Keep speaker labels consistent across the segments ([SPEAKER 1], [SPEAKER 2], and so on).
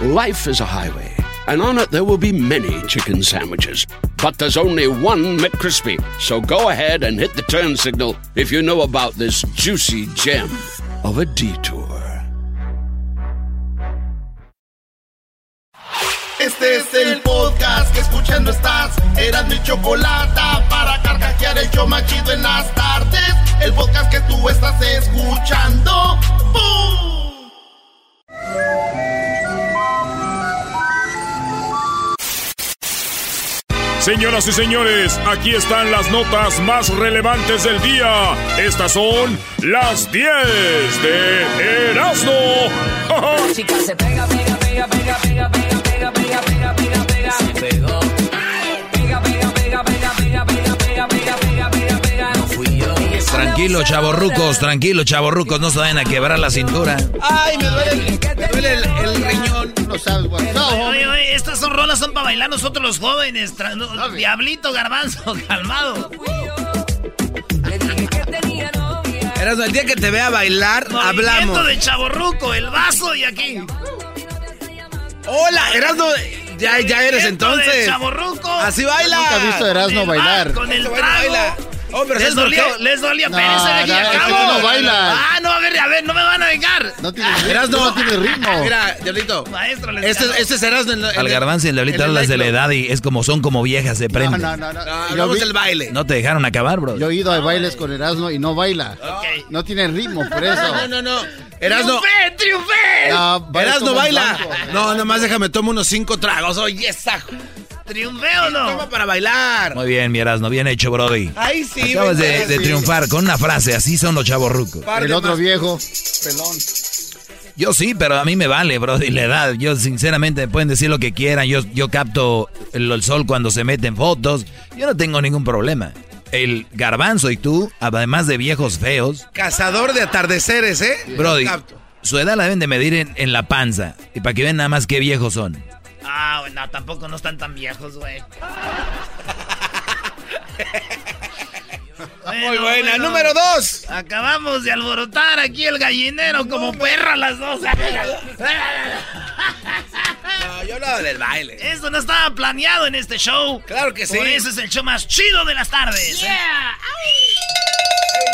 [SPEAKER 1] Life is a highway, and on it there will be many chicken sandwiches. But there's only one McCrispy. So go ahead and hit the turn signal if you know about this juicy gem of a detour.
[SPEAKER 2] Este es el podcast que escuchando estás. Eran mi chocolate para carcajear el yo machido en las tardes. El podcast que tú estás escuchando. ¡Bum!
[SPEAKER 3] Señoras y señores, aquí están las notas más relevantes del día. Estas son las 10 de Erasmo.
[SPEAKER 4] Chica se pega, pega, pega, pega, pega, pega, pega, pega, pega, pega,
[SPEAKER 5] Tranquilo, chavorrucos, tranquilo, chavorrucos, no se vayan a quebrar la cintura.
[SPEAKER 6] Ay, me duele, el- me duele el, el riñón. No sabes,
[SPEAKER 7] Oye, oye, estas son rolas son para bailar nosotros los jóvenes. Diablito, garbanzo, calmado.
[SPEAKER 4] Le dije que tenía novia.
[SPEAKER 6] Erasmo, el día que te vea bailar,
[SPEAKER 7] Movimiento
[SPEAKER 6] hablamos.
[SPEAKER 7] de chaborruco, el vaso y aquí.
[SPEAKER 6] Hola, Erasmo, ya, ya eres entonces.
[SPEAKER 7] chavorruco.
[SPEAKER 6] Así baila.
[SPEAKER 8] Nunca he visto a Erasmo
[SPEAKER 7] Con el
[SPEAKER 8] bailar.
[SPEAKER 7] Con el
[SPEAKER 6] Bueno,
[SPEAKER 7] trago.
[SPEAKER 6] baila. Oh, pero
[SPEAKER 7] Les
[SPEAKER 6] ¿sabes por
[SPEAKER 7] dolió,
[SPEAKER 6] qué?
[SPEAKER 7] les dolió.
[SPEAKER 8] No,
[SPEAKER 7] de aquí
[SPEAKER 8] no, no bailas.
[SPEAKER 7] Ah, no, a ver, a ver, no me van a vengar.
[SPEAKER 8] No tiene ritmo.
[SPEAKER 6] Erasmo,
[SPEAKER 8] no tiene ritmo.
[SPEAKER 6] Mira, Diablito.
[SPEAKER 7] Maestro, les
[SPEAKER 6] Este, este es Erasmo. en en
[SPEAKER 5] Al
[SPEAKER 6] el-
[SPEAKER 5] garbanzo y el diablito
[SPEAKER 6] el
[SPEAKER 5] hablas de la edad y es como son como viejas, se
[SPEAKER 8] No,
[SPEAKER 5] prenden.
[SPEAKER 8] no, no. no.
[SPEAKER 6] No, hablamos
[SPEAKER 8] vi-
[SPEAKER 6] del baile.
[SPEAKER 5] No te dejaron acabar, bro.
[SPEAKER 8] yo he ido a bailes con Erasmo y no baila. No tiene ritmo, por eso.
[SPEAKER 6] No, no, no. Erasmo.
[SPEAKER 7] ¡Triunfé, triunfé!
[SPEAKER 8] No, un
[SPEAKER 6] baila.
[SPEAKER 8] blanco.
[SPEAKER 6] No, nomás déjame tomo unos cinco tragos. Oye, esa.
[SPEAKER 7] ¿Triunfé o
[SPEAKER 6] Toma
[SPEAKER 7] no?
[SPEAKER 6] para bailar.
[SPEAKER 5] Muy bien, mi Erasmo, bien hecho, Brody.
[SPEAKER 6] Ay, sí.
[SPEAKER 5] Acabas de, triunfar con una frase, así son los chavorrucos.
[SPEAKER 6] Par
[SPEAKER 8] El otro
[SPEAKER 6] más.
[SPEAKER 8] viejo, pelón.
[SPEAKER 5] Yo sí, pero a mí me vale, Brody, la edad. Yo sinceramente pueden decir lo que quieran. Yo, yo capto el, el sol cuando se meten fotos. Yo no tengo ningún problema. El garbanzo y tú, además de viejos feos,
[SPEAKER 6] Cazador de atardeceres, ¿eh?
[SPEAKER 5] Brody,
[SPEAKER 6] Capto.
[SPEAKER 5] su edad la deben de medir en, en la panza. Y para que vean nada más qué viejos son.
[SPEAKER 7] Ah, bueno, tampoco no están tan viejos, güey.
[SPEAKER 6] Muy buena.
[SPEAKER 7] bueno.
[SPEAKER 6] Número dos.
[SPEAKER 7] Acabamos de alborotar aquí el gallinero como perra las dos.
[SPEAKER 6] No, yo hablaba del baile.
[SPEAKER 7] Esto no estaba planeado en este show.
[SPEAKER 6] Claro que sí.
[SPEAKER 7] Por eso es el show más chido de las tardes. ¿eh?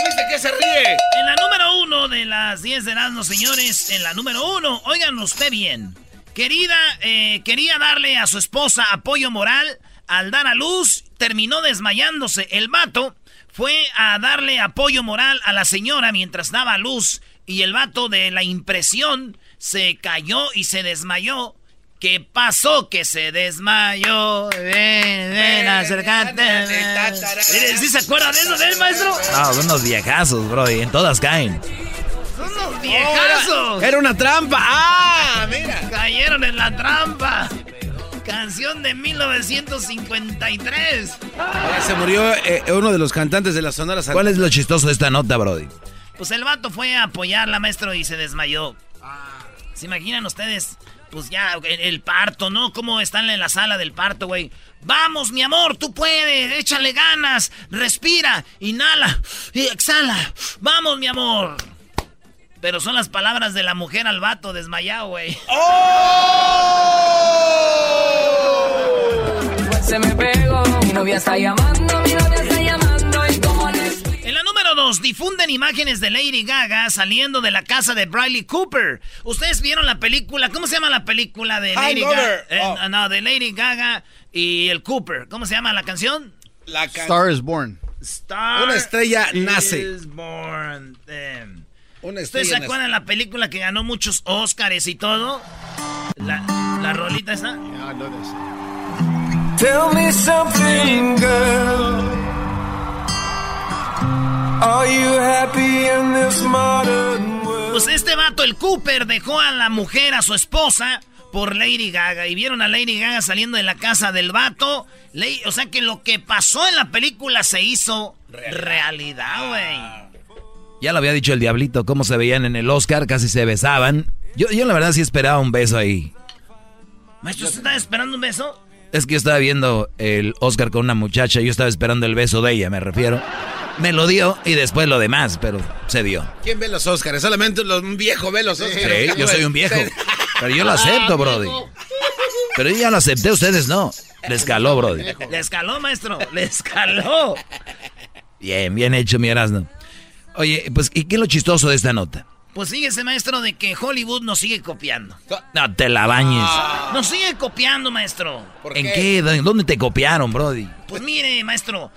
[SPEAKER 6] Luis, ¿de qué se ríe?
[SPEAKER 7] En la número uno de las 10 de Erasmo, señores, en la número uno, oigan usted bien. Querida, eh, quería darle a su esposa apoyo moral al dar a luz, terminó desmayándose. El vato fue a darle apoyo moral a la señora mientras daba a luz y el vato de la impresión se cayó y se desmayó. ¿Qué pasó? Que se desmayó. Ven, ven, acércate. Mire, ¿Sí se acuerdan de eso del maestro?
[SPEAKER 5] No, son unos viejazos, Brody. En todas caen.
[SPEAKER 7] Viejazos.
[SPEAKER 6] Era una trampa. ¡Ah! Mira.
[SPEAKER 7] Cayeron en la trampa. Canción de 1953.
[SPEAKER 6] Ahora se murió eh, uno de los cantantes de la Sonora Santanera.
[SPEAKER 5] ¿Cuál es lo chistoso de esta nota, Brody?
[SPEAKER 7] Pues el vato fue a apoyarla, maestro, y se desmayó. ¿Se imaginan ustedes? Pues ya, el, el parto, ¿no? ¿Cómo están en la sala del parto, güey? Vamos, mi amor, tú puedes, échale ganas, respira, inhala y exhala. Vamos, mi amor. Pero son las palabras de la mujer al vato desmayado, güey.
[SPEAKER 4] Se me pegó. Mi novia está llamando, mi novia está llamando. Y le.
[SPEAKER 7] En la número 2, difunden imágenes de Lady Gaga saliendo de la casa de Bradley Cooper. ¿Ustedes vieron la película? ¿Cómo se llama la película de Lady Gaga? Eh,
[SPEAKER 6] Oh.
[SPEAKER 7] No, de Lady Gaga y el Cooper. ¿Cómo se llama la canción?
[SPEAKER 6] La can-
[SPEAKER 8] Star is Born.
[SPEAKER 7] Star
[SPEAKER 6] Una estrella
[SPEAKER 7] is
[SPEAKER 6] nace.
[SPEAKER 7] Born. Damn.
[SPEAKER 6] Una
[SPEAKER 7] ¿Ustedes se acuerdan de la película que ganó muchos Oscars y todo? La, la rolita esa.
[SPEAKER 8] Yeah.
[SPEAKER 9] Tell me something, girl. Are you happy in this modern world?
[SPEAKER 7] Pues este vato, el Cooper, dejó a la mujer, a su esposa, por Lady Gaga. Y vieron a Lady Gaga saliendo de la casa del vato. O sea que lo que pasó en la película se hizo realidad, güey.
[SPEAKER 5] Ya lo había dicho el diablito, cómo se veían en el Oscar, casi se besaban. Yo, yo la verdad sí esperaba un beso ahí.
[SPEAKER 7] Maestro, ¿usted estaba esperando un beso?
[SPEAKER 5] Es que yo estaba viendo el Oscar con una muchacha, yo estaba esperando el beso de ella, me refiero. Me lo dio y después lo demás, pero se dio.
[SPEAKER 6] ¿Quién ve los Óscares? Solamente los, un viejo ve los Óscares.
[SPEAKER 5] Sí, yo soy un viejo. Pero yo lo acepto, Brody. Pero yo ya lo acepté, ustedes no. Le escaló, Brody.
[SPEAKER 7] Le escaló, maestro. Le escaló.
[SPEAKER 5] Bien, bien hecho, mi Erasmo. Oye, pues, ¿y qué es lo chistoso de esta nota?
[SPEAKER 7] Pues fíjese, maestro, de que Hollywood nos sigue copiando.
[SPEAKER 5] No te la bañes.
[SPEAKER 7] Nos sigue copiando, maestro.
[SPEAKER 5] ¿En qué? ¿Dónde te copiaron, Brody?
[SPEAKER 7] Pues mire, maestro,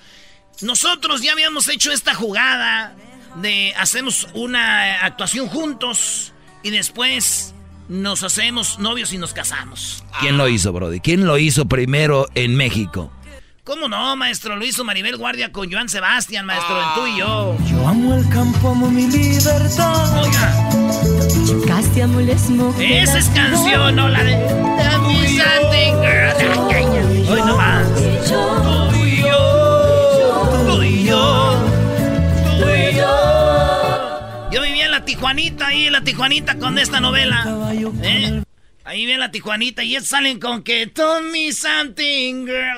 [SPEAKER 7] nosotros ya habíamos hecho esta jugada de hacemos una actuación juntos y después nos hacemos novios y nos casamos.
[SPEAKER 5] ¿Quién lo hizo, Brody? ¿Quién lo hizo primero en México?
[SPEAKER 7] ¿Cómo no, maestro? Lo hizo Maribel Guardia con Joan Sebastián, maestro, en tú y yo.
[SPEAKER 9] Yo amo el campo, amo mi libertad.
[SPEAKER 7] Oiga,
[SPEAKER 10] Casti amo mujeres.
[SPEAKER 7] esa es canción, no la de... Hoy nomás. Tú y yo, tú y yo, tú y yo. Yo vivía en la Tijuanita, ahí en la Tijuanita con esta novela. ¿eh? Ahí viene la Tijuanita y salen con que Tell me something, girl.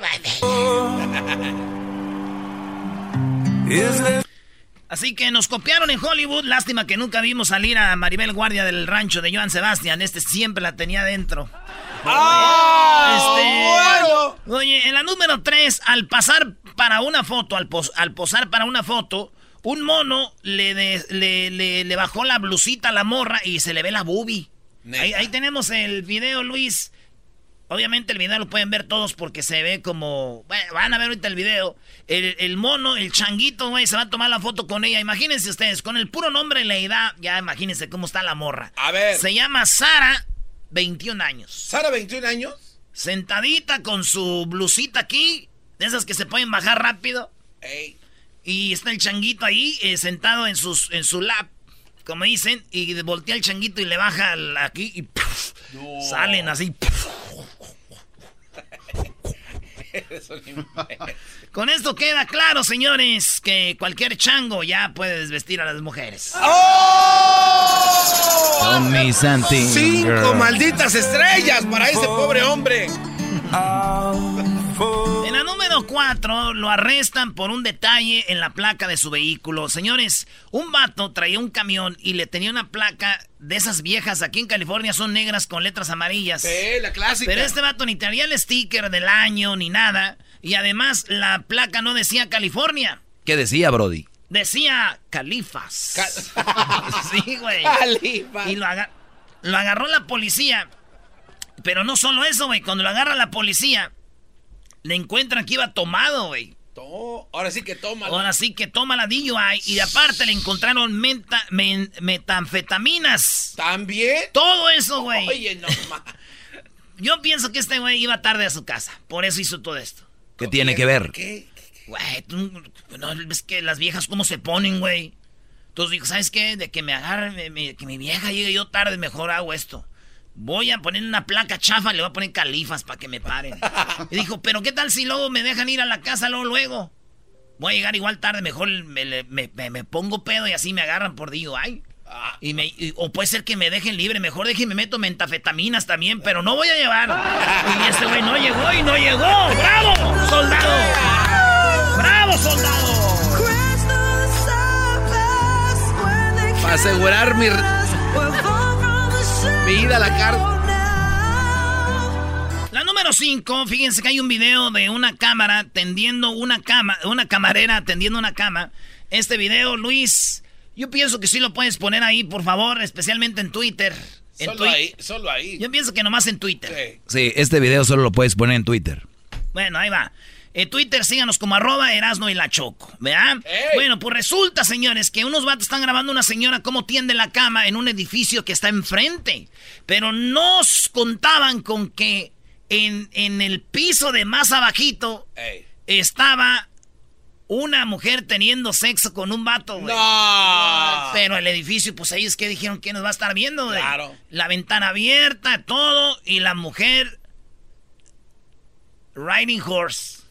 [SPEAKER 7] Así que nos copiaron en Hollywood. Lástima que nunca vimos salir a Maribel Guardia del rancho de Joan Sebastián. Este siempre la tenía dentro.
[SPEAKER 6] ¡Ah!
[SPEAKER 7] Este, Oye, en la número 3, al pasar para una foto, al, pos- al posar para una foto, un mono le, de- le, le- le bajó la blusita a la morra y se le ve la boobie. Ahí, ahí tenemos el video, Luis. Obviamente el video lo pueden ver todos porque se ve como... Bueno, van a ver ahorita el video. El, el mono, el changuito, güey, se va a tomar la foto con ella. Imagínense ustedes, con el puro nombre y la edad, ya imagínense cómo está la morra.
[SPEAKER 6] A ver.
[SPEAKER 7] Se llama Sara, 21 años.
[SPEAKER 6] ¿Sara, 21 años?
[SPEAKER 7] Sentadita con su blusita aquí, de esas que se pueden bajar rápido.
[SPEAKER 6] Ey.
[SPEAKER 7] Y está el changuito ahí, eh, sentado en, sus, en su lap, como dicen, y voltea el changuito y le baja aquí y salen así. Con esto queda claro, señores, que cualquier chango ya puede desvestir a las mujeres.
[SPEAKER 5] Something,
[SPEAKER 6] Cinco malditas estrellas para ese pobre hombre.
[SPEAKER 7] En la número 4 lo arrestan por un detalle en la placa de su vehículo. Señores, un vato traía un camión y le tenía una placa de esas viejas. Aquí en California son negras con letras amarillas.
[SPEAKER 6] Sí, la clásica.
[SPEAKER 7] Pero este vato ni traía el sticker del año ni nada. Y además la placa no decía California.
[SPEAKER 5] ¿Qué decía, Brody?
[SPEAKER 7] Decía Califas. sí, güey.
[SPEAKER 6] Califas.
[SPEAKER 7] Y lo, aga- lo agarró la policía. Pero no solo eso, güey. Cuando lo agarra la policía, le encuentran que iba tomado, güey.
[SPEAKER 6] To- Ahora sí que toma.
[SPEAKER 7] Ahora sí que toma la DUI. Y aparte le encontraron menta- men- metanfetaminas.
[SPEAKER 6] ¿También?
[SPEAKER 7] Todo eso, güey.
[SPEAKER 6] Oye, no
[SPEAKER 7] Yo pienso que este güey iba tarde a su casa. Por eso hizo todo esto.
[SPEAKER 5] ¿Qué tiene que ver?
[SPEAKER 6] ¿Qué?
[SPEAKER 7] Güey, tú no ves que las viejas cómo se ponen, güey. Entonces dijo, ¿sabes qué? De que me agarre, me- me- que mi vieja llegue yo tarde, mejor hago esto. Voy a poner una placa chafa, le voy a poner califas para que me paren. Y dijo, pero ¿qué tal si luego me dejan ir a la casa luego, luego? Voy a llegar igual tarde, mejor me, me- me- me pongo pedo y así me agarran por digo, ay. Y me, y- o puede ser que me dejen libre, mejor déjenme meto mentafetaminas también, pero no voy a llevar. Y este güey no llegó y no llegó. ¡Bravo, soldado! ¡Bravo, soldado!
[SPEAKER 6] Para asegurar mi, mi ida a la cárcel.
[SPEAKER 7] La número 5, fíjense que hay un video de una cámara tendiendo una cama, una camarera tendiendo una cama. Este video, Luis, yo pienso que sí lo puedes poner ahí, por favor, especialmente en Twitter. En
[SPEAKER 6] Solo
[SPEAKER 7] Twi-
[SPEAKER 6] ahí, solo ahí.
[SPEAKER 7] Yo pienso que nomás en Twitter.
[SPEAKER 6] Sí.
[SPEAKER 5] Sí, este video solo lo puedes poner en Twitter.
[SPEAKER 7] Bueno, ahí va. En Twitter síganos como arroba Erasno y la Choco, ¿verdad?
[SPEAKER 6] ¡Ey!
[SPEAKER 7] Bueno, pues resulta, señores, que unos vatos están grabando a una señora cómo tiende la cama en un edificio que está enfrente. Pero nos contaban con que en, en el piso de más abajito
[SPEAKER 6] Ey.
[SPEAKER 7] estaba una mujer teniendo sexo con un vato, güey.
[SPEAKER 6] No.
[SPEAKER 7] Pero el edificio, pues ellos que dijeron que nos va a estar viendo, güey.
[SPEAKER 6] Claro.
[SPEAKER 7] La ventana abierta, todo, y la mujer riding horse.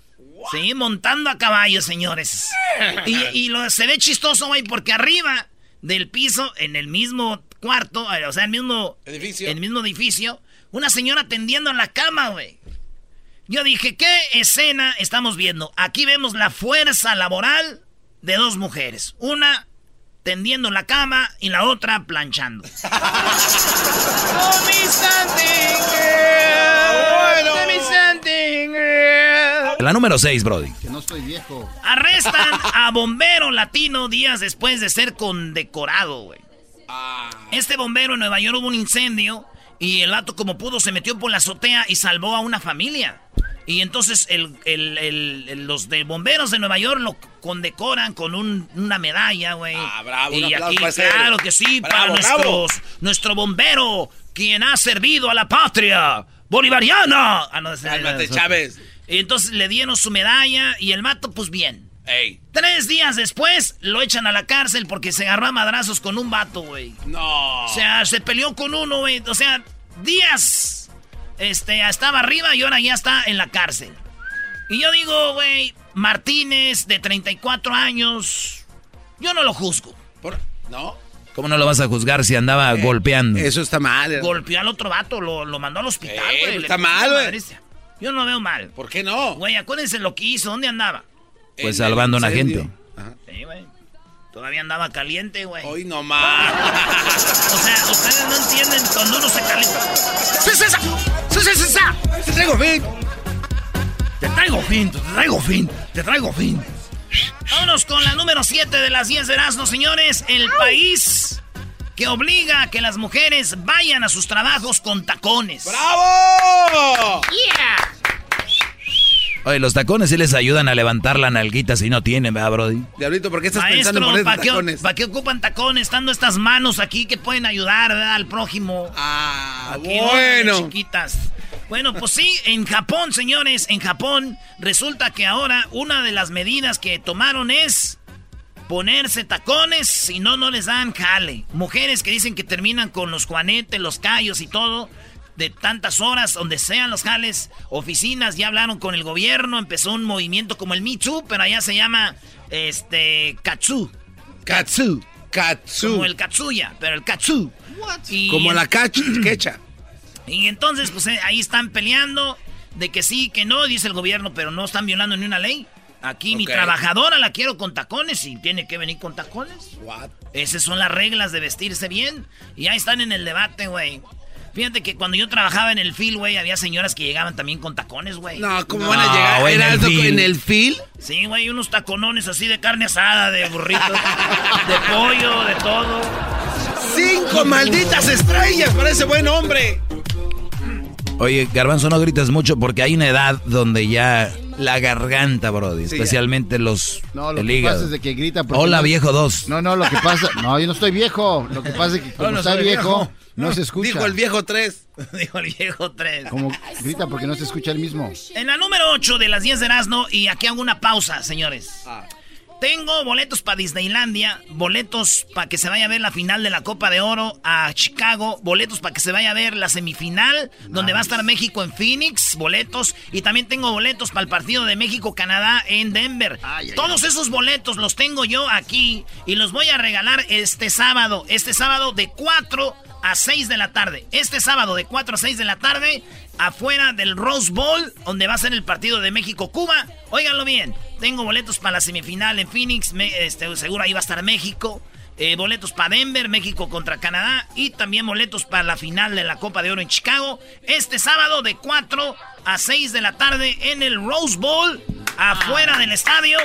[SPEAKER 7] Sí, montando a caballo, señores. Y, y lo, se ve chistoso, güey, porque arriba del piso, en el mismo cuarto, eh, o sea, el mismo
[SPEAKER 6] Edificio.
[SPEAKER 7] el mismo edificio, una señora tendiendo en la cama, güey. Yo dije, ¿qué escena estamos viendo? Aquí vemos la fuerza laboral de dos mujeres. Una tendiendo en la cama y la otra planchando.
[SPEAKER 5] La número 6, Brody.
[SPEAKER 8] Que no estoy viejo.
[SPEAKER 7] Arrestan a bombero latino días después de ser condecorado, güey. Este bombero en Nueva York hubo un incendio y el vato como pudo se metió por la azotea y salvó a una familia. Y entonces el- el- el- el- los de bomberos de Nueva York lo condecoran con un- una medalla, güey.
[SPEAKER 6] Ah, bravo, un
[SPEAKER 7] Y
[SPEAKER 6] aplauso
[SPEAKER 7] aquí,
[SPEAKER 6] para
[SPEAKER 7] claro que sí, para
[SPEAKER 6] Bravo, bravo.
[SPEAKER 7] nuestros, nuestro bombero, quien ha servido a la patria bolivariana. Ah, no,
[SPEAKER 6] Cálmate, Chávez.
[SPEAKER 7] Y entonces le dieron su medalla y el vato, pues bien.
[SPEAKER 6] Ey.
[SPEAKER 7] Tres días después lo echan a la cárcel porque se agarró a madrazos con un vato, güey.
[SPEAKER 6] No.
[SPEAKER 7] O sea, se peleó con uno, güey. O sea, días. Este, estaba arriba y ahora ya está en la cárcel. Y yo digo, güey, Martínez, de 34 años, yo no lo juzgo.
[SPEAKER 6] Por- ¿No?
[SPEAKER 5] ¿Cómo no lo vas a juzgar si andaba golpeando?
[SPEAKER 6] Eso está mal.
[SPEAKER 7] Golpeó al otro vato, lo, lo mandó al hospital,
[SPEAKER 6] Eh,
[SPEAKER 7] güey. le
[SPEAKER 6] está mal, güey.
[SPEAKER 7] Yo no lo veo mal.
[SPEAKER 6] ¿Por qué no?
[SPEAKER 7] Güey, acuérdense lo que hizo, ¿dónde andaba?
[SPEAKER 5] Pues
[SPEAKER 6] En
[SPEAKER 5] salvando a una gente.
[SPEAKER 6] Ajá.
[SPEAKER 7] Sí, güey. Todavía andaba caliente, güey.
[SPEAKER 6] Hoy no más.
[SPEAKER 7] O sea, ustedes no entienden cuando uno se calienta. ¡Sí, sí, sí! ¡Sí, sí, sí, sí!
[SPEAKER 6] Te traigo fin.
[SPEAKER 7] Te traigo fin, te traigo fin, te traigo fin. Vámonos con la número 7 de las 10 de Erasmo, señores. El país que obliga a que las mujeres vayan a sus trabajos con tacones.
[SPEAKER 6] ¡Bravo!
[SPEAKER 7] ¡Yeah!
[SPEAKER 5] Oye, los tacones sí les ayudan a levantar la nalguita si no tienen, ¿verdad, Brody?
[SPEAKER 6] Diablito, ¿por qué estás pensando en
[SPEAKER 7] Maestro,
[SPEAKER 6] poner
[SPEAKER 7] ¿para qué,
[SPEAKER 6] tacones?
[SPEAKER 7] pa' qué ocupan tacones? Estando estas manos aquí que pueden ayudar ¿verdad? al prójimo.
[SPEAKER 6] Ah,
[SPEAKER 7] Aquí,
[SPEAKER 6] bueno.
[SPEAKER 7] órale, chiquitas. Bueno, pues sí, en Japón, señores, en Japón, resulta que ahora una de las medidas que tomaron es ponerse tacones, si no, no les dan jale. Mujeres que dicen que terminan con los juanetes, los callos y todo, de tantas horas, donde sean los jales, oficinas, ya hablaron con el gobierno, empezó un movimiento como el Me Too, pero allá se llama, este, Katsu.
[SPEAKER 6] Katsu. Katsu.
[SPEAKER 7] Como el Katsuya, pero el Katsu. Y
[SPEAKER 6] Como la quecha.
[SPEAKER 7] y entonces, pues eh, ahí están peleando de que sí, que no, dice el gobierno, pero no están violando ni una ley. Aquí mi trabajadora la quiero con tacones y tiene que venir con tacones.
[SPEAKER 6] What?
[SPEAKER 7] Esas son las reglas de vestirse bien. Y ahí están en el debate, güey. Fíjate que cuando yo trabajaba en el fil, güey, había señoras que llegaban también con tacones, güey.
[SPEAKER 6] No, ¿cómo
[SPEAKER 5] No,
[SPEAKER 6] van a llegar?
[SPEAKER 5] güey, en
[SPEAKER 6] ¿Era
[SPEAKER 5] el
[SPEAKER 6] algo
[SPEAKER 5] fil.
[SPEAKER 6] en el fil?
[SPEAKER 7] Sí, güey, unos taconones así de carne asada, de burrito, de pollo, de todo.
[SPEAKER 6] ¡Cinco malditas estrellas para ese buen hombre!
[SPEAKER 5] Oye, Garbanzo, no gritas mucho porque hay una edad donde ya la garganta, Brody,
[SPEAKER 6] Sí,
[SPEAKER 5] especialmente los
[SPEAKER 8] No, lo
[SPEAKER 5] el
[SPEAKER 8] que
[SPEAKER 5] hígado.
[SPEAKER 8] pasa es de que grita. porque
[SPEAKER 5] Hola,
[SPEAKER 8] no-
[SPEAKER 5] viejo 2.
[SPEAKER 8] No, no, lo que pasa. No, yo no estoy viejo. Lo que pasa es que como
[SPEAKER 5] no
[SPEAKER 8] está
[SPEAKER 5] soy
[SPEAKER 8] viejo,
[SPEAKER 5] viejo.
[SPEAKER 8] no se escucha.
[SPEAKER 6] Dijo el viejo tres.
[SPEAKER 7] Dijo el viejo 3.
[SPEAKER 8] Como grita porque no se escucha el mismo.
[SPEAKER 7] En la número 8 de las 10 de Erasmo, y aquí hago una pausa, señores.
[SPEAKER 6] Ah.
[SPEAKER 7] Tengo boletos para Disneylandia, boletos para que se vaya a ver la final de la Copa de Oro a Chicago, boletos para que se vaya a ver la semifinal, donde va a estar México en Phoenix, boletos, y también tengo boletos para el partido de México-Canadá en Denver. Todos esos boletos los tengo yo aquí y los voy a regalar este sábado, este sábado de 4 a 6 de la tarde. Este sábado de 4 a 6 de la tarde, afuera del Rose Bowl, donde va a ser el partido de México-Cuba. Óiganlo bien, tengo boletos para la semifinal en Phoenix, me- este, seguro ahí va a estar México. eh, boletos para Denver, México contra Canadá. Y también boletos para la final de la Copa de Oro en Chicago. Este sábado de 4 a 6 de la tarde en el Rose Bowl, afuera del estadio.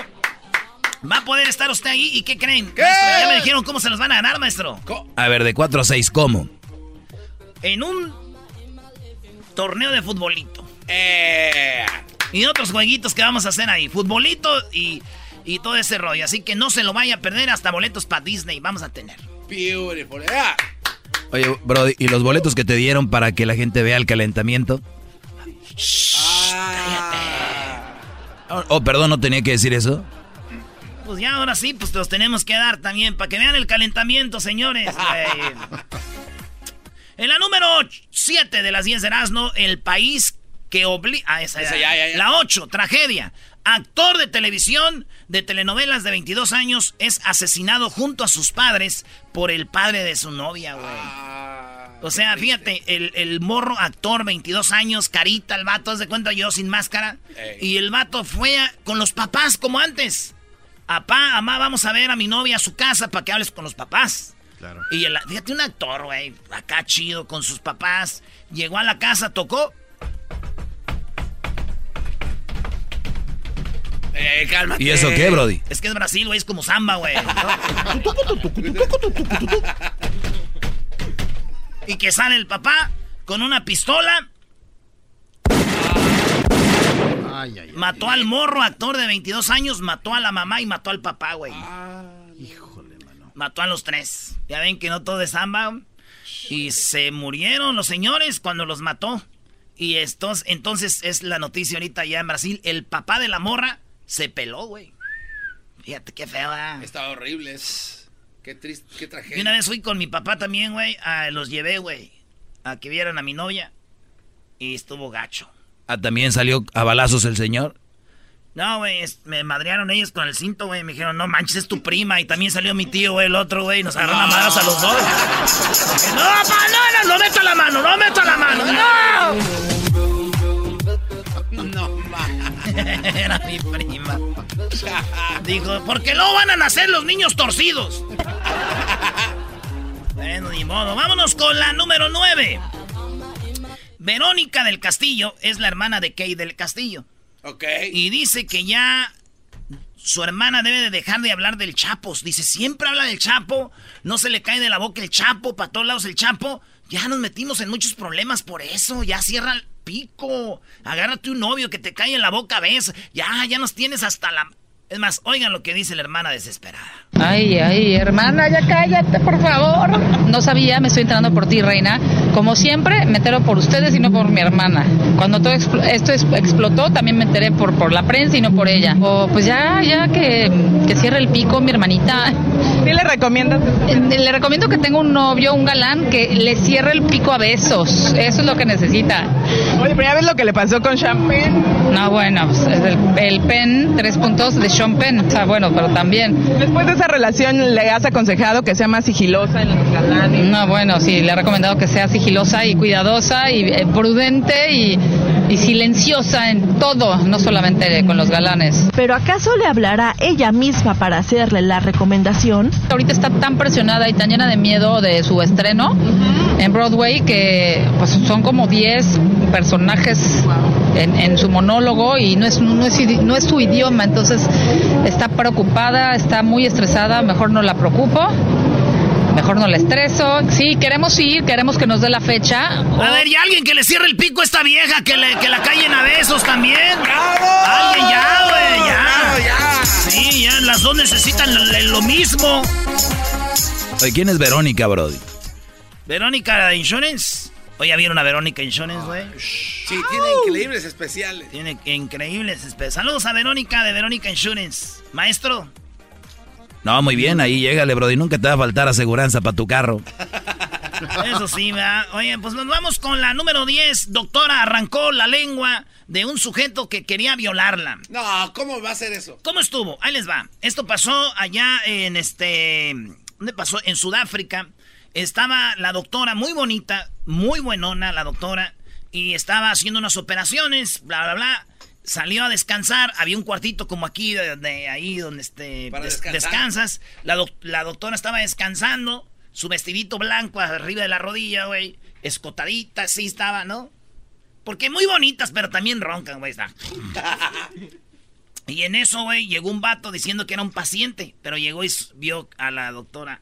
[SPEAKER 7] Va a poder estar usted ahí. ¿Y qué creen? Maestro, ya me dijeron cómo se los van a ganar, maestro.
[SPEAKER 5] A ver, de 4 a 6, ¿cómo?
[SPEAKER 7] En un torneo de futbolito.
[SPEAKER 6] Eh.
[SPEAKER 7] Y otros jueguitos que vamos a hacer ahí. Futbolito y, y todo ese rollo. Así que no se lo vaya a perder. Hasta boletos para Disney vamos a tener.
[SPEAKER 6] Beautiful. Ah.
[SPEAKER 5] Oye, Brody, ¿y los boletos que te dieron para que la gente vea el calentamiento?
[SPEAKER 6] Ah.
[SPEAKER 5] Oh, oh, perdón, no tenía que decir eso.
[SPEAKER 7] Pues ya ahora sí, pues te los tenemos que dar también, para que vean el calentamiento, señores. en la número 7 de las 10 de Erasmo, el país que obliga... Ah, esa,
[SPEAKER 6] Esa
[SPEAKER 7] ya,
[SPEAKER 6] ya, ya, ya.
[SPEAKER 7] La 8, tragedia. Actor de televisión de telenovelas de 22 años es asesinado junto a sus padres por el padre de su novia, güey.
[SPEAKER 6] Ah,
[SPEAKER 7] O sea, fíjate, el, el morro actor, 22 años, carita, el vato, haz de cuenta yo sin máscara.
[SPEAKER 6] Ey.
[SPEAKER 7] Y el vato fue a- con los papás como antes. Apá, mamá, vamos a ver a mi novia a su casa para que hables con los papás.
[SPEAKER 8] Claro.
[SPEAKER 7] Y el, fíjate, un actor, güey, acá chido, con sus papás. Llegó a la casa, tocó.
[SPEAKER 6] Eh, cálmate.
[SPEAKER 5] ¿Y eso qué, Brody?
[SPEAKER 7] Es que es Brasil, güey, es como samba, güey. y que sale el papá con una pistola.
[SPEAKER 8] Ay, ay, ay.
[SPEAKER 7] Mató al morro, actor de 22 años, mató a la mamá y mató al papá, güey.
[SPEAKER 8] Híjole, mano.
[SPEAKER 7] Mató a los tres. Ya ven que no todo es samba. Y se murieron los señores cuando los mató. Y estos, entonces es la noticia ahorita ya en Brasil. El papá de la morra se peló, güey. Fíjate qué feo, ¿verdad?
[SPEAKER 6] Está horrible. es- Qué triste, qué
[SPEAKER 7] Y una
[SPEAKER 6] tragedia.
[SPEAKER 7] vez fui con mi papá también, güey. ah, los llevé, güey. A que vieran a mi novia. Y estuvo gacho.
[SPEAKER 5] Ah, también salió a balazos el señor.
[SPEAKER 7] No, güey, es- me madrearon ellos con el cinto, güey. Me dijeron, no manches, es tu prima. Y también salió mi tío, güey, el otro, güey. Nos agarraron a madrazos a los dos. No, pa, no, no, no meto la mano, no meto la mano, no. Era mi prima. Dijo, ¿por qué no van a nacer los niños torcidos? Bueno, ni modo. Vámonos con la número 9. Verónica del Castillo es la hermana de Kay del Castillo.
[SPEAKER 6] Ok.
[SPEAKER 7] Y dice que ya su hermana debe de dejar de hablar del Chapo. Dice, siempre habla del Chapo, no se le cae de la boca el Chapo, para todos lados el Chapo. Ya nos metimos en muchos problemas por eso, ya cierra pico. Agárrate un novio que te cae en la boca, ves. Ya, ya nos tienes hasta la... Es más, oigan lo que dice la hermana desesperada.
[SPEAKER 11] Ay, ay, hermana, ya cállate, por favor. No sabía, me estoy enterando por ti, reina. Como siempre, me entero por ustedes y no por mi hermana. Cuando todo expl- esto es- explotó, también me enteré por, por la prensa y no por ella. O pues ya, ya que, que cierre el pico, mi hermanita.
[SPEAKER 12] ¿Qué le recomiendas?
[SPEAKER 11] Le recomiendo que tenga un novio, un galán, que le cierre el pico a besos. Eso es lo que necesita.
[SPEAKER 12] Oye, pero ya ves lo que le pasó con Champagne.
[SPEAKER 11] No, bueno, pues, es el, el pen, tres puntos de Sean Penn. O sea, bueno, pero también.
[SPEAKER 12] Después de esa relación, ¿le has aconsejado que sea más sigilosa en los galanes?
[SPEAKER 11] No, bueno, sí, le he recomendado que sea sigilosa y cuidadosa y eh, prudente y, y silenciosa en todo, no solamente con los galanes.
[SPEAKER 13] ¿Pero acaso le hablará ella misma para hacerle la recomendación?
[SPEAKER 11] Ahorita está tan presionada y tan llena de miedo de su estreno en Broadway que pues son como 10 personajes en, en su monólogo y no es, no, es, no es su idioma, entonces está preocupada, está muy estresada, mejor no la preocupo. Mejor no la estreso. Sí, queremos ir, queremos que nos dé la fecha.
[SPEAKER 7] A ver, y alguien que le cierre el pico a esta vieja, que, le, que la callen a besos también. Alguien ya, güey, ya. Sí, ya, las dos necesitan lo, lo mismo.
[SPEAKER 5] Oye, ¿quién es Verónica, Brody?
[SPEAKER 7] Verónica Insurance. Oye, ¿ya vieron a Verónica Insurance, güey?
[SPEAKER 6] Sí, tiene increíbles especiales.
[SPEAKER 7] Tiene increíbles espe- Saludos a Verónica de Verónica Insurance. Maestro.
[SPEAKER 5] No, muy bien, ahí llégale, Brody. Nunca te va a faltar aseguranza para tu carro.
[SPEAKER 7] Eso sí, ¿verdad? Oye, pues nos vamos con la número 10. Doctora arrancó la lengua de un sujeto que quería violarla.
[SPEAKER 6] No, ¿cómo va a ser eso?
[SPEAKER 7] ¿Cómo estuvo? Ahí les va. Esto pasó allá en este. ¿Dónde pasó? En Sudáfrica. Estaba la doctora muy bonita, muy buenona la doctora, y estaba haciendo unas operaciones, bla, bla, bla. Salió a descansar, había un cuartito como aquí, de, de ahí donde este, des- descansas. La, doc- la doctora estaba descansando, su vestidito blanco arriba de la rodilla, güey, escotadita, así estaba, ¿no? Porque muy bonitas, pero también roncan, güey. está. Y en eso, güey, llegó un vato diciendo que era un paciente, pero llegó y vio a la doctora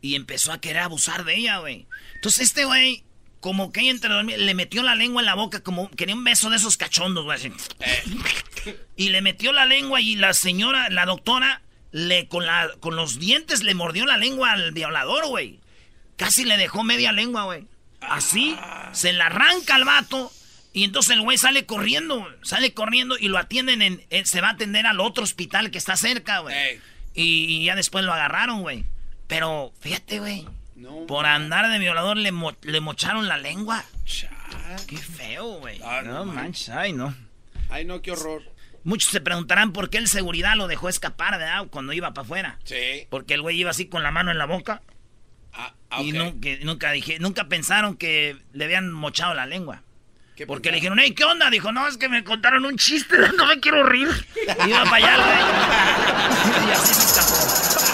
[SPEAKER 7] y empezó a querer abusar de ella, güey. Entonces este güey, como que ella entre dormir, le metió la lengua en la boca, como quería un beso de esos cachondos, güey. así. Y le metió la lengua y la señora, la doctora, le con, la, con los dientes le mordió la lengua al violador, güey. Casi le dejó media lengua, güey. Así, se la arranca al vato. Y entonces el güey sale corriendo, sale corriendo y lo atienden en, eh, se va a atender al otro hospital que está cerca, güey. Y ya después lo agarraron, güey. Pero fíjate, güey. por andar de violador le, le mocharon la lengua. Qué feo, güey.
[SPEAKER 6] Ah,
[SPEAKER 7] no manches, ay, no.
[SPEAKER 6] Ay, no, qué horror.
[SPEAKER 7] Muchos se preguntarán por qué el seguridad lo dejó escapar, ¿verdad? Cuando iba para afuera.
[SPEAKER 6] Sí.
[SPEAKER 7] Porque el güey iba así con la mano en la boca.
[SPEAKER 6] Ah,
[SPEAKER 7] Y nunca, nunca, dije, nunca pensaron que le habían mochado la lengua. Porque le dijeron, hey, ¿qué onda? Dijo, no, es que me contaron un chiste, no me quiero rir. Y iba para allá, güey. y así se escapó.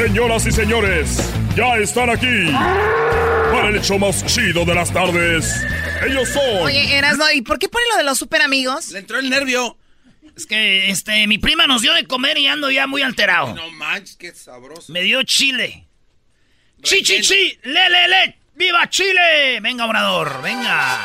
[SPEAKER 3] Señoras y señores, ya están aquí para el hecho más chido de las tardes. Ellos son.
[SPEAKER 14] Oye, Erasmo, ¿y por qué pone lo de los super amigos?
[SPEAKER 6] Le entró el nervio.
[SPEAKER 7] Es que este, mi prima nos dio de comer y ando ya muy alterado.
[SPEAKER 6] No manches, qué sabroso.
[SPEAKER 7] Me dio chile. ¡Chi, chi, chi! ¡Le, le, le! ¡Viva Chile! Venga, obrador, venga.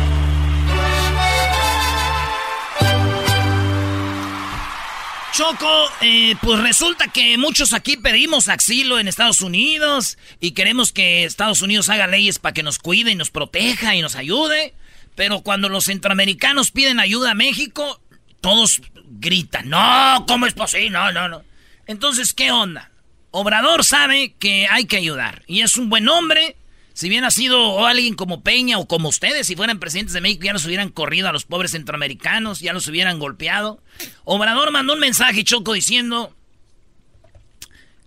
[SPEAKER 7] Choco, eh, pues resulta que muchos aquí pedimos asilo en Estados Unidos y queremos que Estados Unidos haga leyes para que nos cuide y nos proteja y nos ayude. Pero cuando los centroamericanos piden ayuda a México, todos gritan, no, ¿cómo es posible? No, no, no. Entonces, ¿qué onda? Obrador sabe que hay que ayudar y es un buen hombre. Si bien ha sido alguien como Peña o como ustedes, si fueran presidentes de México, ya nos hubieran corrido a los pobres centroamericanos, ya los hubieran golpeado. Obrador mandó un mensaje, Choco, diciendo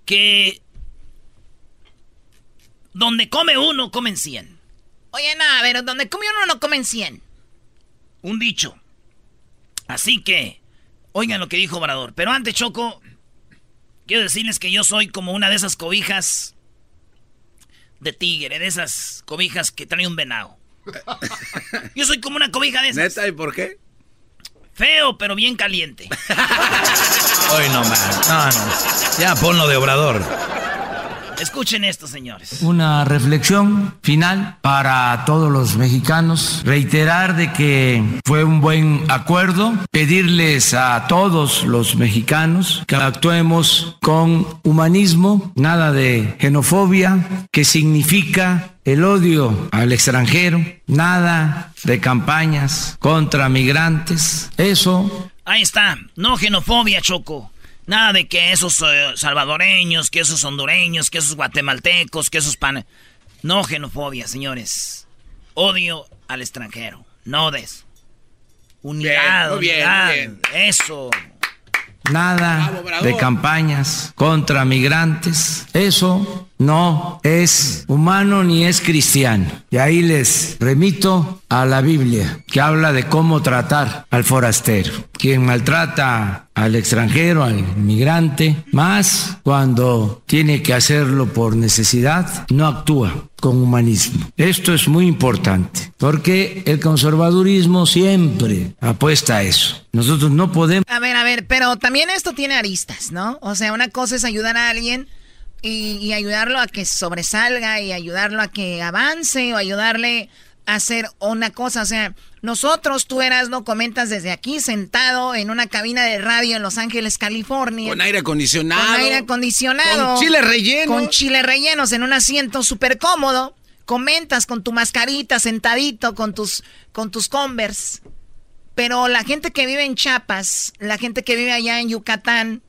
[SPEAKER 7] que donde come uno, comen 100.
[SPEAKER 14] Oye, no, a ver, donde come uno no comen 100.
[SPEAKER 7] Un dicho. Así que, oigan lo que dijo Obrador. Pero antes, Choco, quiero decirles que yo soy como una de esas cobijas de tigre, de esas cobijas que trae un venado. Yo soy como una cobija de esas.
[SPEAKER 6] ¿Neta? ¿Y por qué?
[SPEAKER 7] Feo, pero bien caliente.
[SPEAKER 5] Hoy no más. No, no. Ya ponlo de obrador.
[SPEAKER 7] Escuchen esto, señores.
[SPEAKER 15] Una reflexión final para todos los mexicanos. Reiterar de que fue un buen acuerdo. Pedirles a todos los mexicanos que actuemos con humanismo, nada de xenofobia, que significa el odio al extranjero, nada de campañas contra migrantes. Eso
[SPEAKER 7] Ahí está. No xenofobia, Choco. Nada de que esos eh, salvadoreños, que esos hondureños, que esos guatemaltecos, que esos pan... No xenofobia, señores. Odio al extranjero. No des. Unidad,
[SPEAKER 6] muy bien,
[SPEAKER 7] unidad.
[SPEAKER 6] bien.
[SPEAKER 7] Eso.
[SPEAKER 15] Nada
[SPEAKER 6] Bravo, bravo.
[SPEAKER 15] de campañas contra migrantes. Eso no es humano ni es cristiano. Y ahí les remito a la Biblia, que habla de cómo tratar al forastero. Quien maltrata al extranjero, al inmigrante, más cuando tiene que hacerlo por necesidad, no actúa con humanismo. Esto es muy importante, porque el conservadurismo siempre apuesta a eso. Nosotros no podemos...
[SPEAKER 14] A ver, a ver, pero también esto tiene aristas, ¿no? O sea, una cosa es ayudar a alguien y, y ayudarlo a que sobresalga y ayudarlo a que avance o ayudarle a hacer una cosa. O sea, nosotros, tú eras, no comentas desde aquí, sentado en una cabina de radio en Los Ángeles, California.
[SPEAKER 6] Con aire acondicionado.
[SPEAKER 14] Con aire acondicionado.
[SPEAKER 6] Con chile relleno.
[SPEAKER 14] Con chile rellenos en un asiento súper cómodo. Comentas con tu mascarita, sentadito, con tus, con tus Converse. Pero la gente que vive en Chiapas, la gente que vive allá en Yucatán,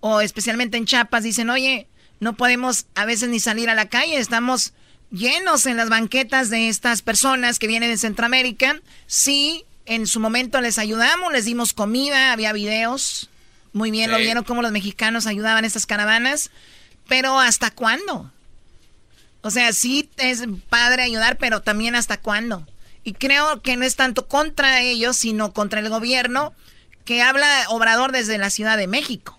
[SPEAKER 14] o especialmente en Chiapas, dicen, oye, no podemos a veces ni salir a la calle, estamos llenos en las banquetas de estas personas que vienen de Centroamérica. Sí, en su momento les ayudamos, les dimos comida, había videos. Muy bien, lo vieron cómo los mexicanos ayudaban a estas caravanas. Pero ¿hasta cuándo? O sea, sí es padre ayudar, pero también hasta cuándo. Y creo que no es tanto contra ellos, sino contra el gobierno que habla Obrador desde la Ciudad de México.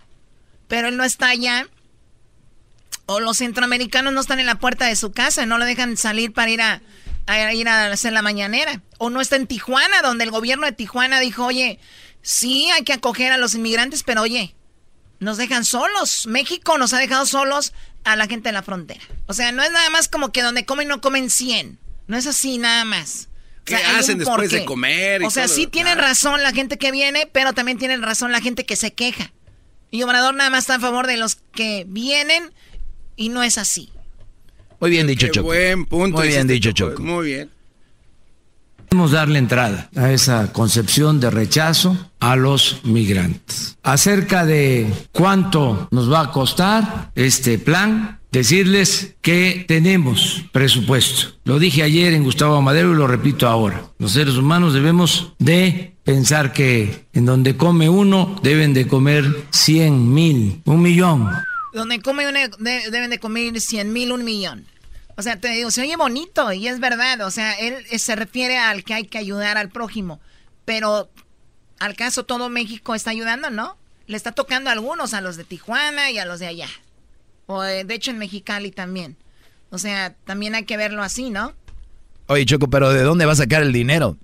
[SPEAKER 14] Pero él no está allá. O los centroamericanos no están en la puerta de su casa, no lo dejan salir para ir a, a ir a hacer la mañanera. O no está en Tijuana, donde el gobierno de Tijuana dijo, oye, sí, hay que acoger a los inmigrantes, pero oye, nos dejan solos. México nos ha dejado solos a la gente de la frontera. O sea, no es nada más como que donde comen no comen 100. No es así nada más.
[SPEAKER 6] ¿Qué hacen después de comer?
[SPEAKER 14] o sea, sí tienen razón la gente que viene, pero también tienen razón la gente que se queja. Y Obrador nada más está a favor de los que vienen y no es así.
[SPEAKER 5] Muy bien dicho, Choco.
[SPEAKER 6] Buen punto.
[SPEAKER 5] Muy bien dicho, Choco.
[SPEAKER 6] Muy bien.
[SPEAKER 15] Debemos darle entrada a esa concepción de rechazo a los migrantes. Acerca de cuánto nos va a costar este plan, decirles que tenemos presupuesto. Lo dije ayer en Gustavo Madero y lo repito ahora. Los seres humanos debemos de pensar que en donde come uno deben de comer cien mil, un millón.
[SPEAKER 14] Donde come uno de- deben de comer 100 mil, un millón. O sea, te digo, se oye bonito y es verdad. O sea, él eh, se refiere al que hay que ayudar al prójimo. Pero, al caso, todo México está ayudando, ¿no? Le está tocando a algunos, a los de Tijuana y a los de allá. O, eh, de hecho, en Mexicali también. O sea, también hay que verlo así, ¿no?
[SPEAKER 5] Oye, Choco, pero ¿de dónde va a sacar el dinero?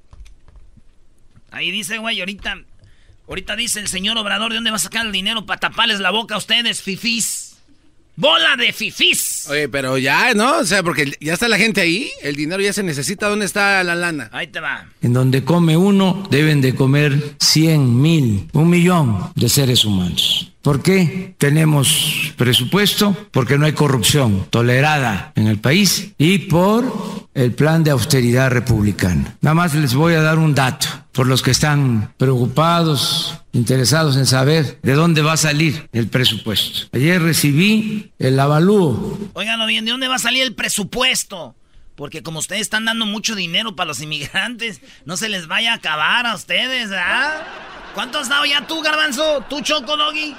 [SPEAKER 7] Ahí dice, güey, ahorita, ahorita dice el señor Obrador de dónde va a sacar el dinero para taparles la boca a ustedes, fifís. ¡Bola de fifís!
[SPEAKER 6] Oye, pero ya, ¿no? O sea, porque ya está la gente ahí, el dinero ya se necesita. ¿Dónde está la lana?
[SPEAKER 7] Ahí te va.
[SPEAKER 15] En donde come uno deben de comer cien mil, un millón de seres humanos. ¿Por qué tenemos presupuesto? Porque no hay corrupción tolerada en el país y por el plan de austeridad republicana. Nada más les voy a dar un dato por los que están preocupados, interesados en saber de dónde va a salir el presupuesto. Ayer recibí el avalúo
[SPEAKER 7] Óiganlo bien, ¿de dónde va a salir el presupuesto? Porque como ustedes están dando mucho dinero para los inmigrantes, no se les vaya a acabar a ustedes, ¿verdad? ¿Cuánto has dado ya tú, Garbanzo? ¿Tú, Choco, Doggy?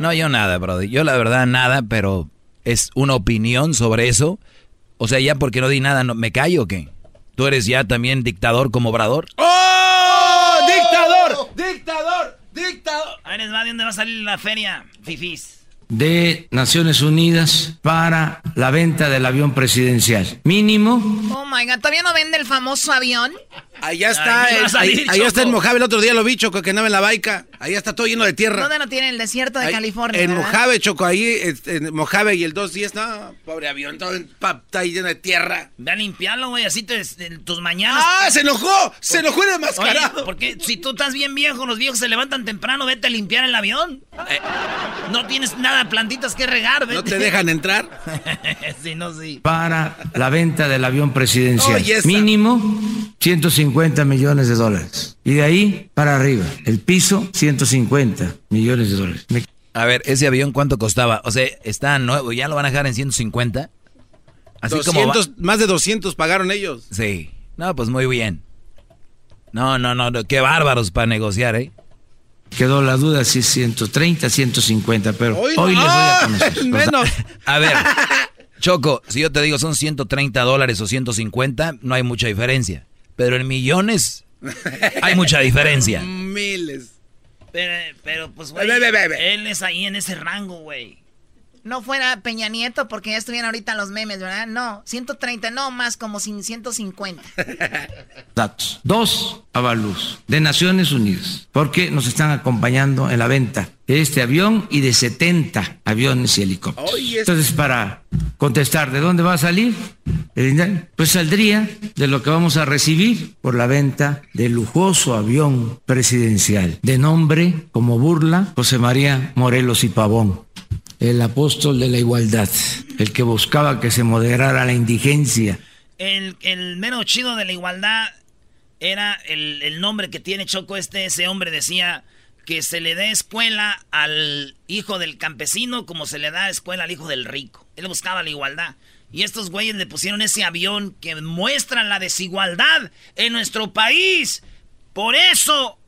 [SPEAKER 5] No, yo nada, brother. Yo la verdad nada, pero es una opinión sobre eso. O sea, ya porque no di nada, no, ¿me callo o qué? ¿Tú eres ya también dictador como Obrador?
[SPEAKER 6] ¡Oh! ¡Dictador! ¡Dictador! ¡Dictador!
[SPEAKER 7] Ahí les va, ¿de dónde va a salir la feria, fifís?
[SPEAKER 15] de Naciones Unidas para la venta del avión presidencial. Mínimo
[SPEAKER 14] Oh my god, ¿todavía no vende el famoso avión?
[SPEAKER 6] Allá está,
[SPEAKER 7] Ay,
[SPEAKER 6] el- ahí- allá está en Mojave, el otro día lo vi, Choco, que andaba en la baica. Allá está todo lleno de tierra.
[SPEAKER 14] ¿Dónde no tiene el desierto de
[SPEAKER 6] Ahí,
[SPEAKER 14] California?
[SPEAKER 6] En
[SPEAKER 14] verdad?
[SPEAKER 6] Mojave, Choco, ahí, este, en Mojave y el 210, no, pobre avión, todo en- pa- está ahí lleno de tierra.
[SPEAKER 7] Ve a limpiarlo, güey, así te, en tus mañanas.
[SPEAKER 6] ¡Ah, se enojó! ¡Se enojó el
[SPEAKER 7] Oye,
[SPEAKER 6] enmascarado!
[SPEAKER 7] porque si tú estás bien viejo, los viejos se levantan temprano, vete a limpiar el avión. Eh, no tienes nada, plantitas que regar, vete.
[SPEAKER 6] ¿No te dejan entrar?
[SPEAKER 7] sí, no, sí.
[SPEAKER 15] para la venta del avión presidencial.
[SPEAKER 6] Oye, esa.
[SPEAKER 15] Mínimo 150 millones de dólares. Y de ahí para arriba. El piso 150 millones de dólares. Me-
[SPEAKER 5] A ver, ese avión cuánto costaba? O sea, está nuevo, ya lo van a dejar en 150. Así como va-
[SPEAKER 6] 200, más de 200 pagaron ellos.
[SPEAKER 5] Sí. No, pues muy bien. No, no, no, no, qué bárbaros para negociar, ¿eh?
[SPEAKER 15] Quedó la duda si es 130, 150, pero
[SPEAKER 6] Hoy
[SPEAKER 15] hoy,
[SPEAKER 6] no.
[SPEAKER 15] les voy a conocer.
[SPEAKER 6] Menos.
[SPEAKER 5] A ver, Choco, si yo te digo son 130 dólares o 150, no hay mucha diferencia. Pero en millones hay mucha diferencia.
[SPEAKER 6] Miles.
[SPEAKER 7] Pero, pero, pues, güey, él es ahí en ese rango, güey.
[SPEAKER 14] No fuera Peña Nieto porque ya estuvieran ahorita los memes, ¿verdad? No, 130, no, más como sin 150.
[SPEAKER 15] datos. Dos avalúos de Naciones Unidas, porque nos están acompañando en la venta de este avión y de 70 aviones y helicópteros. Entonces, para contestar, ¿de dónde va a salir el dinero? Pues saldría de lo que vamos a recibir por la venta del lujoso avión presidencial, de nombre como burla José María Morelos y Pavón. El apóstol de la igualdad, el que buscaba que se moderara la indigencia,
[SPEAKER 7] El, el mero chido de la igualdad era el, el nombre que tiene Choco este. Ese hombre decía que se le dé escuela al hijo del campesino como se le da escuela al hijo del rico. Él buscaba la igualdad. Y estos güeyes le pusieron ese avión que muestra la desigualdad en nuestro país. Por eso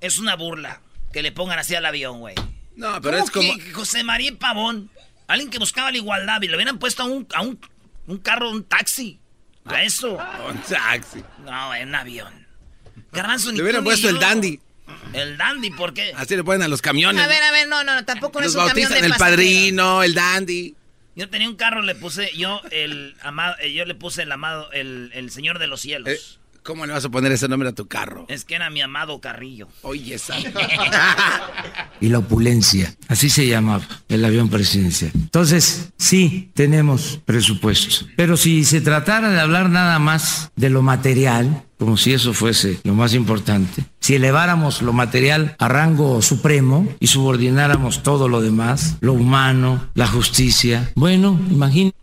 [SPEAKER 7] es una burla que le pongan así al avión, güey.
[SPEAKER 6] No, pero
[SPEAKER 7] ¿Cómo
[SPEAKER 6] es como...
[SPEAKER 7] que José María Pavón, alguien que buscaba la igualdad, y le hubieran puesto a un, a un, un carro, un taxi. A eso.
[SPEAKER 6] Un taxi.
[SPEAKER 7] No, en un avión. Garbanzo, ni
[SPEAKER 6] Le hubieran puesto el dandy.
[SPEAKER 7] El dandy, ¿por qué?
[SPEAKER 6] Así le ponen a los camiones.
[SPEAKER 14] A ver, a ver, no, no, tampoco no
[SPEAKER 6] Los
[SPEAKER 14] es un camión de
[SPEAKER 6] el
[SPEAKER 14] pasajeros.
[SPEAKER 6] padrino, el dandy.
[SPEAKER 7] Yo tenía un carro, le puse yo el amado, eh, yo le puse el amado, el, el señor de los cielos.
[SPEAKER 6] ¿Cómo le vas a poner ese nombre a tu carro?
[SPEAKER 7] Es que era mi amado Carrillo.
[SPEAKER 6] Oye, esa.
[SPEAKER 15] y la opulencia. Así se llamaba el avión presidencial. Entonces, sí, tenemos presupuesto. Pero si se tratara de hablar nada más de lo material, como si eso fuese lo más importante, si eleváramos lo material a rango supremo y subordináramos todo lo demás, lo humano, la justicia, bueno, imagínate.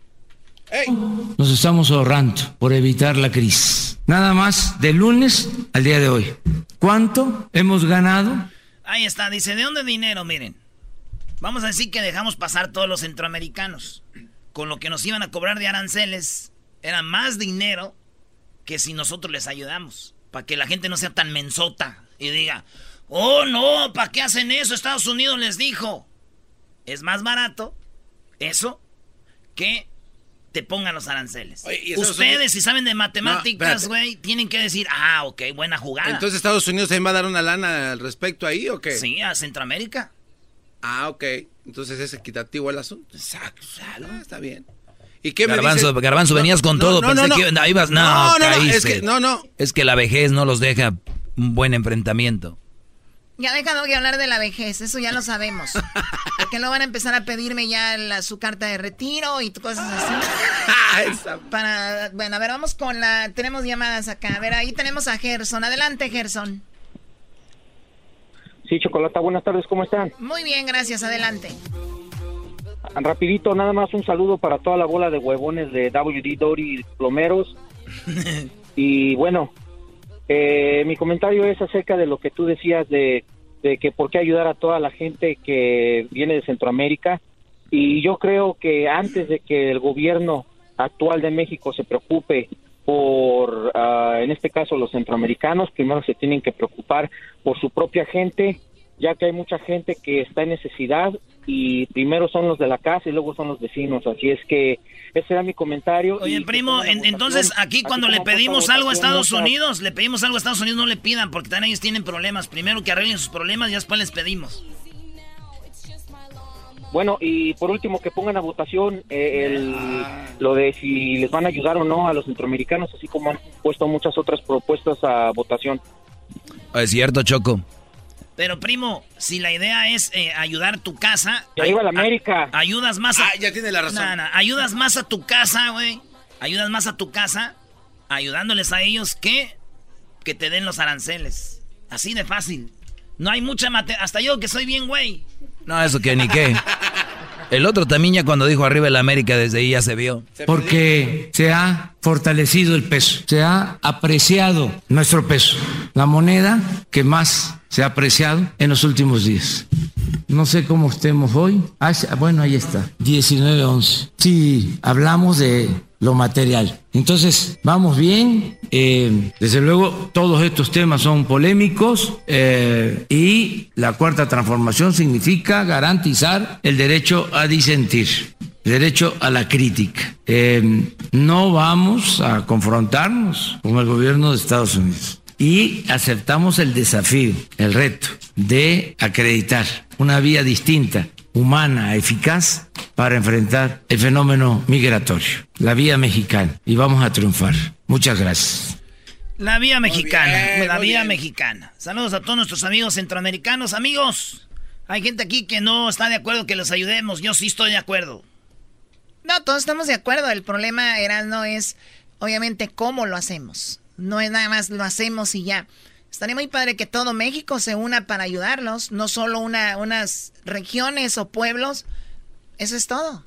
[SPEAKER 15] Nos estamos ahorrando por evitar la crisis. Nada más de lunes al día de hoy. ¿Cuánto hemos ganado?
[SPEAKER 7] Ahí está, dice, ¿de dónde dinero? Miren, vamos a decir que dejamos pasar todos los centroamericanos. Con lo que nos iban a cobrar de aranceles, era más dinero que si nosotros les ayudamos. Para que la gente no sea tan mensota y diga, oh no, ¿para qué hacen eso? Estados Unidos les dijo. Es más barato eso que te pongan los aranceles.
[SPEAKER 6] Oye, ¿y Estados
[SPEAKER 7] Ustedes,
[SPEAKER 6] Unidos?
[SPEAKER 7] si saben de matemáticas, güey, tienen que decir, ah, ok, buena jugada.
[SPEAKER 6] Entonces Estados Unidos también va a dar una lana al respecto ahí o qué?
[SPEAKER 7] Sí, a Centroamérica.
[SPEAKER 6] Ah, ok. Entonces es equitativo el asunto. Exacto. Ah, está bien. ¿Y qué me
[SPEAKER 5] Garbanzo,
[SPEAKER 6] dices?
[SPEAKER 5] Garbanzo,
[SPEAKER 6] No,
[SPEAKER 5] venías con
[SPEAKER 6] no,
[SPEAKER 5] todo.
[SPEAKER 6] no,
[SPEAKER 5] pensé
[SPEAKER 6] no,
[SPEAKER 5] que ibas. No,
[SPEAKER 6] No, no, no,
[SPEAKER 5] caíste.
[SPEAKER 6] es que- no, no.
[SPEAKER 5] Es que la vejez no los deja un buen enfrentamiento.
[SPEAKER 14] Ya dejado de hablar de la vejez, eso ya lo sabemos. Porque no van a empezar a pedirme ya la- su carta de retiro y cosas así. Para, bueno, a ver, vamos con la... Tenemos llamadas acá. A ver, ahí tenemos a Gerson. Adelante, Gerson.
[SPEAKER 16] Sí, Chocolata, buenas tardes, ¿cómo están?
[SPEAKER 14] Muy bien, gracias. Adelante.
[SPEAKER 16] Rapidito, nada más un saludo para toda la bola de huevones de WD Dory Plomeros. y bueno, eh, mi comentario es acerca de lo que tú decías de, que por qué ayudar a toda la gente que viene de Centroamérica. Y yo creo que antes de que el gobierno actual de México se preocupe por, ah, en este caso, los centroamericanos, primero se tienen que preocupar por su propia gente, ya que hay mucha gente que está en necesidad y primero son los de la casa y luego son los vecinos. Así es que ese era mi comentario.
[SPEAKER 7] Oye, primo, en- entonces aquí cuando le pedimos algo a Estados Unidos, le pedimos algo a Estados Unidos, no le pidan, porque también ellos tienen problemas. Primero que arreglen sus problemas y después les pedimos.
[SPEAKER 16] Bueno, y por último, que pongan a votación eh, el, lo de si les van a ayudar o no a los centroamericanos, así como han puesto muchas otras propuestas a votación.
[SPEAKER 5] Es cierto, Choco.
[SPEAKER 7] Pero, primo, si la idea es eh, ayudar tu casa...
[SPEAKER 16] Arriba
[SPEAKER 7] ay-
[SPEAKER 16] la América.
[SPEAKER 7] a- ayudas más a...
[SPEAKER 6] Ah, ya tiene la razón.
[SPEAKER 7] Ayudas más a tu casa, güey. Ayudas más a tu casa ayudándoles a ellos que que te den los aranceles. Así de fácil. No hay mucha mate... Hasta yo que soy bien, güey.
[SPEAKER 5] No, eso que ni qué. El otro también ya cuando dijo arriba el América, desde ahí ya se vio.
[SPEAKER 15] Porque se ha fortalecido el peso, se ha apreciado nuestro peso, la moneda que más se ha apreciado en los últimos días. No sé cómo estemos hoy. Ah, bueno, ahí está, 19-11. Si hablamos de lo material. Entonces, vamos bien. Eh, desde luego, todos estos temas son polémicos eh, y la cuarta transformación significa garantizar el derecho a disentir derecho a la crítica. Eh, no vamos a confrontarnos con el gobierno de Estados Unidos y aceptamos el desafío, el reto de acreditar una vía distinta, humana, eficaz para enfrentar el fenómeno migratorio, la vía mexicana, y vamos a triunfar. Muchas gracias.
[SPEAKER 7] La vía mexicana,
[SPEAKER 6] bien,
[SPEAKER 7] la vía
[SPEAKER 6] bien.
[SPEAKER 7] mexicana. Saludos a todos nuestros amigos centroamericanos. Amigos, hay gente aquí que no está de acuerdo que los ayudemos. Yo sí estoy de acuerdo.
[SPEAKER 14] No, todos estamos de acuerdo. El problema, era no es obviamente cómo lo hacemos. No es nada más lo hacemos y ya. Estaría muy padre que todo México se una para ayudarlos, no solo una, unas regiones o pueblos. Eso es todo.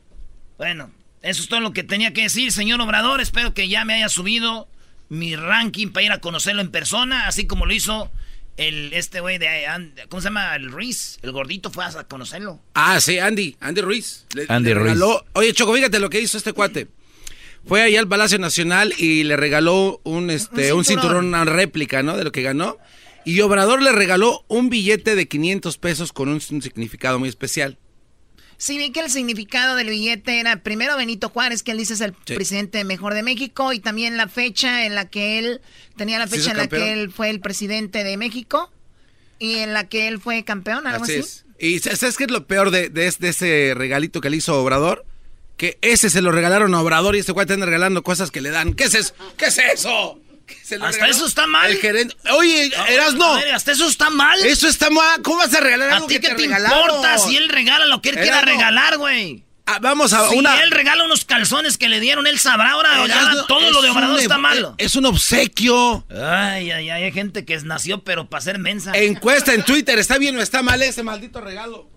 [SPEAKER 7] Bueno, eso es todo lo que tenía que decir, señor Obrador. Espero que ya me haya subido mi ranking para ir a conocerlo en persona, así como lo hizo el este güey de ¿cómo se llama? El Ruiz, el gordito fue a conocerlo.
[SPEAKER 6] Ah, sí, Andy, Andy Ruiz. Le-
[SPEAKER 5] Andy
[SPEAKER 6] le
[SPEAKER 5] Ruiz.
[SPEAKER 6] regaló- Oye, Choco, fíjate lo que hizo este cuate. Fue ahí al Palacio Nacional y le regaló un, este,
[SPEAKER 14] Un
[SPEAKER 6] un cinturón, una réplica, ¿no? De lo que ganó. Y Obrador le regaló un billete de 500 pesos con un, un significado muy especial.
[SPEAKER 14] Sí, vi que el significado del billete era primero Benito Juárez, que él dice es el
[SPEAKER 6] Sí.
[SPEAKER 14] presidente mejor de México, y también la fecha en la que él tenía la fecha en la que él fue el presidente de México. y en la que él fue campeón, algo así.
[SPEAKER 6] es. Y ¿sabes qué es lo peor de, de, de ese regalito que le hizo Obrador? Que ese se lo regalaron a Obrador y este cuate anda regalando cosas que le dan. ¿Qué es eso? ¿Qué es eso? ¿Qué se lo
[SPEAKER 7] Hasta
[SPEAKER 6] regaló?
[SPEAKER 7] eso está mal.
[SPEAKER 6] El gerente. Oye, Erasno.
[SPEAKER 7] Ver, hasta eso está mal.
[SPEAKER 6] Eso está mal. ¿Cómo vas a regalar
[SPEAKER 7] ¿A
[SPEAKER 6] algo
[SPEAKER 7] ti
[SPEAKER 6] que
[SPEAKER 7] qué
[SPEAKER 6] te,
[SPEAKER 7] importa si él regala lo que él quiera regalar, güey?
[SPEAKER 6] Ah, vamos a
[SPEAKER 7] si
[SPEAKER 6] una.
[SPEAKER 7] él regala unos calzones que le dieron, él sabrá ahora.
[SPEAKER 6] Erasno,
[SPEAKER 7] todo lo de Obrador
[SPEAKER 6] un-
[SPEAKER 7] está malo.
[SPEAKER 6] Es un obsequio.
[SPEAKER 7] Ay, ay, ay, hay gente que nació pero para ser mensa.
[SPEAKER 6] Encuesta en Twitter. ¿Está bien o está mal ese maldito regalo?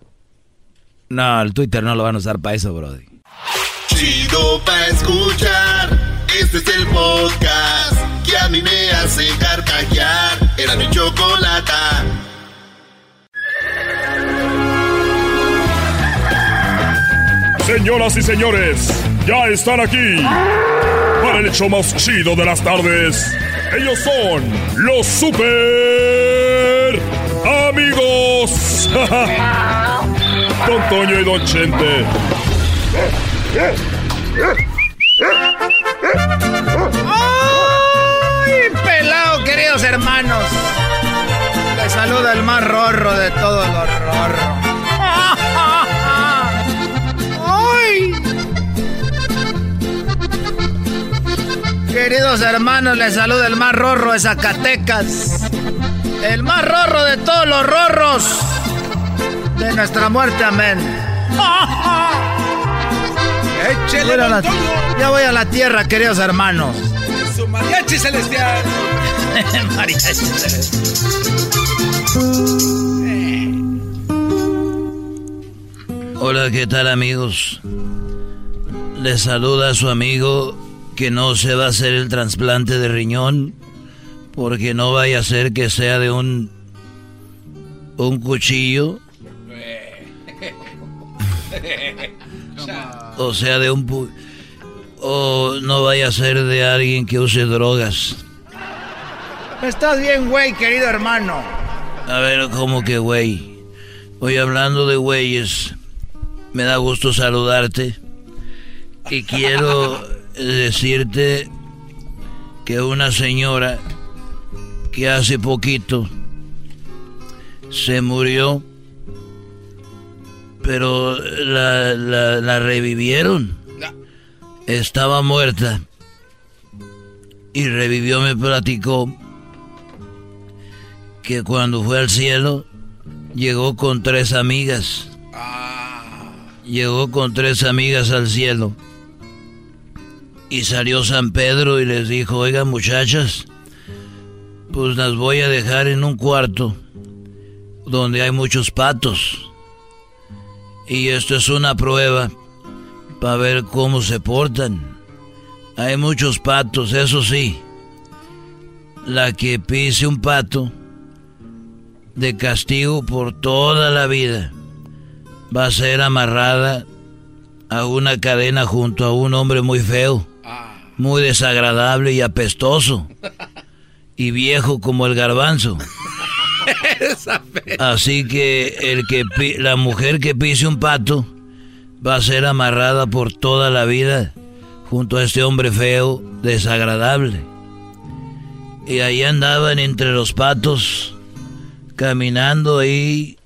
[SPEAKER 5] No, el Twitter no lo van a usar para eso, Brody.
[SPEAKER 2] Chido pa' escuchar. Este es el podcast que a mí me hace carcajear. Era mi chocolata.
[SPEAKER 3] Señoras y señores, ya están aquí para el hecho más chido de las tardes. Ellos son los super amigos. Don Toño y Don Chente.
[SPEAKER 8] ¡Ay, pelado, queridos hermanos! Les saluda el más rorro de todos los rorros. ¡Ay! Queridos hermanos, les saluda el más rorro de Zacatecas. El más rorro de todos los rorros. De nuestra muerte, amén. La- ya voy a la tierra, queridos hermanos.
[SPEAKER 6] Su mariachi celestial.
[SPEAKER 5] Hola, ¿qué tal amigos? Les saluda a su amigo que no se va a hacer el trasplante de riñón porque no vaya a ser que sea de un un cuchillo o sea de un pu- o no vaya a ser de alguien que use drogas.
[SPEAKER 8] Estás bien, güey, querido hermano.
[SPEAKER 5] A ver, como que güey. Hoy hablando de güeyes, me da gusto saludarte. Y quiero decirte que una señora que hace poquito se murió, pero la, la, la revivieron. Estaba muerta. Y revivió, me platicó que cuando fue al cielo llegó con tres amigas. Llegó con tres amigas al cielo. Y salió San Pedro y les dijo, oigan muchachas, pues las voy a dejar en un cuarto donde hay muchos patos. Y esto es una prueba para ver cómo se portan. Hay muchos patos, eso sí. La que pise un pato de castigo por toda la vida va a ser amarrada a una cadena junto a un hombre muy feo, muy desagradable y apestoso, y viejo como el garbanzo. Así que el que la mujer que pise un pato va a ser amarrada por toda la vida junto a este hombre feo, desagradable. Y ahí andaban entre los patos, caminando ahí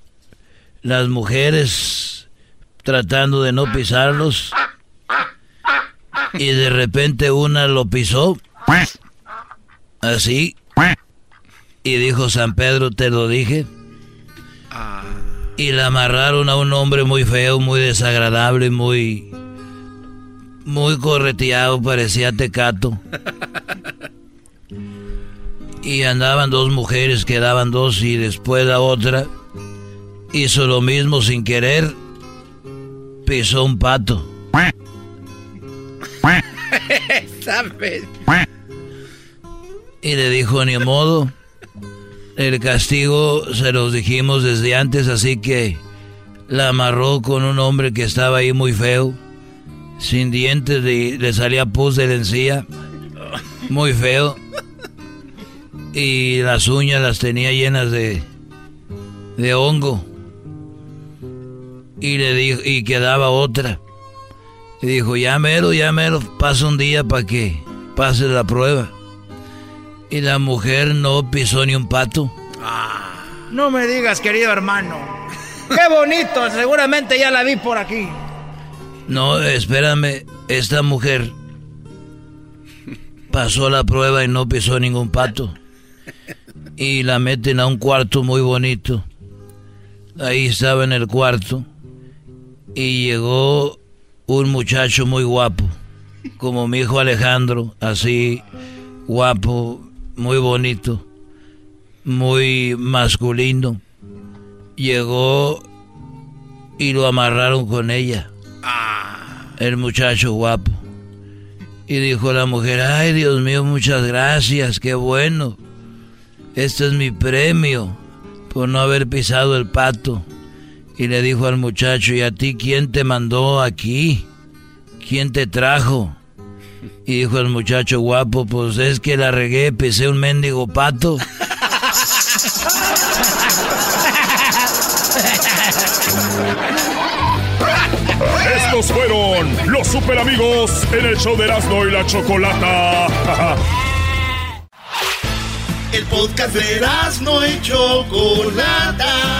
[SPEAKER 5] las mujeres tratando de no pisarlos. Y de repente una lo pisó. Así. Y dijo San Pedro, te lo dije. Y la amarraron a un hombre muy feo, muy desagradable, muy... Muy correteado, parecía tecato. Y andaban dos mujeres, quedaban dos y después la otra hizo lo mismo sin querer. Pisó un pato.
[SPEAKER 6] ¿Sabes?
[SPEAKER 5] Y le dijo, ni modo. El castigo se los dijimos desde antes, así que la amarró con un hombre que estaba ahí muy feo, sin dientes, y le salía pus de la encía, muy feo. Y las uñas las tenía llenas de, de hongo. Y le dijo, y quedaba otra. Y dijo, ya mero, ya mero, pasa un día para que pase la prueba. Y la mujer no pisó ni un pato.
[SPEAKER 8] No me digas, querido hermano. Qué bonito, seguramente ya la vi por aquí.
[SPEAKER 5] No, espérame, esta mujer pasó la prueba y no pisó ningún pato. Y la meten a un cuarto muy bonito. Ahí estaba en el cuarto y llegó un muchacho muy guapo, como mi hijo Alejandro, así guapo, muy bonito, muy masculino. Llegó y lo amarraron con ella. El muchacho guapo. Y dijo la mujer, ay Dios mío, muchas gracias, qué bueno. Este es mi premio por no haber pisado el pato. Y le dijo al muchacho, ¿y a ti quién te mandó aquí? ¿Quién te trajo? Y dijo el muchacho guapo, pues es que la regué, pisé un mendigo pato.
[SPEAKER 3] Estos fueron los super amigos en el show de Erasmo y la Chocolata.
[SPEAKER 2] El podcast de Erasmo y Chocolata.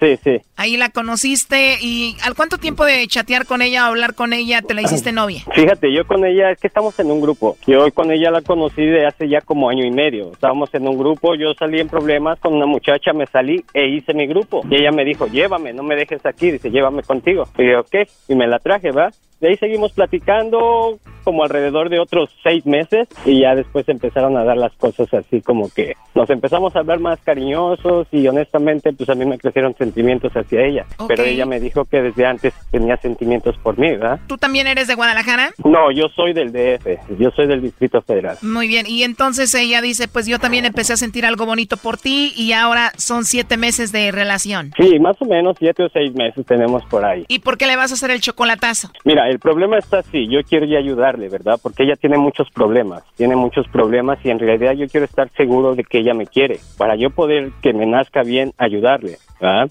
[SPEAKER 17] sí, sí.
[SPEAKER 14] Ahí la conociste y ¿al cuánto tiempo de chatear con ella o hablar con ella te la hiciste novia?
[SPEAKER 17] Fíjate, yo con ella, es que estamos en un grupo. Yo con ella la conocí de hace ya como año y medio. Estábamos en un grupo, yo salí en problemas con una muchacha, me salí e hice mi grupo. Y ella me dijo, llévame, no me dejes aquí, dice, llévame contigo. Y yo, ok, y me la traje, ¿va? De ahí seguimos platicando como alrededor de otros seis meses y ya después empezaron a dar las cosas así como que nos empezamos a hablar más cariñosos y honestamente pues a mí me crecieron sentimientos hacia ella. Pero ella me dijo que desde antes tenía sentimientos por mí, ¿verdad?
[SPEAKER 14] ¿Tú también eres de Guadalajara?
[SPEAKER 17] No, yo soy del DF, yo soy del Distrito Federal.
[SPEAKER 14] Muy bien, y entonces ella dice, pues yo también empecé a sentir algo bonito por ti y ahora son siete meses de relación.
[SPEAKER 17] Sí, más o menos siete o seis meses tenemos por ahí.
[SPEAKER 14] ¿Y por qué le vas a hacer el chocolatazo?
[SPEAKER 17] Mira, el problema está así, yo quiero ya ayudarle, ¿verdad? Porque ella tiene muchos problemas, tiene muchos problemas y en realidad yo quiero estar seguro de que ella me quiere, para yo poder que me nazca bien ayudarle, ¿verdad?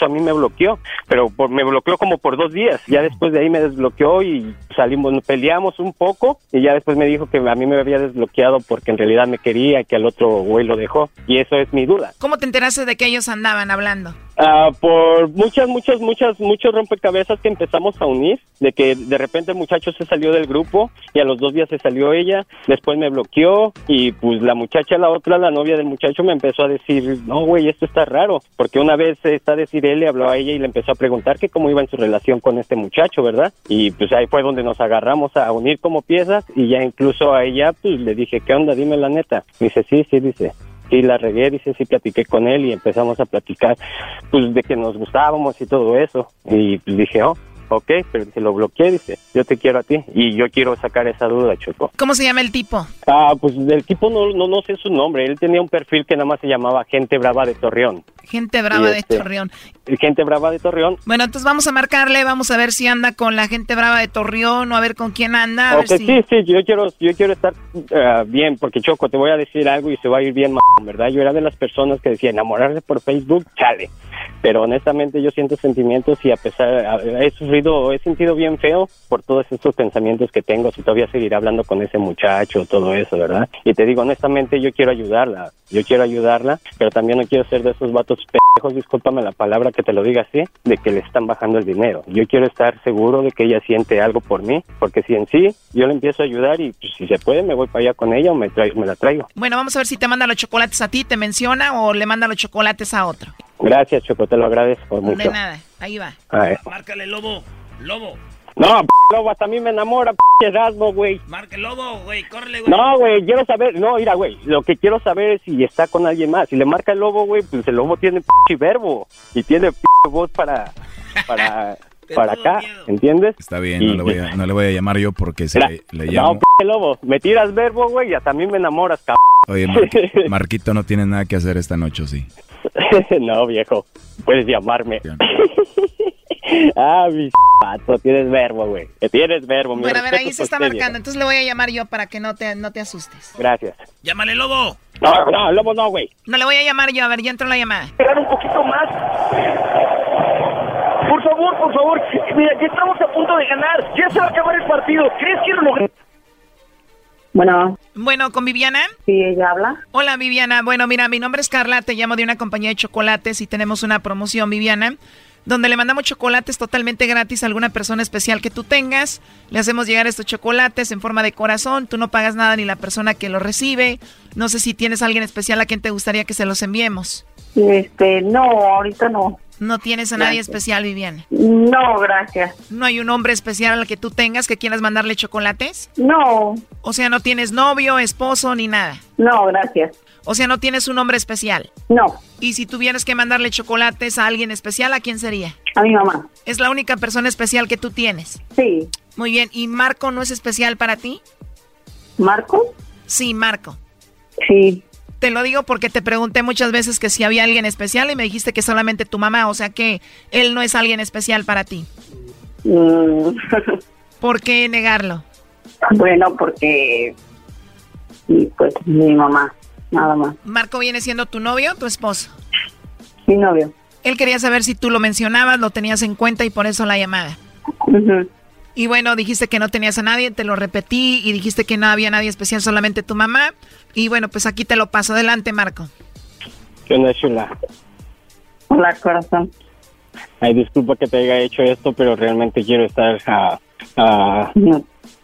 [SPEAKER 17] a mí me bloqueó, pero por, me bloqueó como por dos días. Ya después de ahí me desbloqueó y salimos, peleamos un poco y ya después me dijo que a mí me había desbloqueado porque en realidad me quería y que al otro güey lo dejó. Y eso es mi duda.
[SPEAKER 14] ¿Cómo te enteraste de que ellos andaban hablando?
[SPEAKER 17] Ah, por muchas, muchas, muchas, muchos rompecabezas que empezamos a unir, de que de repente el muchacho se salió del grupo y a los dos días se salió ella, después me bloqueó y pues la muchacha, la otra, la novia del muchacho me empezó a decir, no güey, esto está raro, porque una vez está decir él le habló a ella y le empezó a preguntar que cómo iba en su relación con este muchacho, ¿verdad? Y pues ahí fue donde nos agarramos a unir como piezas y ya incluso a ella pues le dije, ¿qué onda? Dime la neta. Dice, sí, sí, dice, sí la regué, dice, sí platiqué con él y empezamos a platicar, pues de que nos gustábamos y todo eso. Y pues dije, oh, ok, pero se lo bloqueé, dice, yo te quiero a ti y yo quiero sacar esa duda, Choco.
[SPEAKER 14] ¿Cómo se llama el tipo?
[SPEAKER 17] Ah, pues el tipo no, no, no sé su nombre, él tenía un perfil que nada más se llamaba Gente Brava de Torreón.
[SPEAKER 14] Gente brava
[SPEAKER 17] Y
[SPEAKER 14] de
[SPEAKER 17] este,
[SPEAKER 14] Torreón.
[SPEAKER 17] Gente Brava de Torreón.
[SPEAKER 14] Bueno, entonces vamos a marcarle, vamos a ver si anda con la gente brava de Torreón o a ver con quién anda. A
[SPEAKER 17] Ok,
[SPEAKER 14] ver si...
[SPEAKER 17] sí, sí, yo quiero, yo quiero estar ah, bien, porque Choco, te voy a decir algo y se va a ir bien, ¿verdad? Yo era de las personas que decía enamorarse por Facebook, chale. Pero honestamente yo siento sentimientos y a pesar, he sufrido, he sentido bien feo por todos estos pensamientos que tengo, si todavía seguiré hablando con ese muchacho, todo eso, ¿verdad? Y te digo, honestamente yo quiero ayudarla, yo quiero ayudarla, pero también no quiero ser de esos vatos discúlpame la palabra que te lo diga así, de que le están bajando el dinero. Yo quiero estar seguro de que ella siente algo por mí, porque si en sí yo le empiezo a ayudar y pues, si se puede me voy para allá con ella o me, traigo, me la traigo.
[SPEAKER 14] Bueno, vamos a ver si te manda los chocolates a ti, te menciona o le manda los chocolates a otro.
[SPEAKER 17] Gracias, Choco, te lo agradezco mucho.
[SPEAKER 14] De nada, ahí va.
[SPEAKER 17] A ver.
[SPEAKER 7] Márcale, lobo. Lobo.
[SPEAKER 17] No, p lobo, hasta a mí me enamora, p Erasmo, güey.
[SPEAKER 7] Marca el lobo, güey. Córrele, güey.
[SPEAKER 17] No, güey, quiero saber, no, mira, güey, lo que quiero saber es si está con alguien más. Si le marca el lobo, güey, pues el lobo tiene p verbo y tiene p voz para, para, para acá, ¿entiendes?
[SPEAKER 18] Está bien,
[SPEAKER 17] Y-
[SPEAKER 18] no le, voy a, no le voy a llamar yo porque se
[SPEAKER 17] Mira,
[SPEAKER 18] le, le
[SPEAKER 17] No,
[SPEAKER 18] llamo.
[SPEAKER 17] p lobo, me tiras verbo, güey, y hasta a mí me enamoras, cabrón.
[SPEAKER 18] Oye, Mar- Marquito no tiene nada que hacer esta noche, ¿o sí?
[SPEAKER 17] no, viejo, puedes llamarme. Ah, mi pato, tienes verbo, güey. Tienes verbo, mi
[SPEAKER 14] Bueno, a ver, ahí se está marcando, entonces le voy a llamar yo para que no te, no te asustes.
[SPEAKER 17] Gracias.
[SPEAKER 7] Llámale, lobo.
[SPEAKER 17] No, no, lobo no, güey.
[SPEAKER 14] No le voy a llamar yo, a ver, ya entró la llamada.
[SPEAKER 19] Esperar un poquito más. Por favor, por favor. Mira, ya estamos a punto de ganar. Ya se va a acabar el partido. ¿Crees que lo logré?
[SPEAKER 14] Bueno. Bueno, ¿con Viviana?
[SPEAKER 20] Sí, ella habla.
[SPEAKER 14] Hola, Viviana. Bueno, mira, mi nombre es Carla, te llamo de una compañía de chocolates y tenemos una promoción, Viviana, donde le mandamos chocolates totalmente gratis a alguna persona especial que tú tengas. Le hacemos llegar estos chocolates en forma de corazón, tú no pagas nada ni la persona que los recibe. No sé si tienes a alguien especial a quien te gustaría que se los enviemos.
[SPEAKER 20] Este, no, ahorita no.
[SPEAKER 14] No tienes a nadie especial, Viviana.
[SPEAKER 20] No, gracias.
[SPEAKER 14] ¿No hay un hombre especial al que tú tengas que quieras mandarle chocolates?
[SPEAKER 20] No.
[SPEAKER 14] O sea, no tienes novio, esposo ni nada.
[SPEAKER 20] No, gracias.
[SPEAKER 14] O sea, no tienes un hombre especial.
[SPEAKER 20] No.
[SPEAKER 14] Y si tuvieras que mandarle chocolates a alguien especial, ¿a quién sería?
[SPEAKER 20] A mi mamá.
[SPEAKER 14] Es la única persona especial que tú tienes.
[SPEAKER 20] Sí.
[SPEAKER 14] Muy bien. ¿Y Marco no es especial para ti?
[SPEAKER 20] ¿Marco?
[SPEAKER 14] Sí, Marco.
[SPEAKER 20] Sí.
[SPEAKER 14] Te lo digo porque te pregunté muchas veces que si había alguien especial y me dijiste que solamente tu mamá, o sea que él no es alguien especial para ti.
[SPEAKER 20] Mm,
[SPEAKER 14] ¿Por qué negarlo?
[SPEAKER 20] bueno, porque... Y pues mi mamá, nada más.
[SPEAKER 14] Marco viene siendo tu novio o tu esposo.
[SPEAKER 20] Mi novio.
[SPEAKER 14] Él quería saber si tú lo mencionabas, lo tenías en cuenta y por eso la llamada. Y bueno, dijiste que no tenías a nadie, te lo repetí y dijiste que no había nadie especial, solamente tu mamá. Y bueno, pues aquí te lo paso. Adelante, Marco.
[SPEAKER 17] ¿Qué onda, chula?
[SPEAKER 20] Hola, corazón.
[SPEAKER 17] Ay, disculpa que te haya hecho esto, pero realmente quiero estar ah, ah,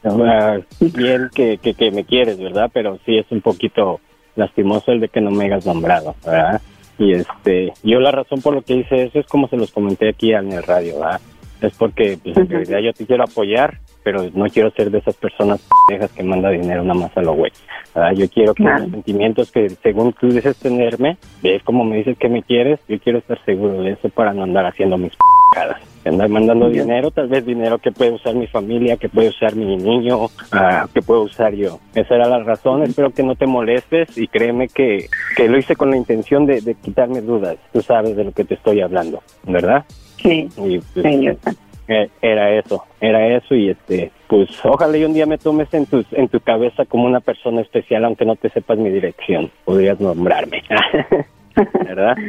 [SPEAKER 17] ah, bien que, que, que me quieres, ¿verdad? Pero sí es un poquito lastimoso el de que no me hayas nombrado, ¿verdad? Y este, yo la razón por lo que hice eso es como se los comenté aquí en el radio, ¿verdad? Es porque pues, en realidad yo te quiero apoyar, pero no quiero ser de esas personas pendejas que manda dinero nada más a lo güey. Yo quiero que
[SPEAKER 20] Claro.
[SPEAKER 17] los sentimientos que según tú dices tenerme, ves como me dices que me quieres, yo quiero estar seguro de eso para no andar haciendo mis pendejadas. Andar mandando dinero, tal vez dinero que puede usar mi familia, que puede usar mi niño, ah, que puedo usar yo. Esa era la razón, espero que no te molestes y créeme que, que lo hice con la intención de, de quitarme dudas. Tú sabes de lo que te estoy hablando, ¿verdad?
[SPEAKER 20] Sí.
[SPEAKER 17] Y pues,
[SPEAKER 20] Sí,
[SPEAKER 17] eh, era eso, era eso y este, pues ojalá y un día me tomes en tu, en tu cabeza como una persona especial, aunque no te sepas mi dirección, podrías nombrarme, ¿verdad?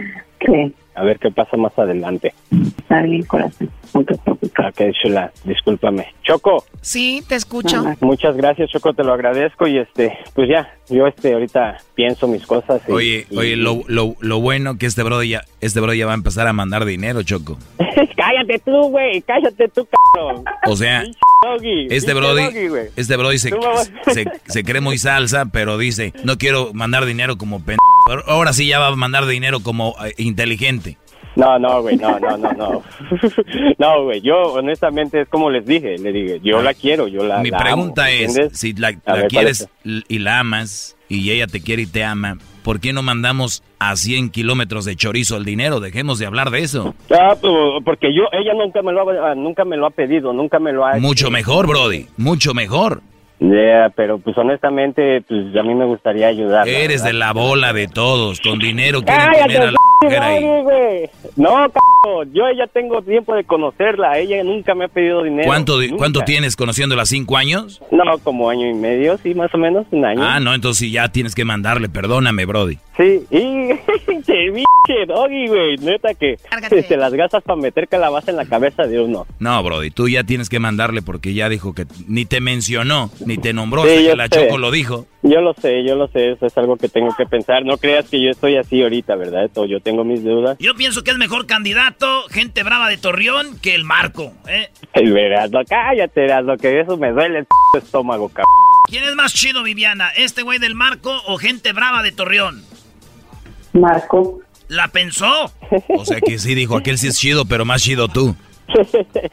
[SPEAKER 20] Sí.
[SPEAKER 17] A ver qué pasa más adelante.
[SPEAKER 20] Está bien, corazón. No te preocupes.
[SPEAKER 17] Ok, chula, discúlpame. Choco,
[SPEAKER 14] Sí, te escucho.
[SPEAKER 17] muchas gracias, Choco, te lo agradezco y este, pues ya, yo este ahorita pienso mis cosas. y-
[SPEAKER 5] Oye,
[SPEAKER 17] y-
[SPEAKER 5] oye, lo, lo, lo bueno que este bro ya, este bro ya va a empezar a mandar dinero, Choco.
[SPEAKER 17] cállate tú, güey, cállate tú, cabrón.
[SPEAKER 5] O sea, este brody, este brody se, se, se cree muy salsa, pero dice, no quiero mandar dinero como pen... Pero Ahora sí ya va a mandar dinero como eh, inteligente.
[SPEAKER 17] No, no, güey, no, no, no, no. No, güey, yo honestamente es como les dije, le dije, yo la quiero, yo la
[SPEAKER 5] Mi
[SPEAKER 17] la amo,
[SPEAKER 5] pregunta es, si la,
[SPEAKER 17] A
[SPEAKER 5] la
[SPEAKER 17] ver, ¿cuál
[SPEAKER 5] quieres y la amas y ella te quiere y te ama, ¿por qué no mandamos a 100 kilómetros de chorizo el dinero? Dejemos de hablar de eso.
[SPEAKER 17] Ah, porque yo, ella nunca me lo ha, nunca me lo ha pedido, nunca me lo ha
[SPEAKER 5] Mucho mejor, Brody, mucho mejor.
[SPEAKER 17] Yeah, pero pues honestamente, pues a mí me gustaría ayudar.
[SPEAKER 5] Eres de la bola de todos, con dinero quieren
[SPEAKER 17] Cállate,
[SPEAKER 5] tener a la
[SPEAKER 17] p-
[SPEAKER 5] mujer ahí.
[SPEAKER 17] güey. No, c Yo ya tengo tiempo de conocerla. Ella nunca me ha pedido dinero.
[SPEAKER 5] ¿Cuánto,
[SPEAKER 17] Nunca.
[SPEAKER 5] ¿Cuánto tienes conociéndola? ¿Cinco años?
[SPEAKER 17] No, como año y medio, sí, más o menos, un año.
[SPEAKER 5] Ah, no, entonces sí, ya tienes que mandarle. Perdóname, Brody.
[SPEAKER 17] Sí, y che, biche, doggy, güey, neta que te las gastas para meter calabaza en la cabeza de uno.
[SPEAKER 5] No, Brody, tú ya tienes que mandarle porque ya dijo que ni te mencionó, ni te nombró,
[SPEAKER 17] Sí,
[SPEAKER 5] hasta que la
[SPEAKER 17] sé.
[SPEAKER 5] Choco lo dijo.
[SPEAKER 17] Yo lo sé, yo lo sé, eso es algo que tengo que pensar. No creas que yo estoy así ahorita, ¿verdad? Esto, yo tengo mis dudas.
[SPEAKER 7] Yo pienso que es mejor candidato, gente brava de Torreón, que el Marco. ¿eh?
[SPEAKER 17] El verano, cállate, lo que eso me duele el p- estómago, cabrón.
[SPEAKER 7] ¿Quién es más chido, Viviana? ¿Este güey del Marco o gente brava de Torreón?
[SPEAKER 20] Marco.
[SPEAKER 7] ¿La pensó?
[SPEAKER 5] O sea que sí dijo, aquel sí es chido, pero más chido tú.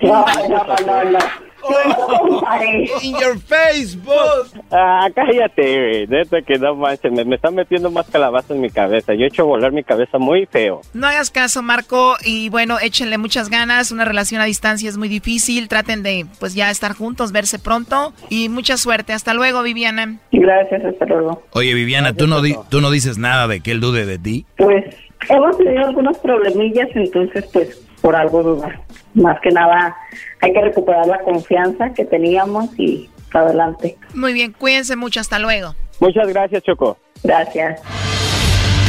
[SPEAKER 20] No, no, no, no.
[SPEAKER 6] In your Facebook.
[SPEAKER 17] Ah, cállate, güey, neta que no manches, me, me están metiendo más calabaza en mi cabeza. Yo he hecho volar mi cabeza muy feo.
[SPEAKER 14] No hagas caso, Marco, y bueno, échenle muchas ganas. Una relación a distancia es muy difícil. Traten de, pues ya estar juntos, verse pronto y mucha suerte. Hasta luego, Viviana.
[SPEAKER 20] Gracias, hasta luego.
[SPEAKER 5] Oye, Viviana, ¿tú no, di- ¿tú no dices nada de que él dude de ti?
[SPEAKER 20] Pues hemos tenido algunos problemillas, entonces pues por algo dudar. Más que nada hay que recuperar la confianza que teníamos y para adelante.
[SPEAKER 14] Muy bien, cuídense mucho. Hasta luego.
[SPEAKER 17] Muchas gracias, Choco.
[SPEAKER 20] Gracias.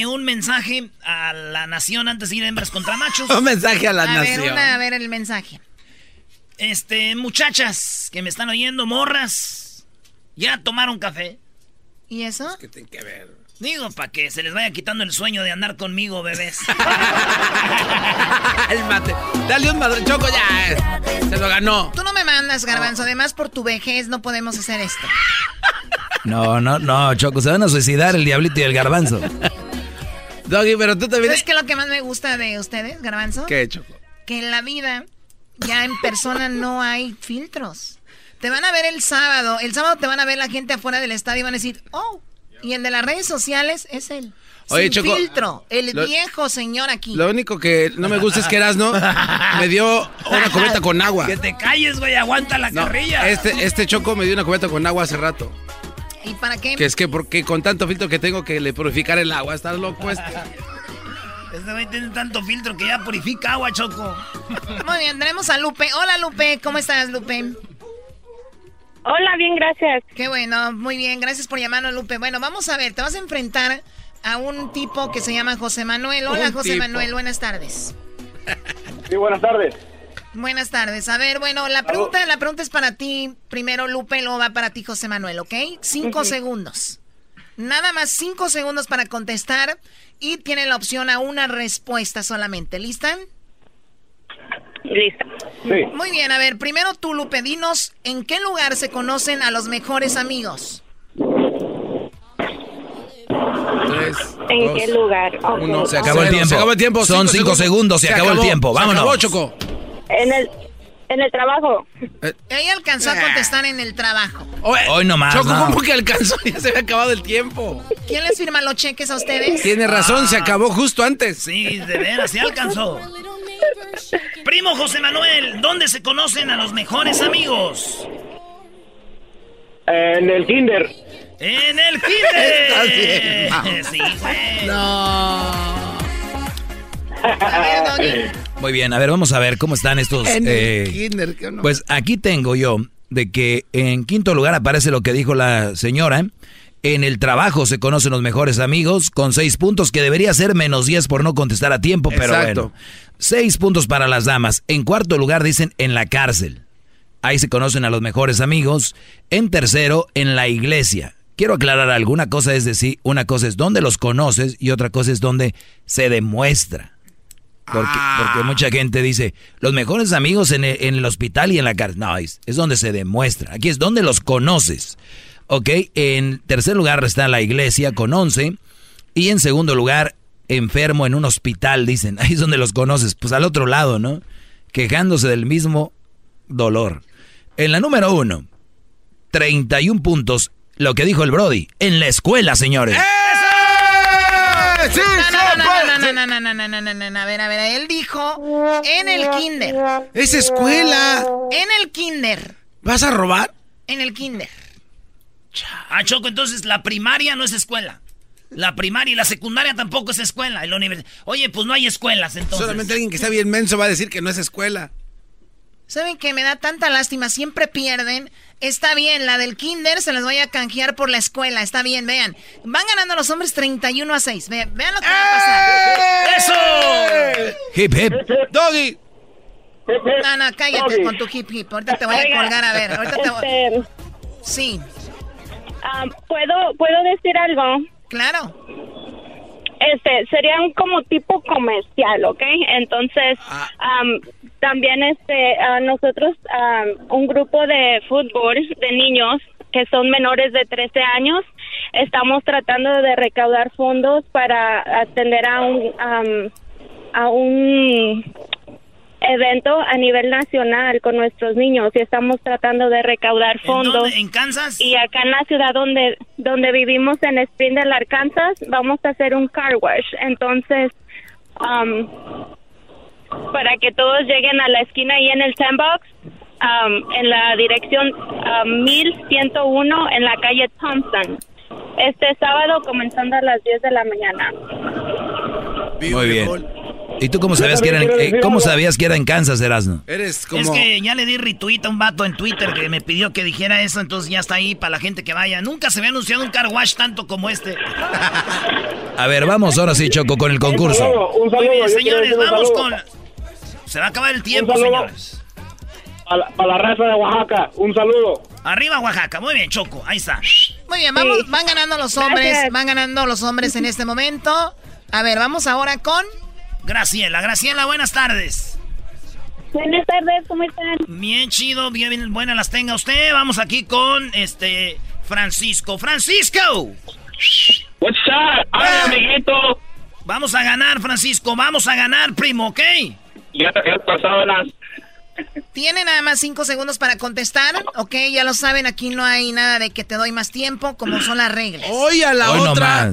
[SPEAKER 7] eh, un mensaje a la nación antes de ir a hembras contra machos.
[SPEAKER 6] Un mensaje a la
[SPEAKER 14] a
[SPEAKER 6] nación.
[SPEAKER 14] Ver, una, a ver el mensaje.
[SPEAKER 7] Este, muchachas que me están oyendo, morras, ¿ya tomaron café?
[SPEAKER 14] ¿Y eso?
[SPEAKER 6] ¿Qué tiene que ver?
[SPEAKER 7] Digo, para que se les vaya quitando el sueño de andar conmigo, bebés.
[SPEAKER 6] Cálmate. Dale un madre, Choco, ya. Se lo ganó.
[SPEAKER 14] Tú no me mandas, Garbanzo. Además, por tu vejez no podemos hacer esto.
[SPEAKER 5] No, no, no, Choco, se van a suicidar el diablito y el garbanzo.
[SPEAKER 6] Doggy, pero tú también.
[SPEAKER 14] ¿Sabes qué es lo que más me gusta de ustedes, Garbanzo?
[SPEAKER 6] ¿Qué, Choco?
[SPEAKER 14] Que en la vida, ya en persona, no hay filtros. Te van a ver el sábado. El sábado te van a ver la gente afuera del estadio y van a decir, oh. Y el de las redes sociales es él.
[SPEAKER 6] Oye,
[SPEAKER 14] Sin
[SPEAKER 6] Choco,
[SPEAKER 14] filtro. El
[SPEAKER 6] lo-
[SPEAKER 14] viejo señor aquí.
[SPEAKER 6] Lo único que no me gusta es que Erasno me dio una cubeta con agua.
[SPEAKER 7] Que te calles, güey, aguanta la
[SPEAKER 6] No,
[SPEAKER 7] carrilla.
[SPEAKER 6] este, este Choco me dio una cubeta con agua hace rato.
[SPEAKER 14] ¿Y para qué?
[SPEAKER 6] Que es que porque con tanto filtro que tengo que le purificar el agua, estás loco este.
[SPEAKER 7] Este güey tiene tanto filtro que ya purifica agua, Choco.
[SPEAKER 14] Muy bien, tenemos a Lupe. Hola, Lupe. ¿Cómo estás, Lupe?
[SPEAKER 21] Hola, bien, gracias.
[SPEAKER 14] Qué bueno, muy bien. Gracias por llamarnos, Lupe. Bueno, vamos a ver. Te vas a enfrentar a un tipo que se llama José Manuel. Hola,
[SPEAKER 17] Un
[SPEAKER 14] José
[SPEAKER 17] tipo.
[SPEAKER 14] Manuel. Buenas tardes.
[SPEAKER 17] Sí, buenas tardes.
[SPEAKER 14] Buenas tardes. A ver, bueno, la pregunta, la pregunta es para ti. Primero, Lupe, luego va para ti, José Manuel, ¿ok? Cinco segundos. Nada más cinco segundos para contestar y tiene la opción a una respuesta solamente. ¿Lista?
[SPEAKER 21] Lista.
[SPEAKER 14] Muy bien, a ver, primero tú, Lupe, dinos en qué lugar se conocen a los mejores amigos.
[SPEAKER 6] Tres,
[SPEAKER 21] ¿En
[SPEAKER 6] dos,
[SPEAKER 21] qué lugar?
[SPEAKER 6] Uno.
[SPEAKER 5] Se acabó el tiempo.
[SPEAKER 6] Se acabó el tiempo.
[SPEAKER 5] Son cinco segundos, se acabó el tiempo.
[SPEAKER 6] Se
[SPEAKER 5] Vámonos.
[SPEAKER 6] acabó, Choco.
[SPEAKER 21] En el, en el trabajo.
[SPEAKER 14] Ella alcanzó a contestar en el trabajo.
[SPEAKER 5] Hoy nomás,
[SPEAKER 6] Choco,
[SPEAKER 5] no.
[SPEAKER 6] ¿cómo que alcanzó? Ya se había acabado el tiempo.
[SPEAKER 14] ¿Quién les firma los cheques a ustedes?
[SPEAKER 6] Tiene razón, se acabó justo antes.
[SPEAKER 7] Sí, de veras, se alcanzó. Primo José Manuel, ¿dónde se conocen a los mejores amigos?
[SPEAKER 17] En el kinder.
[SPEAKER 7] ¡En el kinder!
[SPEAKER 6] bien,
[SPEAKER 7] Sí, güey.
[SPEAKER 6] No.
[SPEAKER 14] A ver, Doggy.
[SPEAKER 5] Muy bien, a ver, vamos a ver cómo están estos.
[SPEAKER 6] En
[SPEAKER 5] eh,
[SPEAKER 6] el kinder, ¿qué no?
[SPEAKER 5] Pues aquí tengo yo de que en quinto lugar aparece lo que dijo la señora. En el trabajo se conocen los mejores amigos con seis puntos, que debería ser menos diez por no contestar a tiempo, pero
[SPEAKER 6] Exacto.
[SPEAKER 5] bueno. Seis puntos para las damas. En cuarto lugar dicen en la cárcel. Ahí se conocen a los mejores amigos. En tercero, en la iglesia. Quiero aclarar algo. Una cosa es decir, una cosa es dónde los conoces y otra cosa es dónde se demuestra. Porque, porque mucha gente dice, los mejores amigos en el, en el hospital y en la cárcel. No, es, es donde se demuestra. Aquí es donde los conoces. Ok, en tercer lugar está la iglesia con 11. Y en segundo lugar, enfermo en un hospital, dicen. Ahí es donde los conoces. Pues al otro lado, ¿no? Quejándose del mismo dolor. En la número uno, 31 puntos. Lo que dijo el Brody. En la escuela, señores.
[SPEAKER 14] no, no, no, no, no, no, no, no, no, no, a ver, a ver, él dijo en el kinder.
[SPEAKER 6] Es escuela.
[SPEAKER 14] En el kinder.
[SPEAKER 6] ¿Vas a robar?
[SPEAKER 14] En el kinder.
[SPEAKER 7] Ah, Choco, entonces la primaria no es escuela. La primaria y la secundaria tampoco es escuela. Y la universidad. Oye, pues no hay escuelas entonces.
[SPEAKER 6] Solamente alguien que está bien menso va a decir que no es escuela.
[SPEAKER 14] ¿Saben que me da tanta lástima? Siempre pierden. Está bien, la del kinder se las voy a canjear por la escuela. Está bien, vean. Van ganando los hombres 31 a 6. Vean, vean lo que va a pasar.
[SPEAKER 7] ¡Eso!
[SPEAKER 5] Hip, hip.
[SPEAKER 6] Doggy.
[SPEAKER 14] No, no, cállate con tu hip hip. Ahorita te voy a colgar, a ver. Ahorita te voy...
[SPEAKER 22] este,
[SPEAKER 14] Sí,
[SPEAKER 22] ah, ¿puedo, ¿Puedo decir algo?
[SPEAKER 14] claro.
[SPEAKER 22] Este, sería un como tipo comercial, ¿ok? Entonces, am, también este, ah, nosotros, am, un grupo de fútbol de niños que son menores de 13 años, estamos tratando de recaudar fondos para atender a un, am, a un evento a nivel nacional con nuestros niños y estamos tratando de recaudar fondos.
[SPEAKER 7] dónde? ¿En Kansas?
[SPEAKER 22] Y acá en la ciudad donde donde vivimos en Springdale, Arkansas, vamos a hacer un car wash. Entonces, um, para que todos lleguen a la esquina ahí en el sandbox, um, en la dirección um, 1101 en la calle Thompson. Este sábado comenzando a las 10 de la mañana.
[SPEAKER 5] Muy bien. ¿Y tú cómo sabías que era en, eh, cómo sabías que era en Kansas, Erasno?
[SPEAKER 6] Eres como...
[SPEAKER 7] Es que ya le di retweet a un vato en Twitter que me pidió que dijera eso, entonces ya está ahí para la gente que vaya. Nunca se había anunciado un car wash tanto como este.
[SPEAKER 5] A ver, vamos ahora sí, Choco, con el concurso.
[SPEAKER 23] Un saludo,
[SPEAKER 7] Muy bien,
[SPEAKER 23] yo quiero
[SPEAKER 7] señores,
[SPEAKER 23] un
[SPEAKER 7] vamos
[SPEAKER 23] saludo.
[SPEAKER 7] con... Se va a acabar el tiempo,
[SPEAKER 23] Un saludo.
[SPEAKER 7] señores.
[SPEAKER 23] A la, a la raza de Oaxaca, un saludo.
[SPEAKER 7] Arriba Oaxaca, muy bien, Choco, ahí está.
[SPEAKER 14] Muy bien, vamos, van ganando los hombres,
[SPEAKER 22] Gracias.
[SPEAKER 14] van ganando los hombres en este momento. A ver, vamos ahora con...
[SPEAKER 7] Graciela, Graciela, buenas tardes.
[SPEAKER 22] Buenas tardes, ¿cómo están?
[SPEAKER 7] Bien chido, bien, bien buenas las tenga usted. Vamos aquí con este Francisco. Francisco.
[SPEAKER 23] What's up? Ay, amiguito.
[SPEAKER 7] Vamos a ganar, Francisco. Vamos a ganar, primo, ¿ok?
[SPEAKER 23] Ya te has pasado las...
[SPEAKER 14] Tiene nada más cinco segundos para contestar, ¿ok? Ya lo saben, aquí no hay nada de que te doy más tiempo, como son las reglas.
[SPEAKER 6] Oye, a la
[SPEAKER 5] Hoy
[SPEAKER 6] otra.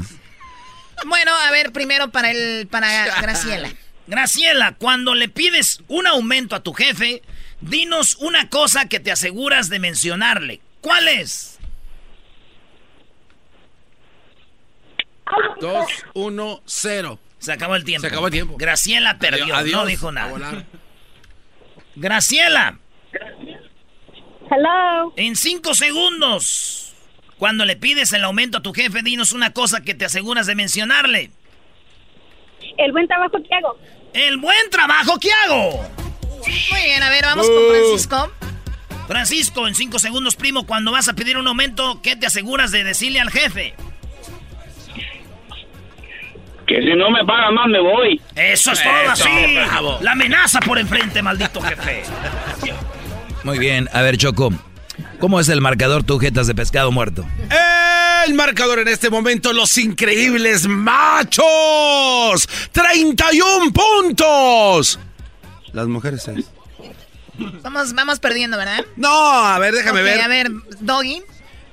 [SPEAKER 14] Bueno, a ver, primero para el para Graciela.
[SPEAKER 7] Graciela, cuando le pides un aumento a tu jefe, dinos una cosa que te aseguras de mencionarle. ¿Cuál es?
[SPEAKER 6] Dos, uno, cero.
[SPEAKER 7] Se acabó el tiempo.
[SPEAKER 6] Se acabó el tiempo.
[SPEAKER 7] Graciela perdió,
[SPEAKER 6] Adiós.
[SPEAKER 7] no dijo
[SPEAKER 6] A
[SPEAKER 7] nada. Graciela,
[SPEAKER 22] Hello.
[SPEAKER 7] en cinco segundos, cuando le pides el aumento a tu jefe, dinos una cosa que te aseguras de mencionarle.
[SPEAKER 22] El buen trabajo que hago.
[SPEAKER 7] El buen trabajo que hago.
[SPEAKER 14] Muy bien, a ver, vamos con Francisco.
[SPEAKER 7] Francisco, en cinco segundos, primo, cuando vas a pedir un aumento, ¿qué te aseguras de decirle al jefe?
[SPEAKER 23] Que si no me pagan más, me voy.
[SPEAKER 7] Eso es todo así. La amenaza por enfrente, maldito jefe.
[SPEAKER 5] Muy bien. A ver, Choco. ¿Cómo es el marcador tu jetas de pescado muerto?
[SPEAKER 6] El marcador en este momento, los increíbles machos. 31 puntos. Las mujeres seis.
[SPEAKER 14] Vamos, vamos perdiendo, ¿verdad?
[SPEAKER 6] No, a ver, déjame ver.
[SPEAKER 14] A ver, Doggy.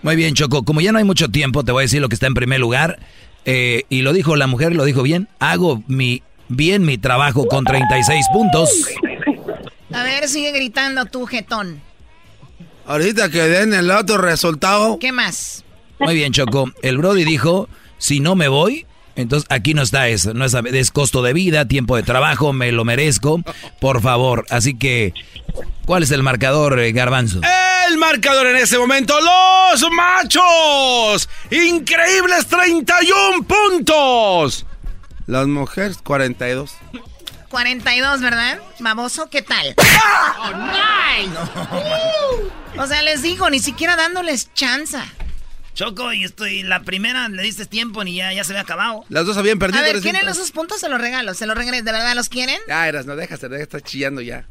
[SPEAKER 5] Muy bien, Choco. Como ya no hay mucho tiempo, te voy a decir lo que está en primer lugar. Eh, y lo dijo la mujer, lo dijo bien. Hago mi bien mi trabajo con 36 puntos.
[SPEAKER 14] A ver, sigue gritando tú, jetón.
[SPEAKER 6] Ahorita que den el otro resultado.
[SPEAKER 14] ¿Qué más?
[SPEAKER 5] Muy bien, Choco. El Brody dijo, si no me voy, entonces aquí no está eso. No es, es costo de vida, tiempo de trabajo, me lo merezco. Por favor. Así que, ¿cuál es el marcador, eh, Garbanzo?
[SPEAKER 6] El marcador en ese momento, los machos. Increíbles 31 puntos. Las mujeres 42.
[SPEAKER 14] 42, ¿verdad? Baboso, ¿qué tal? O sea, les digo, ni siquiera dándoles chanza.
[SPEAKER 7] Choco, y estoy la primera le diste tiempo ni ya, ya se había acabado.
[SPEAKER 6] Las dos habían perdido.
[SPEAKER 14] A ver. ¿quieren esos puntos? Se los regalo, se los regalo. ¿De verdad los quieren?
[SPEAKER 6] Ya, eras, no dejas, deja, está chillando ya.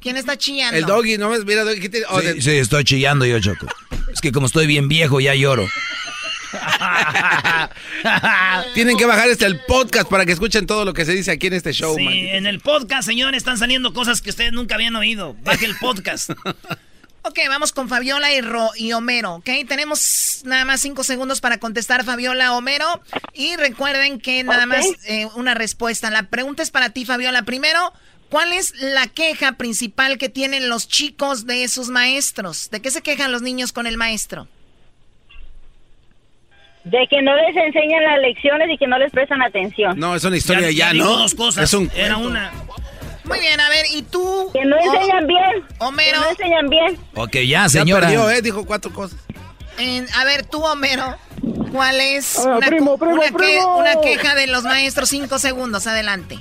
[SPEAKER 14] ¿Quién está chillando?
[SPEAKER 6] El doggy, no ves, mira, doggy, ¿qué te- oh,
[SPEAKER 5] Sí,
[SPEAKER 6] de-
[SPEAKER 5] sí, estoy chillando yo, Choco. Es que como estoy bien viejo, ya lloro.
[SPEAKER 6] Tienen que bajar este el podcast para que escuchen todo lo que se dice aquí en este show,
[SPEAKER 7] Sí,
[SPEAKER 6] man.
[SPEAKER 7] en el podcast, señores, están saliendo cosas que ustedes nunca habían oído. Baje el podcast.
[SPEAKER 14] Ok, vamos con Fabiola y, Ro- y Homero, ¿ok? Tenemos nada más cinco segundos para contestar Fabiola, Homero. Y recuerden que nada más eh, una respuesta. La pregunta es para ti, Fabiola. Primero, ¿cuál es la queja principal que tienen los chicos de sus maestros? ¿De qué se quejan los niños con el maestro?
[SPEAKER 21] De que no les enseñan las lecciones y que no les prestan atención.
[SPEAKER 6] No, es una historia ya,
[SPEAKER 7] dijo
[SPEAKER 6] ¿no?
[SPEAKER 7] dos cosas.
[SPEAKER 6] Es un
[SPEAKER 7] Era
[SPEAKER 6] cuento.
[SPEAKER 7] una.
[SPEAKER 14] Muy bien, a ver, ¿y tú?
[SPEAKER 21] Que no enseñan bien.
[SPEAKER 14] Homero.
[SPEAKER 21] Que no enseñan bien.
[SPEAKER 5] Ok, ya, señora.
[SPEAKER 6] perdió, ¿eh? Dijo cuatro cosas.
[SPEAKER 14] A ver, tú, Homero, ¿cuál es
[SPEAKER 19] Ah,
[SPEAKER 14] una,
[SPEAKER 19] primo,
[SPEAKER 14] co-
[SPEAKER 19] primo,
[SPEAKER 14] una que-
[SPEAKER 19] primo.
[SPEAKER 14] una queja de los maestros? Cinco segundos, adelante.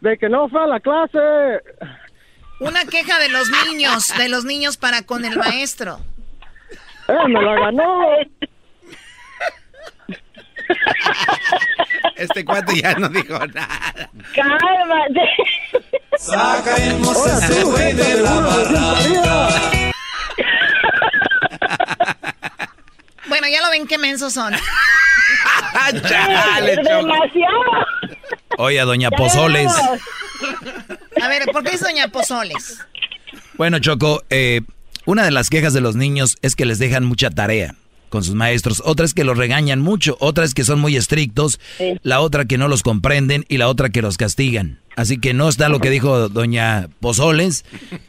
[SPEAKER 19] De que no fue a la clase.
[SPEAKER 14] Una queja de los niños, de los niños para con el maestro.
[SPEAKER 19] Eh, me la ganó.
[SPEAKER 6] Este cuate ya no dijo nada.
[SPEAKER 21] Cálmate.
[SPEAKER 19] Sacaremos ese güey de la barranca.
[SPEAKER 14] Bueno, ya lo ven qué mensos son.
[SPEAKER 6] Chale.
[SPEAKER 21] Demasiado.
[SPEAKER 5] Oye, doña Pozoles.
[SPEAKER 14] A ver, ¿por qué es Doña Pozoles?
[SPEAKER 5] Bueno, Choco, eh, una de las quejas de los niños es que les dejan mucha tarea con sus maestros. Otra es que los regañan mucho. Otra es que son muy estrictos. La otra que no los comprenden y la otra que los castigan. Así que no está lo que dijo doña Pozoles,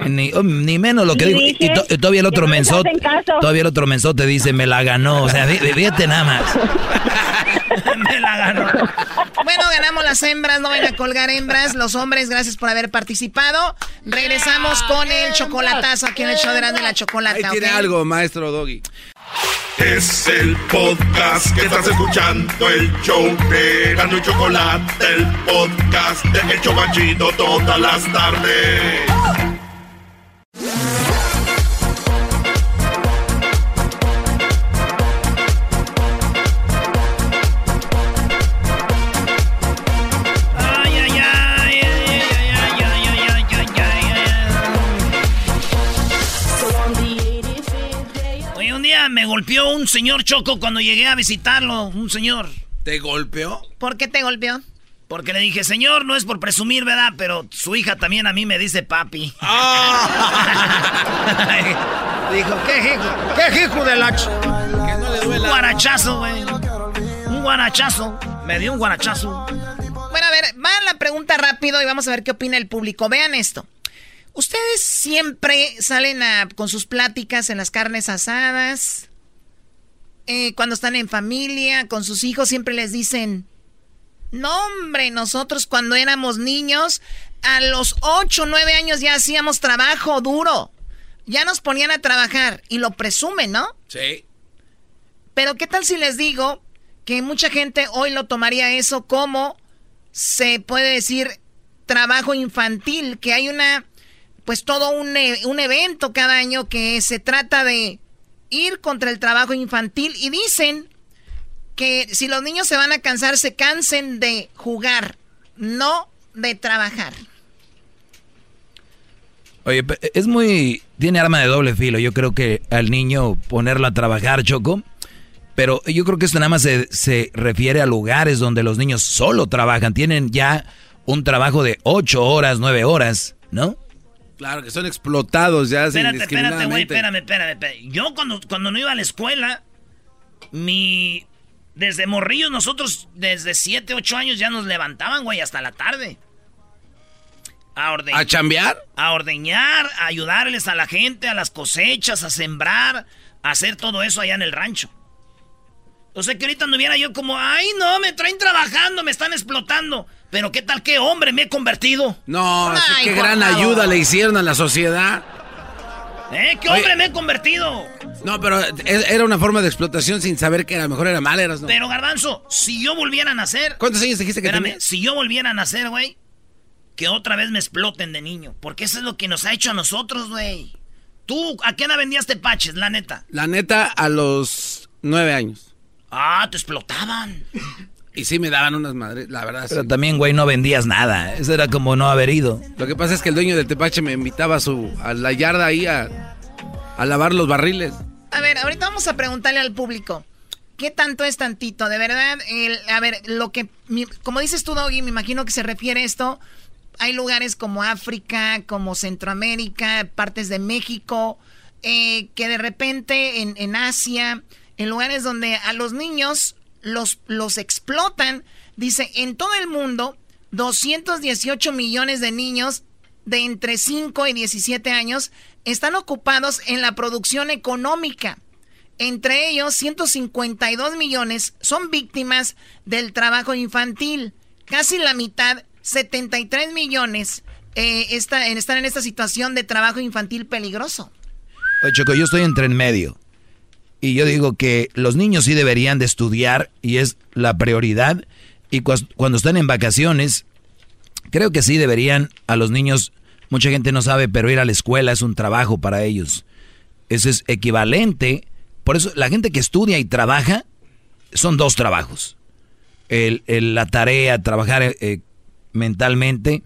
[SPEAKER 5] ni, oh, ni menos lo que dijo. Y, y to- y todavía el otro
[SPEAKER 21] no
[SPEAKER 5] mensote, todavía el otro mensote dice, me la ganó. O sea, fí- fíjate nada más.
[SPEAKER 7] Me la ganó.
[SPEAKER 14] Bueno, ganamos las hembras, no van a colgar hembras. Los hombres, gracias por haber participado. Regresamos con el chocolatazo aquí en el show de la
[SPEAKER 6] Ahí
[SPEAKER 14] Chocolata.
[SPEAKER 6] tiene
[SPEAKER 14] ¿ok?
[SPEAKER 6] algo, maestro Doggy.
[SPEAKER 2] Es el podcast que estás escuchando, el show de Gano y Chocolate, el podcast de El Chobachito todas las tardes.
[SPEAKER 7] Me golpeó un señor Choco cuando llegué a visitarlo, un señor.
[SPEAKER 6] ¿Te golpeó?
[SPEAKER 14] ¿Por qué te golpeó?
[SPEAKER 7] Porque le dije, señor, no es por presumir, ¿verdad? Pero su hija también a mí me dice papi.
[SPEAKER 8] Dijo, ¿qué hijo? ¿Qué hijo de la... ch-?"
[SPEAKER 6] Que no le
[SPEAKER 7] Un guarachazo, güey. Un guarachazo. Me dio un guarachazo.
[SPEAKER 14] Bueno, a ver, va la pregunta rápido y vamos a ver qué opina el público. Vean esto. ¿Ustedes siempre salen a- con sus pláticas en las carnes asadas? Eh, cuando están en familia, con sus hijos, siempre les dicen, no hombre, nosotros cuando éramos niños, a los 8 o 9 años ya hacíamos trabajo duro. Ya nos ponían a trabajar y lo presumen, ¿no?
[SPEAKER 6] Sí.
[SPEAKER 14] Pero ¿qué tal si les digo que mucha gente hoy lo tomaría eso como se puede decir trabajo infantil, que hay una, pues todo un, e- un evento cada año que se trata de ir contra el trabajo infantil y dicen que si los niños se van a cansar, se cansen de jugar, no de trabajar.
[SPEAKER 5] Oye, es muy... Tiene arma de doble filo. Yo creo que al niño ponerlo a trabajar, Choco. Pero yo creo que esto nada más se, se refiere a lugares donde los niños solo trabajan. Tienen ya un trabajo de ocho horas, nueve horas, ¿no?
[SPEAKER 6] Claro, que son explotados ya
[SPEAKER 7] Espérate, espérate, güey, espérame, espérame, espérame. Yo cuando, cuando no iba a la escuela, mi... Desde morrillos nosotros, desde 7, 8 años ya nos levantaban, güey, hasta la tarde. A ordeñar.
[SPEAKER 6] ¿A chambear?
[SPEAKER 7] A ordeñar, a ayudarles a la gente, a las cosechas, a sembrar, a hacer todo eso allá en el rancho. O sea que ahorita anduviera yo como, ay no, me traen trabajando, me están explotando. Pero qué tal, qué hombre me he convertido.
[SPEAKER 6] No,
[SPEAKER 7] Ay,
[SPEAKER 6] qué gran
[SPEAKER 7] favor.
[SPEAKER 6] ayuda le hicieron a la sociedad.
[SPEAKER 7] ¿Eh? ¿Qué
[SPEAKER 6] Oye.
[SPEAKER 7] hombre me he convertido?
[SPEAKER 6] No, pero e- era una forma de explotación sin saber que era mejor era mal, eras no.
[SPEAKER 7] Pero Garbanzo, si yo volviera a nacer.
[SPEAKER 6] ¿Cuántos años dijiste que
[SPEAKER 7] Espérame,
[SPEAKER 6] tenías?
[SPEAKER 7] si yo volviera a nacer, güey, que otra vez me exploten de niño. Porque eso es lo que nos ha hecho a nosotros, güey. ¿Tú a qué edad vendías tepaches, la neta?
[SPEAKER 6] La neta, a los nueve años.
[SPEAKER 7] Ah, te explotaban.
[SPEAKER 6] Y sí me daban unas madres, la verdad.
[SPEAKER 5] Pero
[SPEAKER 6] sí.
[SPEAKER 5] también, güey, no vendías nada. Eso era como no haber ido.
[SPEAKER 6] Lo que pasa es que el dueño del tepache me invitaba a, su, a la yarda ahí a, a lavar los barriles.
[SPEAKER 14] A ver, ahorita vamos a preguntarle al público. ¿Qué tanto es tantito? De verdad, a ver, lo que, como dices tú, Doggy, me imagino que se refiere a esto. Hay lugares como África, como Centroamérica, partes de México, eh, que de repente en, en, Asia, en lugares donde a los niños los, los explotan. Dice, en todo el mundo, 218 millones de niños de entre 5 y 17 años están ocupados en la producción económica. Entre ellos, 152 millones son víctimas del trabajo infantil. Casi la mitad, 73 millones, eh, está, están en esta situación de trabajo infantil peligroso.
[SPEAKER 5] Choco, yo estoy entre en medio. Y yo digo que los niños sí deberían de estudiar y es la prioridad. Y cuando están en vacaciones, creo que sí deberían a los niños, mucha gente no sabe, pero ir a la escuela es un trabajo para ellos. Eso es equivalente por eso la gente que estudia y trabaja son dos trabajos. El, la tarea, trabajar eh, mentalmente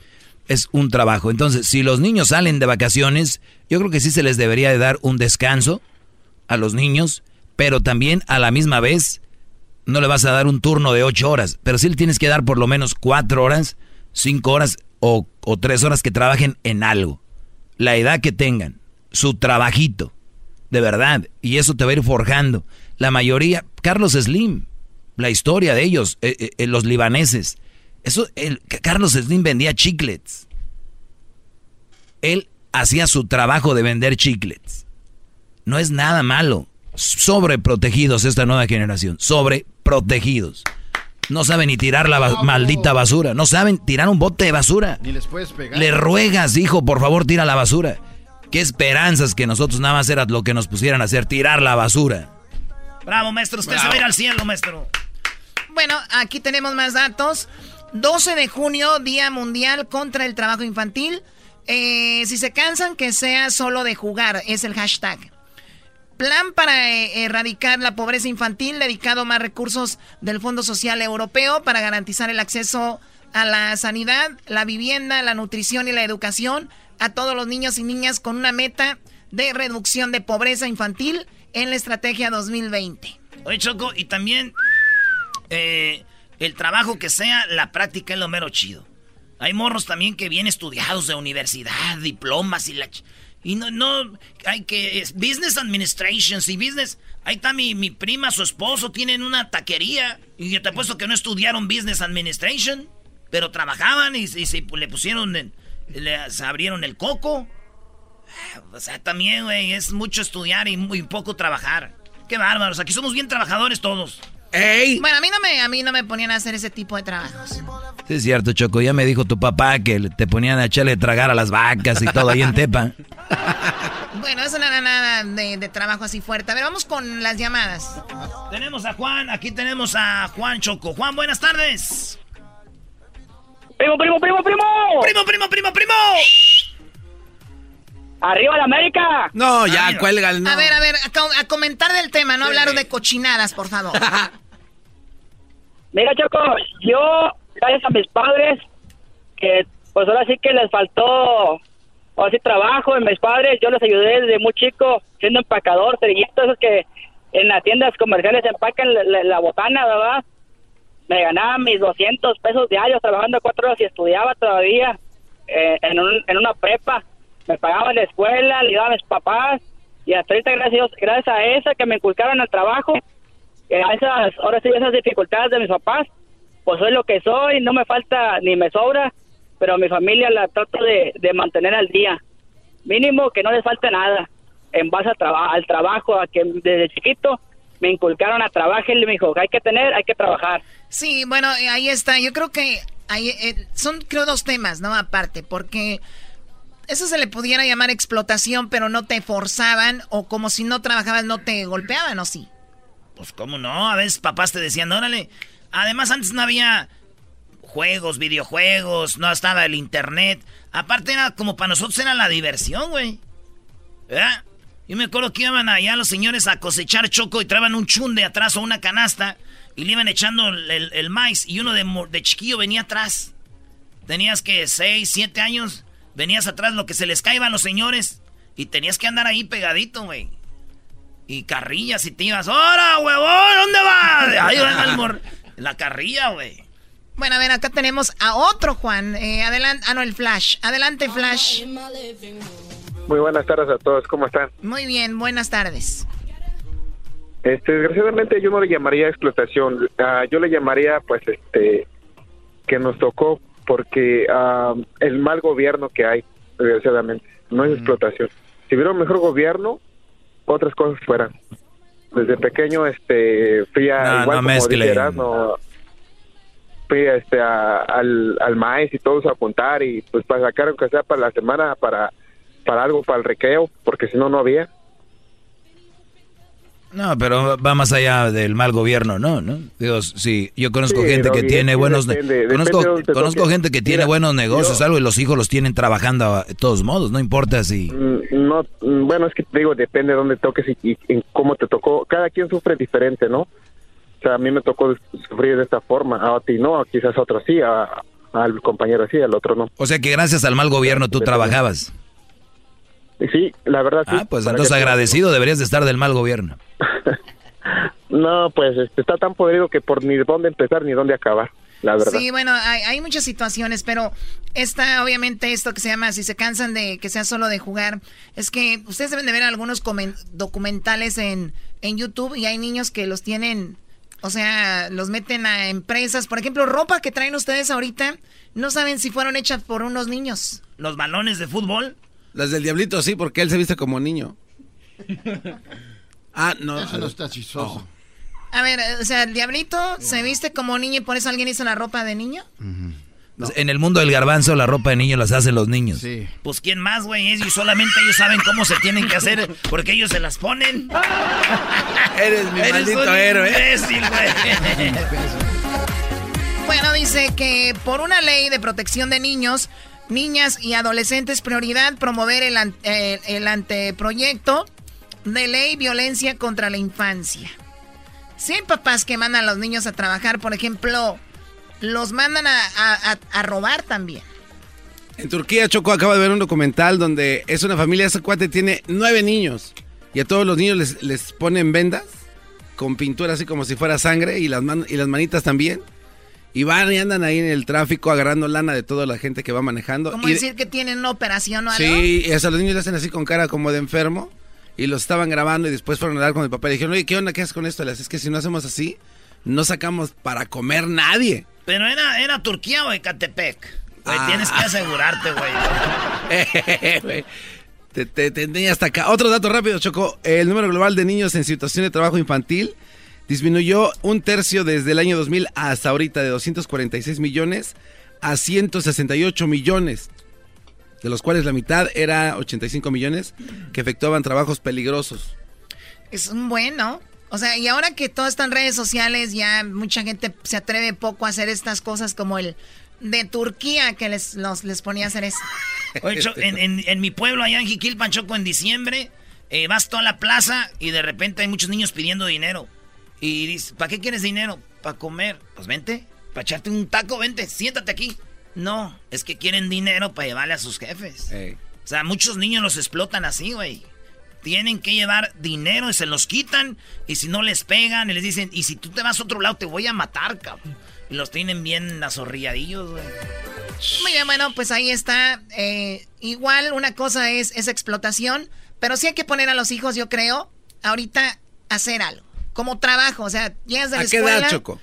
[SPEAKER 5] es un trabajo. Entonces, si los niños salen de vacaciones, yo creo que sí se les debería de dar un descanso a los niños, pero también a la misma vez no le vas a dar un turno de ocho horas, pero sí le tienes que dar por lo menos cuatro horas, cinco horas o, tres horas que trabajen en algo. La edad que tengan, su trabajito de verdad, y eso te va a ir forjando. La mayoría, Carlos Slim, la historia de ellos, eh, eh, los libaneses, eso, el, Carlos Slim vendía chiclets. Él hacía su trabajo de vender chiclets. No es nada malo. Sobreprotegidos esta nueva generación. Sobreprotegidos. No saben ni tirar la maldita basura. No saben tirar un bote de basura. Ni les puedes pegar. Le ruegas, hijo, por favor, tira la basura. Qué esperanzas que nosotros nada más era lo que nos pusieran a hacer, tirar la basura.
[SPEAKER 7] Bravo, maestro. Usted se va a ir al cielo, maestro.
[SPEAKER 14] Bueno, aquí tenemos más datos. 12 de junio, Día Mundial contra el Trabajo Infantil. Eh, si se cansan, que sea solo de jugar, es el hashtag. Plan para eh, erradicar la pobreza infantil, dedicado más recursos del Fondo Social Europeo para garantizar el acceso a la sanidad, la vivienda, la nutrición y la educación a todos los niños y niñas con una meta de reducción de pobreza infantil en la estrategia 2020.
[SPEAKER 7] Oye, Choco, y también eh, el trabajo que sea, la práctica es lo mero chido. Hay morros también que vienen estudiados de universidad, diplomas y la... Y no, no, hay que... Es business administration, y business... Ahí está mi, mi prima, su esposo, tienen una taquería. Y yo te apuesto que no estudiaron business administration, pero trabajaban y, y se le pusieron... En, les abrieron el coco. O sea, también, güey, es mucho estudiar y muy poco trabajar. Qué bárbaros, aquí somos bien trabajadores todos.
[SPEAKER 14] ¡Ey! Bueno, a mí no me, a mí no me ponían a hacer ese tipo de trabajos.
[SPEAKER 5] Sí, es cierto, Choco. Ya me dijo tu papá que te ponían a echarle tragar a las vacas y todo ahí en Tepa.
[SPEAKER 14] bueno, eso no era nada de, de, trabajo así fuerte. A ver, vamos con las llamadas.
[SPEAKER 7] Tenemos a Juan, aquí tenemos a Juan Choco. Juan, buenas tardes.
[SPEAKER 19] Primo, primo, primo, primo.
[SPEAKER 7] Primo, primo, primo, primo.
[SPEAKER 19] Arriba la América.
[SPEAKER 6] No, ya, cuelga el no.
[SPEAKER 14] A ver, a ver, a, comentar del tema, no hablar de cochinadas, por favor.
[SPEAKER 19] Mira, Choco, yo, gracias a mis padres, que pues ahora sí que les faltó, ahora sí trabajo en mis padres, yo les ayudé desde muy chico, siendo empacador, cerillitos, esos que en las tiendas comerciales empacan la, botana, ¿verdad? me ganaba mis 200 pesos diarios trabajando cuatro horas y estudiaba todavía eh, en, una prepa. Me pagaba la escuela, le daba a mis papás y hasta ahorita gracias, gracias a esa que me inculcaron el trabajo, esas, ahora sí, esas dificultades de mis papás, pues soy lo que soy, no me falta ni me sobra, pero mi familia la trato de, de mantener al día. Mínimo que no les falte nada en base al, trabajo, a que desde chiquito me inculcaron a trabajar y me dijo, hay que tener, hay que trabajar.
[SPEAKER 14] Sí, bueno, eh, ahí está. Yo creo que hay, eh, son, creo, dos temas, ¿no? Aparte, porque eso se le pudiera llamar explotación, pero no te forzaban o como si no trabajabas no te golpeaban, ¿o sí?
[SPEAKER 7] Pues cómo no, a veces papás te decían, órale. Además, antes no había juegos, videojuegos, no estaba el internet. Aparte era como para nosotros era la diversión, güey. ¿Verdad? Yo me acuerdo que iban allá los señores a cosechar choco y traían un chunde atrás o una canasta y le iban echando el, maíz y uno de, de, chiquillo venía atrás. Tenías que 6, 7 años, venías atrás lo que se les caían a los señores y tenías que andar ahí pegadito, güey. Y carrillas y te ibas, ¡Hora, huevón! ¿Dónde vas? Ahí va el mor... La carrilla, güey.
[SPEAKER 14] Bueno, a ver, acá tenemos a otro Juan. Eh, adelante, ah, no, el Flash. Adelante, Flash.
[SPEAKER 24] Muy buenas tardes a todos, ¿cómo están?
[SPEAKER 14] Muy bien, buenas tardes.
[SPEAKER 24] Este, desgraciadamente yo no le llamaría explotación, ah, yo le llamaría, pues, este, que nos tocó porque ah, el mal gobierno que hay, desgraciadamente, no es explotación. Si hubiera un mejor gobierno, otras cosas fueran. Desde pequeño, este, fui a,
[SPEAKER 5] No,
[SPEAKER 24] igual
[SPEAKER 5] no
[SPEAKER 24] como dijeras, no, fui este, a- al, al maíz y todos a apuntar y pues para sacar aunque sea para la semana, para, para algo, para el recreo, porque si no, no había.
[SPEAKER 5] No, pero va más allá del mal gobierno, ¿no? ¿no? Digo, sí, yo conozco
[SPEAKER 24] Sí,
[SPEAKER 5] gente
[SPEAKER 24] no,
[SPEAKER 5] que
[SPEAKER 24] y-
[SPEAKER 5] tiene
[SPEAKER 24] y
[SPEAKER 5] buenos...
[SPEAKER 24] depende- depende
[SPEAKER 5] conozco
[SPEAKER 24] de dónde te
[SPEAKER 5] conozco gente que tiene
[SPEAKER 24] Mira,
[SPEAKER 5] buenos negocios,
[SPEAKER 24] yo-
[SPEAKER 5] algo, y los hijos los tienen trabajando de todos modos, no importa si...
[SPEAKER 24] Mm, No, mm, bueno, es que te digo, depende de dónde toques y, y en cómo te tocó. Cada quien sufre diferente, ¿no? O sea, a mí me tocó sufrir de esta forma, a ti no, quizás a otro sí, a- al compañero sí, al otro no.
[SPEAKER 5] O sea que gracias al mal gobierno tú trabajabas.
[SPEAKER 24] Sí, la verdad sí.
[SPEAKER 5] Ah, pues
[SPEAKER 24] ¿Para
[SPEAKER 5] entonces agradecido deberías de estar del mal gobierno.
[SPEAKER 24] No, pues este, está tan podrido que por ni dónde empezar ni dónde acabar, la verdad.
[SPEAKER 14] Sí, bueno, hay, hay muchas situaciones, pero esta, obviamente, esto que se llama, si se cansan de que sea solo de jugar, es que ustedes deben de ver algunos comen- documentales en, en YouTube y hay niños que los tienen, o sea, los meten a empresas. Por ejemplo, ropa que traen ustedes ahorita, no saben si fueron hechas por unos niños.
[SPEAKER 7] Los balones de fútbol.
[SPEAKER 6] Las del diablito sí, porque él se viste como niño. Ah, no.
[SPEAKER 25] Eso no está chistoso.
[SPEAKER 14] A ver, eh, o sea, el diablito se viste como niño y por eso alguien hizo la ropa de niño.
[SPEAKER 5] Pues, En el mundo del garbanzo la ropa de niños las hacen los niños.
[SPEAKER 25] Sí.
[SPEAKER 7] Pues quién más, güey, ellos solamente ellos saben cómo se tienen que hacer porque ellos se las ponen.
[SPEAKER 6] Eres mi
[SPEAKER 7] Eres
[SPEAKER 6] maldito
[SPEAKER 7] un
[SPEAKER 6] héroe.
[SPEAKER 7] imbécil, güey.
[SPEAKER 14] Bueno, dice que por una ley de protección de niños, niñas y adolescentes, prioridad promover el, eh, el anteproyecto de ley violencia contra la infancia. Si hay papás que mandan a los niños a trabajar, por ejemplo, los mandan a- a robar también.
[SPEAKER 6] En Turquía, Choco acaba de ver un documental donde es una familia, ese cuate tiene nueve niños. Y a todos los niños les, les ponen vendas con pintura así como si fuera sangre y las, man- y las manitas también. Y van y andan ahí en el tráfico agarrando lana de toda la gente que va manejando.
[SPEAKER 14] Como
[SPEAKER 6] Y-
[SPEAKER 14] decir que tienen una operación o algo.
[SPEAKER 6] Sí, y hasta los niños le hacen así con cara como de enfermo. Y los estaban grabando y después fueron a hablar con el papá y dijeron, oye, ¿qué onda? ¿Qué haces con esto? Le es que si no hacemos así, no sacamos para comer nadie.
[SPEAKER 7] Pero era, era Turquía o Ecatepec. Güey,
[SPEAKER 6] Ah.
[SPEAKER 7] tienes que asegurarte, güey.
[SPEAKER 6] te, te, te tenía hasta acá. Otro dato rápido, Choco. El número global de niños en situación de trabajo infantil disminuyó un tercio desde el año 2000 hasta ahorita de 246 millones a 168 millones. De los cuales la mitad era 85 millones que efectuaban trabajos peligrosos.
[SPEAKER 14] Es un bueno. O sea, y ahora que todo está en redes sociales, ya mucha gente se atreve poco a hacer estas cosas como el de Turquía que les, los, les ponía a hacer eso.
[SPEAKER 7] Oye, en- en mi pueblo, allá en Jiquilpan, Choco, en diciembre, eh, vas toda la plaza y de repente hay muchos niños pidiendo dinero. Y dices, ¿para qué quieres dinero? Para comer. Pues vente, para echarte un taco, vente, siéntate aquí. No, es que quieren dinero para llevarle a sus jefes. O sea, muchos niños los explotan así, güey. Tienen que llevar dinero y se los quitan. Y si no les pegan y les dicen, y si tú te vas a otro lado, te voy a matar, cabrón. Y los tienen bien azorrilladillos, güey.
[SPEAKER 14] Muy bien, bueno, pues ahí está. Eh, igual una cosa es esa explotación, pero sí hay que poner a los hijos, yo creo, ahorita hacer algo. Como trabajo, o sea, llegas de la
[SPEAKER 6] ¿A qué
[SPEAKER 14] escuela.
[SPEAKER 6] edad, Choco?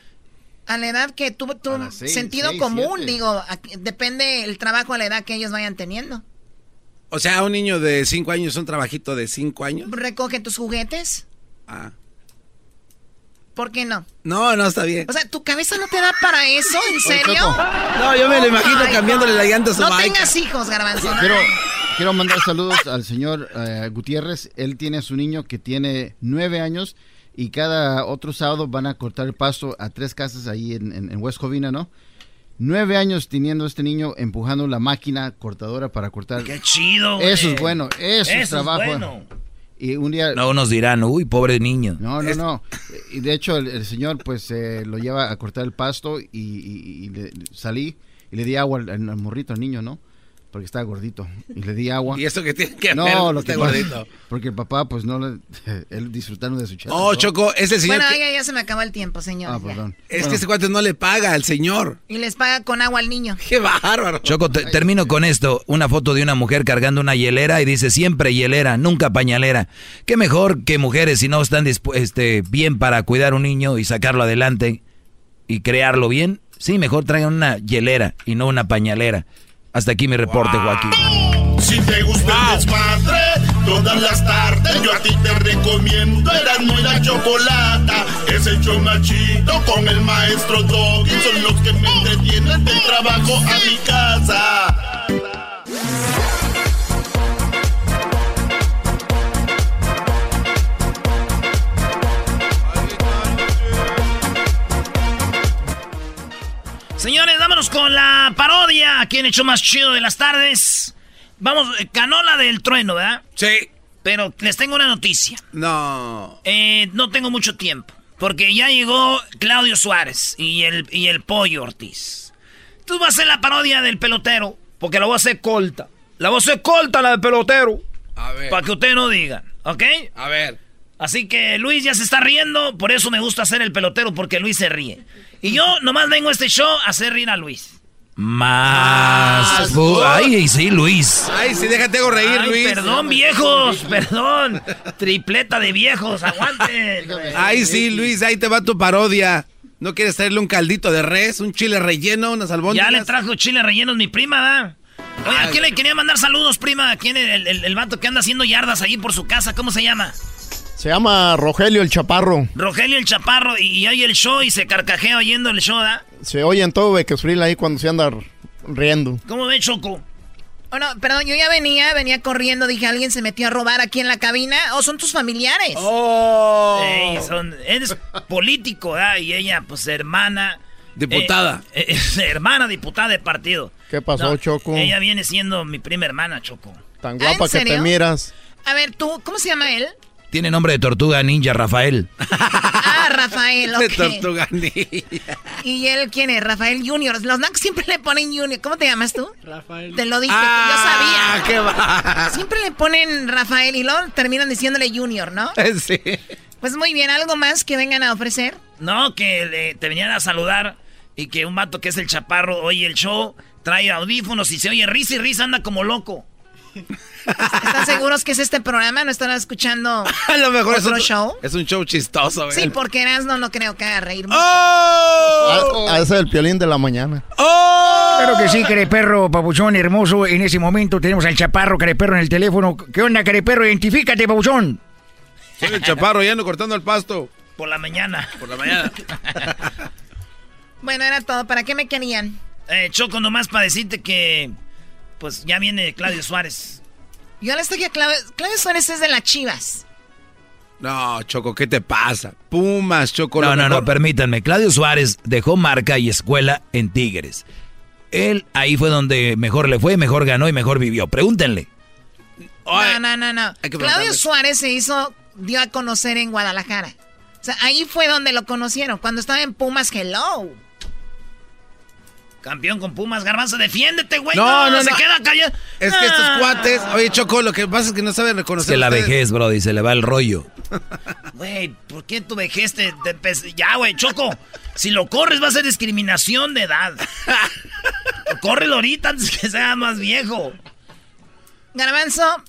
[SPEAKER 14] A la edad que tú,
[SPEAKER 6] seis,
[SPEAKER 14] sentido
[SPEAKER 6] seis,
[SPEAKER 14] común,
[SPEAKER 6] siete.
[SPEAKER 14] digo, a- depende el trabajo a la edad que ellos vayan teniendo.
[SPEAKER 6] O sea, un niño de 5 años, un trabajito de 5 años.
[SPEAKER 14] Recoge tus juguetes.
[SPEAKER 6] Ah.
[SPEAKER 14] ¿Por qué no?
[SPEAKER 6] No, no está bien.
[SPEAKER 14] O sea, ¿tu cabeza no te da para eso? ¿En serio?
[SPEAKER 6] No, yo me lo imagino
[SPEAKER 14] Ay,
[SPEAKER 6] cambiándole la llanta a su
[SPEAKER 14] No
[SPEAKER 6] bike.
[SPEAKER 14] tengas hijos, garbanzo.
[SPEAKER 25] quiero mandar saludos al señor eh, Gutiérrez. Él tiene a su niño que tiene nueve años y cada otro sábado van a cortar el pasto a tres casas ahí en, en- en West Covina, ¿no? Nueve años teniendo este niño empujando la máquina cortadora para cortar.
[SPEAKER 7] Qué chido, güey.
[SPEAKER 25] Eso es bueno, eso,
[SPEAKER 7] Eso
[SPEAKER 25] es
[SPEAKER 7] es
[SPEAKER 25] trabajo.
[SPEAKER 7] bueno.
[SPEAKER 25] Y un día...
[SPEAKER 5] No, unos dirán, uy, pobre niño.
[SPEAKER 25] No, no, no. Y de hecho el, el señor pues eh, lo lleva a cortar el pasto y, y- y le- salí y le di agua al, al morrito, al niño, ¿no? Porque estaba gordito y le di agua.
[SPEAKER 6] ¿Y eso que tiene que
[SPEAKER 25] no,
[SPEAKER 6] ver?
[SPEAKER 25] lo
[SPEAKER 6] Está
[SPEAKER 25] que
[SPEAKER 6] gordito.
[SPEAKER 25] Porque el papá, pues no le. Él disfrutando de su chela.
[SPEAKER 6] Oh, Choco, es el señor
[SPEAKER 14] Bueno,
[SPEAKER 6] que-
[SPEAKER 14] ya, ya se me acabó el tiempo, señor.
[SPEAKER 25] Ah, perdón.
[SPEAKER 6] Es que ese cuate no le paga al señor.
[SPEAKER 14] Y les paga con agua al niño.
[SPEAKER 6] ¡Qué bárbaro!
[SPEAKER 5] Choco, te- termino con esto. Una foto de una mujer cargando una hielera y dice siempre hielera, nunca pañalera. Qué mejor que mujeres si no están este, bien para cuidar un niño y sacarlo adelante y crearlo bien. Sí, mejor traigan una hielera y no una pañalera. Hasta aquí mi reporte, Joaquín.
[SPEAKER 2] Si te gusta el desmadre, todas las tardes yo a ti te recomiendo Erasmo y la Chocolata. Es el chido con el maestro Doggy. Son los que me entretienen del trabajo a mi casa.
[SPEAKER 7] Señores, vámonos con la parodia. ¿Quién echó más chido de las tardes? Vamos, eh, canola del trueno, ¿verdad?
[SPEAKER 6] Sí.
[SPEAKER 7] Pero les tengo una noticia.
[SPEAKER 6] No.
[SPEAKER 7] Eh, no tengo mucho tiempo. Porque ya llegó Claudio Suárez y el, y el Pollo Ortiz. Tú vas a hacer la parodia del pelotero. Porque la voy a hacer corta. La voy a hacer corta, la del pelotero.
[SPEAKER 6] A ver.
[SPEAKER 7] Para que ustedes no digan. ¿Ok?
[SPEAKER 6] A ver.
[SPEAKER 7] Así que Luis ya se está riendo. Por eso me gusta hacer el pelotero. Porque Luis se ríe. Y yo nomás vengo a este show a hacer reír a Luis.
[SPEAKER 5] Más. Ay, sí, Luis.
[SPEAKER 6] Ay, sí, déjate hago reír,
[SPEAKER 7] Ay,
[SPEAKER 6] Luis.
[SPEAKER 7] Perdón, viejos, perdón. Tripleta de viejos, aguanten.
[SPEAKER 6] Ay, sí, Luis, ahí te va tu parodia. ¿No quieres traerle un caldito de res, un chile relleno, unas albóndigas?
[SPEAKER 7] Ya le trajo chile rellenos mi prima, ¿da? Oye, ¿a quién le quería mandar saludos, prima? ¿A quién el, el, el vato que anda haciendo yardas ahí por su casa? ¿Cómo se llama?
[SPEAKER 26] Se llama Rogelio el Chaparro.
[SPEAKER 7] Rogelio el Chaparro y, y oye el show y se carcajea oyendo el show, ¿da?
[SPEAKER 26] Se oye en todo Bequesfril ahí cuando se anda riendo.
[SPEAKER 7] ¿Cómo ve, Choco?
[SPEAKER 14] Oh, no, perdón, yo ya venía, venía corriendo, dije, alguien se metió a robar aquí en la cabina. ¿O son tus familiares?
[SPEAKER 6] ¡Oh!
[SPEAKER 7] Ey, son, eres político, ¿da? Y ella, pues, hermana.
[SPEAKER 6] Diputada.
[SPEAKER 7] eh, eh, hermana diputada de partido.
[SPEAKER 26] ¿Qué pasó,
[SPEAKER 7] No,
[SPEAKER 26] Choco?
[SPEAKER 7] Ella viene siendo mi prima hermana, Choco.
[SPEAKER 26] Tan
[SPEAKER 14] ¿Ah,
[SPEAKER 26] guapa
[SPEAKER 14] en
[SPEAKER 26] que te miras.
[SPEAKER 14] A ver, tú, ¿cómo se llama él?
[SPEAKER 5] Tiene nombre de tortuga ninja, Rafael.
[SPEAKER 14] Ah, Rafael,
[SPEAKER 6] De
[SPEAKER 14] ok.
[SPEAKER 6] tortuga ninja.
[SPEAKER 14] ¿Y él quién es? Rafael Junior. Los Nacos siempre le ponen Junior. ¿Cómo te llamas tú?
[SPEAKER 26] Rafael.
[SPEAKER 14] Te lo dije,
[SPEAKER 6] Ah,
[SPEAKER 14] yo sabía.
[SPEAKER 6] qué va.
[SPEAKER 14] Siempre le ponen Rafael y luego terminan diciéndole Junior, ¿no?
[SPEAKER 6] Sí.
[SPEAKER 14] Pues muy bien, ¿algo más que vengan a ofrecer?
[SPEAKER 7] No, que le- te venían a saludar y que un vato que es el chaparro oye el show, trae audífonos y se oye risa y risa, anda como loco.
[SPEAKER 14] ¿Están seguros que es este programa? ¿No están escuchando
[SPEAKER 6] A lo mejor es
[SPEAKER 14] otro
[SPEAKER 6] un
[SPEAKER 14] show?
[SPEAKER 6] Es un show chistoso, güey.
[SPEAKER 14] Sí, porque Erasmo no creo que haga reír mucho.
[SPEAKER 6] ¡Oh!
[SPEAKER 26] Ah, ese es el piolín de la mañana.
[SPEAKER 6] ¡Oh!
[SPEAKER 8] Claro que sí, careperro, papuchón hermoso. En ese momento tenemos al chaparro, careperro, en el teléfono. ¿Qué onda, careperro? Identifícate, papuchón.
[SPEAKER 6] Soy el chaparro, ya ando cortando el pasto.
[SPEAKER 7] Por la mañana.
[SPEAKER 6] Por la mañana.
[SPEAKER 14] Bueno, era todo. ¿Para qué me querían?
[SPEAKER 7] Eh, Choco, nomás para decirte que, pues ya viene Claudio Suárez.
[SPEAKER 14] Yo les dije a Claudio, Claudio Suárez es de las chivas.
[SPEAKER 6] No, Choco, ¿qué te pasa? Pumas, Choco.
[SPEAKER 5] No, no, no, permítanme. Claudio Suárez dejó marca y escuela en Tigres. Él ahí fue donde mejor le fue, mejor ganó y mejor vivió. Pregúntenle.
[SPEAKER 14] No, no, no, no. Claudio. Suárez se hizo, dio a conocer en Guadalajara. O sea, ahí fue donde lo conocieron. Cuando estaba en Pumas, hello.
[SPEAKER 7] Campeón con Pumas, Garbanzo, defiéndete, güey.
[SPEAKER 6] No, no,
[SPEAKER 7] se
[SPEAKER 6] no.
[SPEAKER 7] queda callado.
[SPEAKER 6] Es que estos
[SPEAKER 7] Ah.
[SPEAKER 6] cuates. Oye, Choco, lo que pasa es que no saben
[SPEAKER 5] Es
[SPEAKER 6] reconocer.
[SPEAKER 5] que la vejez, Brody, se le va el rollo.
[SPEAKER 7] Güey, ¿por qué tu vejez te, Ya, güey, Choco. Si lo corres va a ser discriminación de edad. Córrelo ahorita antes que sea más viejo.
[SPEAKER 14] Garbanzo,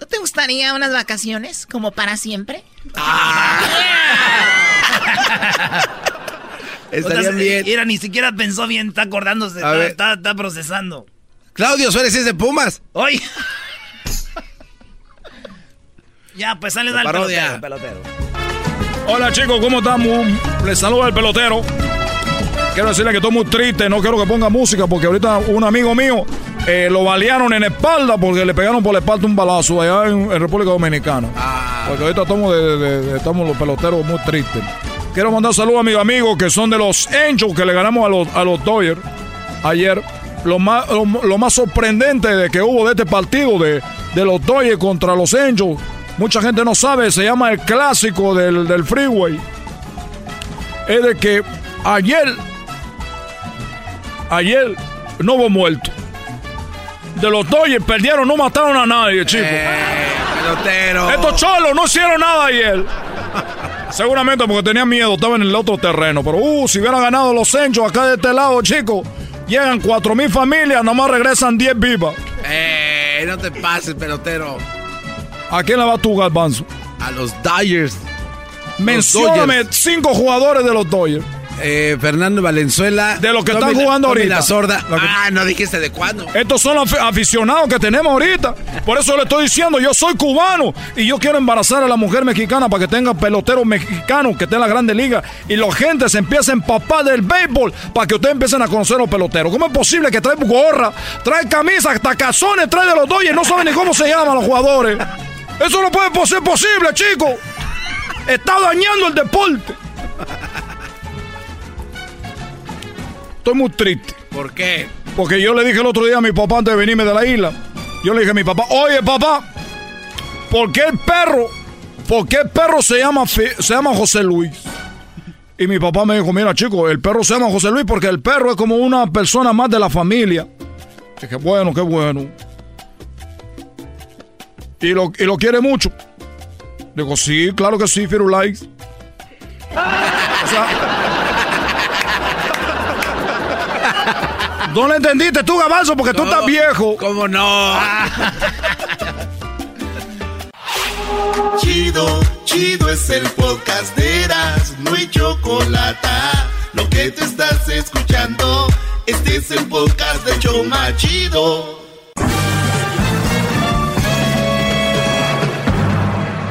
[SPEAKER 14] ¿no te gustaría unas vacaciones como para siempre?
[SPEAKER 6] Estarían
[SPEAKER 7] O sea,
[SPEAKER 6] bien.
[SPEAKER 7] Mira, ni siquiera pensó bien, está acordándose, está, está- está procesando.
[SPEAKER 6] Claudio Suárez es de Pumas.
[SPEAKER 7] ¡Oye! ya, pues sale al pelotero, pelotero.
[SPEAKER 3] Hola chicos, ¿cómo estamos? Les saluda el pelotero. Quiero decirle que estoy muy triste, no quiero que ponga música porque ahorita un amigo mío eh, lo balearon en espalda porque le pegaron por la espalda un balazo allá en, en República Dominicana. Porque ahorita estamos, de- de- de- estamos los peloteros muy tristes. Quiero mandar saludos a mis amigos que son de los Angels que le ganamos a los, a los Dodgers ayer. Lo más, lo, lo más sorprendente de que hubo de este partido de, de los Dodgers contra los Angels, mucha gente no sabe, se llama el clásico del, del freeway. Es de que ayer, ayer no hubo muerto.
[SPEAKER 27] de los Dodgers perdieron, no mataron a nadie, chico.
[SPEAKER 6] pelotero.
[SPEAKER 27] Estos cholos no hicieron nada ayer. Seguramente porque tenían miedo, estaban en el otro terreno. Pero, uh, si hubieran ganado los Centros acá de este lado, chicos, llegan cuatro mil familias, nomás regresan 10 vivas.
[SPEAKER 6] Eh, no te pases, pelotero.
[SPEAKER 27] ¿A quién le va tu Garbanzo?
[SPEAKER 6] A los Dodgers.
[SPEAKER 27] Mencióname cinco jugadores de los Dodgers.
[SPEAKER 6] Eh, Fernando Valenzuela.
[SPEAKER 27] De los que están jugando ahorita.
[SPEAKER 6] La sorda.
[SPEAKER 27] Lo que-
[SPEAKER 6] Ah, no dijiste de cuándo.
[SPEAKER 27] Estos son los afi- aficionados que tenemos ahorita. Por eso le estoy diciendo, yo soy cubano y yo quiero embarazar a la mujer mexicana para que tenga peloteros mexicanos que esté en la grande liga y la gente se empiece a empapar del béisbol para que ustedes empiecen a conocer los peloteros. ¿Cómo es posible que trae gorra, trae camisa, hasta cazones, trae de los Dodgers, no saben ni cómo se llaman los jugadores? Eso no puede ser posible, chicos. Está dañando el deporte. Estoy muy triste.
[SPEAKER 6] ¿Por qué?
[SPEAKER 27] Porque yo le dije el otro día a mi papá antes de venirme de la isla. Yo le dije a mi papá, oye papá, ¿por qué el perro, por qué el perro se llama, se llama José Luis? Y mi papá me dijo, mira chico, el perro se llama José Luis porque el perro es como una persona más de la familia. Dije, bueno, qué bueno. Y lo, y lo quiere mucho. Digo, sí, claro que sí, Firulais. O sea, no le entendiste tú, Gabanzo, porque tú estás viejo.
[SPEAKER 6] ¿Cómo no?
[SPEAKER 2] Chido, chido es el podcast de Eras, no hay chocolate. Lo que te estás escuchando, este es el podcast de Choma Chido.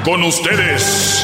[SPEAKER 3] Con ustedes.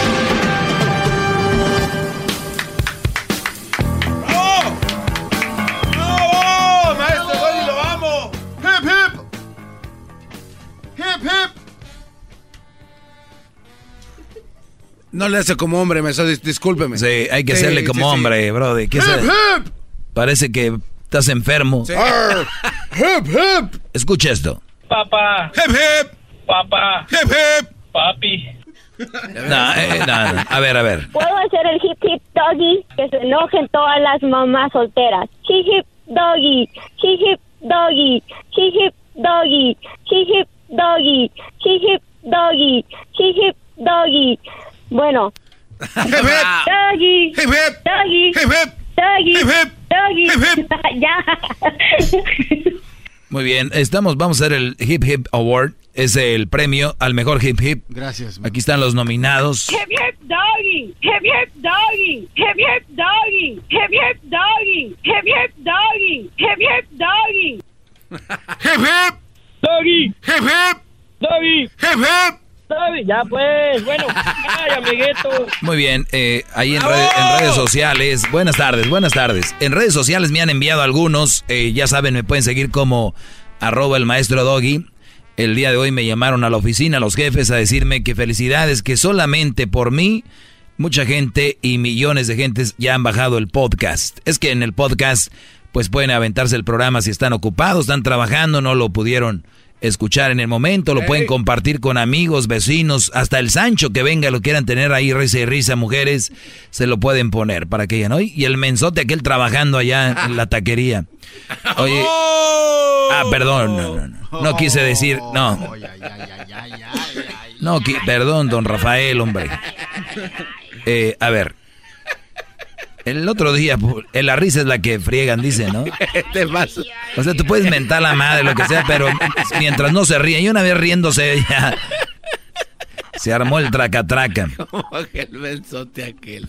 [SPEAKER 6] No le hace como hombre, maestro, dis- discúlpeme.
[SPEAKER 5] Sí, hay que
[SPEAKER 6] Sí,
[SPEAKER 5] hacerle
[SPEAKER 6] sí,
[SPEAKER 5] como
[SPEAKER 6] sí.
[SPEAKER 5] hombre, brother. ¿Qué
[SPEAKER 6] Hip, hip.
[SPEAKER 5] Parece que estás enfermo.
[SPEAKER 26] Arr. ¡Hip, hip!
[SPEAKER 5] Escucha esto.
[SPEAKER 19] Papá.
[SPEAKER 6] Hip, hip.
[SPEAKER 19] Papá.
[SPEAKER 6] Hip, hip.
[SPEAKER 19] Papi.
[SPEAKER 5] No, eh, no, no. A ver, a ver.
[SPEAKER 21] ¿Puedo hacer el hip hip doggy? Que se enojen todas las mamás solteras. Hip hip doggy, hip hip doggy, hip hip doggy, hip hip doggy, hip hip doggy, hip hip. Doggy.
[SPEAKER 6] Hip, hip.
[SPEAKER 21] Doggy.
[SPEAKER 6] Hip, hip.
[SPEAKER 21] Doggy.
[SPEAKER 6] Hip, hip.
[SPEAKER 21] Doggy. ya.
[SPEAKER 5] Muy bien, estamos, vamos a hacer el Hip Hip Award. Es el premio al mejor hip hip.
[SPEAKER 25] Gracias.
[SPEAKER 5] Aquí están los nominados.
[SPEAKER 21] Hip hip doggy, hip hip doggy, hip hip doggy, hip hip doggy, hip hip doggy, hip hip doggy.
[SPEAKER 6] Hip, hip.
[SPEAKER 19] Doggy.
[SPEAKER 6] Hip, hip.
[SPEAKER 19] Doggy.
[SPEAKER 6] Hip, hip.
[SPEAKER 19] Ya pues. Bueno. Ay, amiguito.
[SPEAKER 5] Muy bien, eh, ahí en, red- en redes sociales. Buenas tardes, buenas tardes. En redes sociales me han enviado algunos. eh, ya saben, me pueden seguir como arroba el maestro Doggy. El día de hoy me llamaron a la oficina los jefes a decirme que felicidades, que solamente por mí mucha gente y millones de gentes ya han bajado el podcast. Es que en el podcast pues pueden aventarse el programa si están ocupados, están trabajando, no lo pudieron escuchar en el momento, lo pueden compartir con amigos, vecinos, hasta el Sancho que venga, lo quieran tener ahí, risa y risa, mujeres, se lo pueden poner para que ya Y el mensote aquel trabajando allá en la taquería. Oye, ah, perdón, no, no, no, no quise decir, no. No, perdón, don Rafael, hombre. Eh, a ver. El otro día, la risa es la que friegan, dice, ¿no?
[SPEAKER 6] Te pasa.
[SPEAKER 5] O sea, tú puedes mentar la madre, lo que sea, pero mientras no se ríen. Y una vez riéndose, ya se armó el traca-traca.
[SPEAKER 6] Como que el benzote aquel.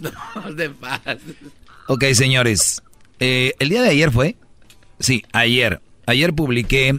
[SPEAKER 6] No te pases.
[SPEAKER 5] Ok, señores. eh, el día de ayer fue. Sí, ayer. Ayer publiqué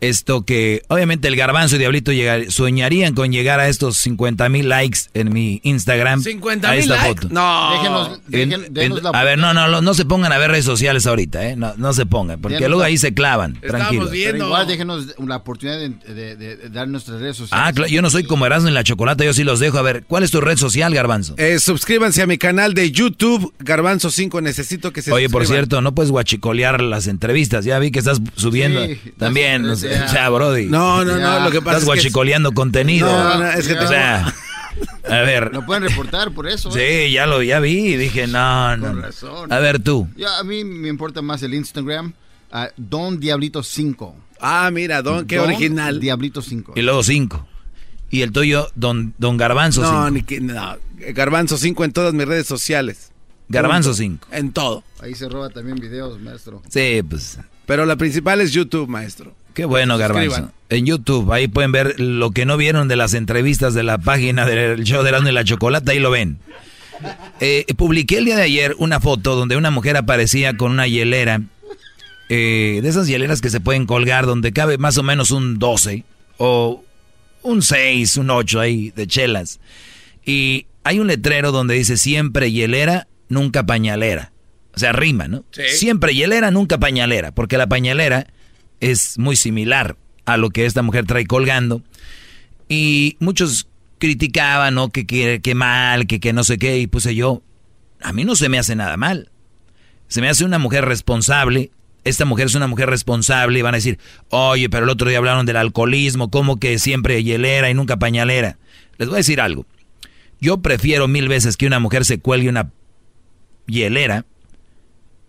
[SPEAKER 5] esto que obviamente el garbanzo y Diablito llegar, soñarían con llegar a estos 50 mil likes en mi Instagram.
[SPEAKER 6] 50
[SPEAKER 5] a
[SPEAKER 6] mil
[SPEAKER 5] esta
[SPEAKER 6] likes.
[SPEAKER 5] foto.
[SPEAKER 6] No.
[SPEAKER 25] Déjenos, dejen-
[SPEAKER 5] En-
[SPEAKER 25] denos
[SPEAKER 5] en-
[SPEAKER 25] la-
[SPEAKER 5] a ver, no, no, no, no se pongan a ver redes sociales ahorita, ¿eh? No, no se pongan, porque luego
[SPEAKER 25] la-
[SPEAKER 5] ahí se clavan. Tranquilo.
[SPEAKER 25] Pero igual déjenos la oportunidad de, de- de- de dar nuestras redes sociales.
[SPEAKER 5] Ah, claro, yo no soy como Erasmo en la chocolate, yo sí los dejo. A ver, ¿cuál es tu red social, Garbanzo?
[SPEAKER 6] Eh, suscríbanse a mi canal de YouTube, Garbanzo 5. Necesito que se
[SPEAKER 5] Oye, por cierto, no puedes guachicolear las entrevistas. Ya vi que estás subiendo.
[SPEAKER 6] Sí,
[SPEAKER 5] También,
[SPEAKER 6] no sé,
[SPEAKER 5] sea,
[SPEAKER 6] ya.
[SPEAKER 5] Brody.
[SPEAKER 6] No, no, no, lo que pasa
[SPEAKER 5] Estás
[SPEAKER 6] es que-
[SPEAKER 5] guachicoleando contenido.
[SPEAKER 6] No, no, es que
[SPEAKER 5] O
[SPEAKER 6] tengo-
[SPEAKER 5] sea, a ver.
[SPEAKER 25] Lo pueden reportar por eso. ¿eh?
[SPEAKER 5] Sí, ya lo ya vi y dije, no, no.
[SPEAKER 25] Con
[SPEAKER 5] no.
[SPEAKER 25] razón.
[SPEAKER 5] A ver tú.
[SPEAKER 25] Ya, a mí me importa más el Instagram. ah, Don Diablito 5.
[SPEAKER 6] Ah, mira, Don, qué original.
[SPEAKER 25] Diablito 5.
[SPEAKER 5] Y luego cinco. Y el tuyo, Don, don Garbanzo
[SPEAKER 6] No,
[SPEAKER 5] cinco.
[SPEAKER 6] ni que, no. Garbanzo 5 en todas mis redes sociales.
[SPEAKER 5] Garbanzo
[SPEAKER 6] Punto.
[SPEAKER 5] 5.
[SPEAKER 6] En todo.
[SPEAKER 25] Ahí se roba también videos, maestro.
[SPEAKER 5] Sí, pues.
[SPEAKER 6] Pero la principal es YouTube, maestro.
[SPEAKER 5] Qué bueno, Garbanzo. En YouTube, ahí pueden ver lo que no vieron de las entrevistas de la página del show de Erasmo y la Chocolata, ahí lo ven. Eh, publiqué el día de ayer una foto donde una mujer aparecía con una hielera, eh, de esas hieleras que se pueden colgar, donde cabe más o menos un 12 o un 6, un 8 ahí de chelas. Y hay un letrero donde dice siempre hielera, nunca pañalera. O sea, rima, ¿no? Siempre hielera, nunca pañalera, porque la pañalera es muy similar a lo que esta mujer trae colgando. Y muchos criticaban, ¿no? Que, que, que mal, que, que no sé qué. Y puse yo, a mí no se me hace nada mal. Se me hace una mujer responsable. Esta mujer es una mujer responsable y van a decir, oye, pero el otro día hablaron del alcoholismo, como que siempre hielera y nunca pañalera. Les voy a decir algo. Yo prefiero mil veces que una mujer se cuelgue una hielera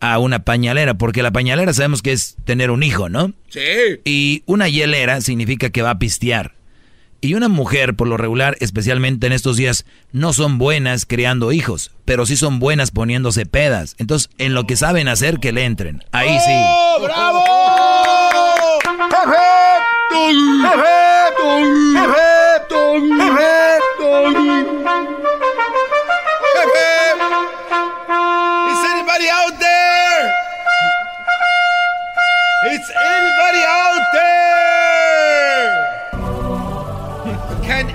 [SPEAKER 5] a una pañalera, porque la pañalera sabemos que es tener un hijo, ¿no?
[SPEAKER 6] Sí.
[SPEAKER 5] Y una hielera significa que va a pistear. Y una mujer, por lo regular, especialmente en estos días, no son buenas criando hijos, pero sí son buenas poniéndose pedas. Entonces, en lo que saben hacer, que le entren. Ahí sí.
[SPEAKER 6] ¡Oh, bravo!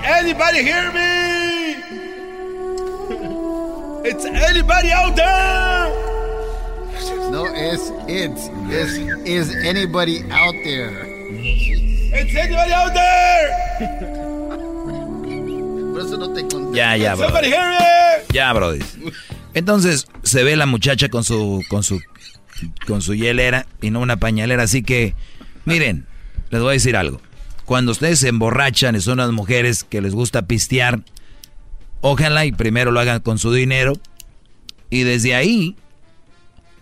[SPEAKER 6] Anybody hear me? It's anybody out there?
[SPEAKER 25] No, es it's es is anybody out there.
[SPEAKER 6] It's anybody out there?
[SPEAKER 25] Por eso no te conté.
[SPEAKER 5] Ya, ya, bro.
[SPEAKER 6] Somebody hear me?
[SPEAKER 5] Ya, Brody. Entonces, se ve la muchacha con su, con su, con su hielera y no una pañalera. Así que, miren, les voy a decir algo. Cuando ustedes se emborrachan y son las mujeres que les gusta pistear, ojalá y primero lo hagan con su dinero. Y desde ahí,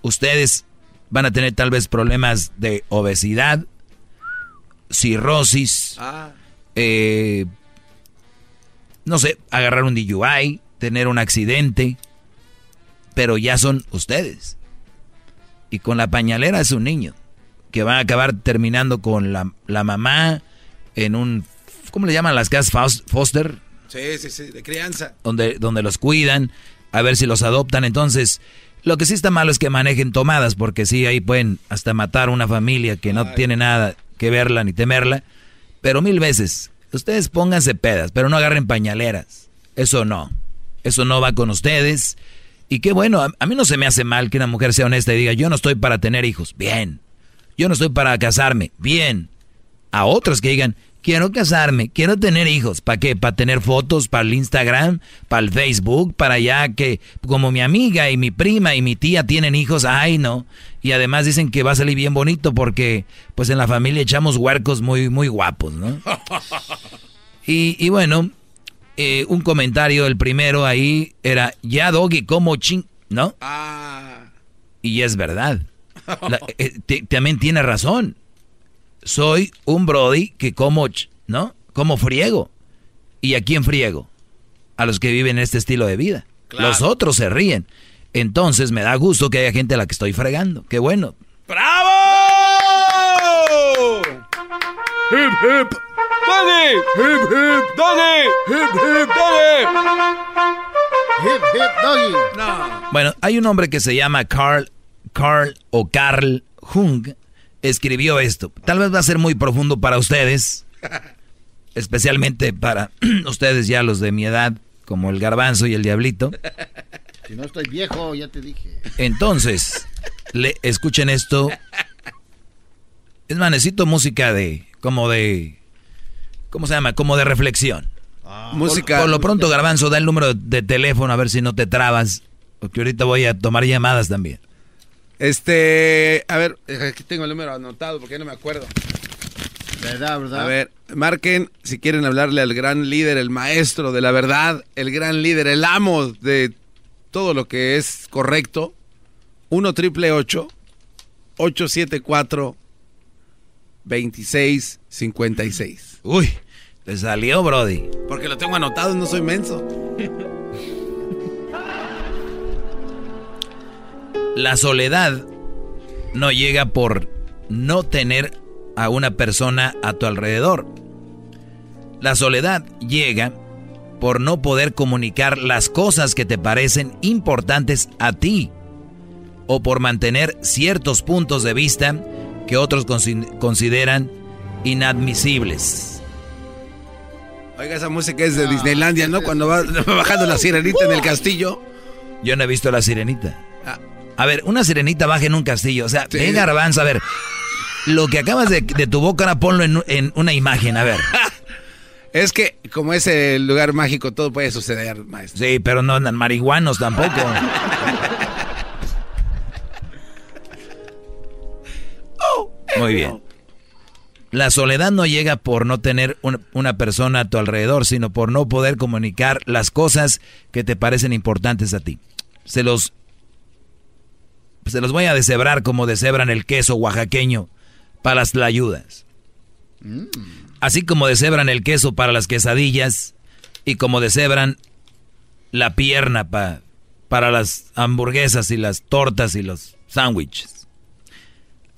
[SPEAKER 5] ustedes van a tener tal vez problemas de obesidad, cirrosis, eh, no sé, agarrar un DUI, tener un accidente, pero ya son ustedes. Y con la pañalera es un niño que va a acabar terminando con la, la mamá en un, ¿cómo le llaman las casas Fos- foster?
[SPEAKER 6] Sí, sí, sí, de crianza.
[SPEAKER 5] Donde, donde los cuidan, a ver si los adoptan. Entonces, lo que sí está malo es que manejen tomadas, porque sí, ahí pueden hasta matar a una familia que no tiene nada que verla ni temerla. Pero mil veces, ustedes pónganse pedas, pero no agarren pañaleras. Eso no. Eso no va con ustedes. Y qué bueno, a, a mí no se me hace mal que una mujer sea honesta y diga, yo no estoy para tener hijos. Bien. Yo no estoy para casarme. Bien. A otros que digan, quiero casarme, quiero tener hijos. ¿Para qué? ¿Para tener fotos? ¿Para el Instagram? ¿Para el Facebook? ¿Para ya que como mi amiga y mi prima y mi tía tienen hijos? Ay, no. Y además dicen que va a salir bien bonito porque pues en la familia echamos huercos muy, muy guapos, ¿no? Y, y bueno, eh, un comentario, el primero ahí era, ya Doggy, como ching, ¿no? Y es verdad. La- eh, también tiene razón. Soy un Brody que como, ch- ¿no? Como friego. ¿Y a quién friego? A los que viven este estilo de vida. Los otros se ríen. Entonces me da gusto que haya gente a la que estoy fregando. Qué bueno.
[SPEAKER 6] ¡Bravo!
[SPEAKER 9] Hip hip. Doggy. Hip hip. Doggy. Hip hip. Doggy.
[SPEAKER 25] Hip hip doggy.
[SPEAKER 6] No.
[SPEAKER 5] Bueno, hay un hombre que se llama Carl, Carl o Carl Jung. Escribió esto. Tal vez va a ser muy profundo para ustedes, especialmente para ustedes ya los de mi edad, como el garbanzo y el diablito.
[SPEAKER 25] Si no estoy viejo, ya te dije.
[SPEAKER 5] Entonces, le, escuchen esto. Es más, necesito música de, como de, ¿cómo se llama? Como de reflexión. música. Por, lo pronto, Garbanzo, da el número de teléfono a ver si no te trabas. Porque ahorita voy a tomar llamadas también.
[SPEAKER 6] Este, a ver, aquí tengo el número anotado porque no me acuerdo.
[SPEAKER 25] ¿Verdad, verdad?
[SPEAKER 6] A ver, marquen si quieren hablarle al gran líder, el maestro de la verdad, el gran líder, el amo de todo lo que es correcto. 1 triple 874 2656.
[SPEAKER 5] Uy, te salió, Brody.
[SPEAKER 6] Porque lo tengo anotado, no soy menso.
[SPEAKER 5] La soledad no llega por no tener a una persona a tu alrededor. La soledad llega por no poder comunicar las cosas que te parecen importantes a ti o por mantener ciertos puntos de vista que otros consideran inadmisibles.
[SPEAKER 6] Oiga, esa música es de Disneylandia, ¿no? Cuando va, bajando la sirenita en el castillo.
[SPEAKER 5] Yo no he visto la sirenita. A ver, una sirenita baja en un castillo. O sea, sí. venga, Garbanzo, a ver. Lo que acabas de, tu boca, ahora ponlo en, una imagen, a ver.
[SPEAKER 6] Es que, como es el lugar mágico, todo puede suceder, maestro.
[SPEAKER 5] Sí, pero no andan marihuanos tampoco. Muy bien. La soledad no llega por no tener una persona a tu alrededor, sino por no poder comunicar las cosas que te parecen importantes a ti. Se los se los voy a deshebrar como deshebran el queso oaxaqueño para las tlayudas. Mm. Así como deshebran el queso para las quesadillas y como deshebran la pierna para las hamburguesas y las tortas y los sándwiches.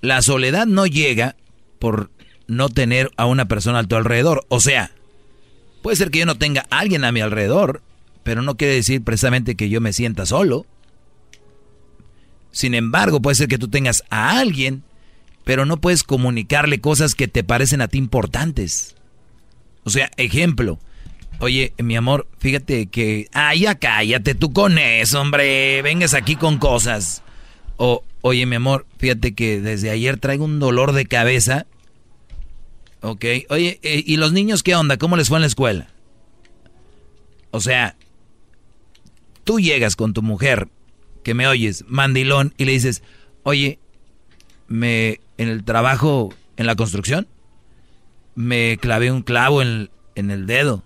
[SPEAKER 5] La soledad no llega por no tener a una persona a tu alrededor. O sea, puede ser que yo no tenga a alguien a mi alrededor, pero no quiere decir precisamente que yo me sienta solo. Sin embargo, puede ser que tú tengas a alguien, pero no puedes comunicarle cosas que te parecen a ti importantes. O sea, ejemplo. Oye, mi amor, fíjate que... Ay, ya cállate tú con eso, hombre. Vengas aquí con cosas. O, oye, mi amor, fíjate que desde ayer traigo un dolor de cabeza. Ok. Oye, eh, ¿y los niños qué onda? ¿Cómo les fue en la escuela? O sea, tú llegas con tu mujer que me oyes, mandilón, y le dices, oye, me en el trabajo, en la construcción, me clavé un clavo en, en el dedo.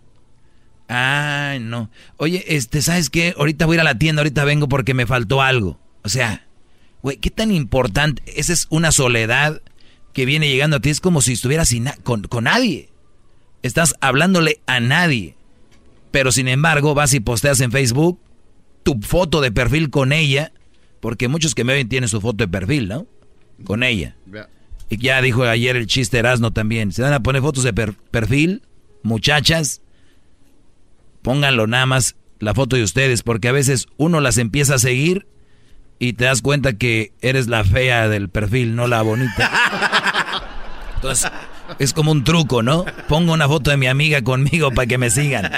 [SPEAKER 5] Ay, no. Oye, este, ¿sabes qué? Ahorita voy a ir a la tienda, ahorita vengo porque me faltó algo. O sea, güey, ¿qué tan importante? Esa es una soledad que viene llegando a ti. Es como si estuvieras sin con, con nadie. Estás hablándole a nadie. Pero sin embargo, vas y posteas en Facebook tu foto de perfil con ella, porque muchos que me ven tienen su foto de perfil, ¿no? Con ella. Y ya dijo ayer el chiste Erasno también. Se van a poner fotos de perfil, muchachas, pónganlo nada más la foto de ustedes, porque a veces uno las empieza a seguir y te das cuenta que eres la fea del perfil, no la bonita. Entonces, es como un truco, ¿no? Pongo una foto de mi amiga conmigo para que me sigan.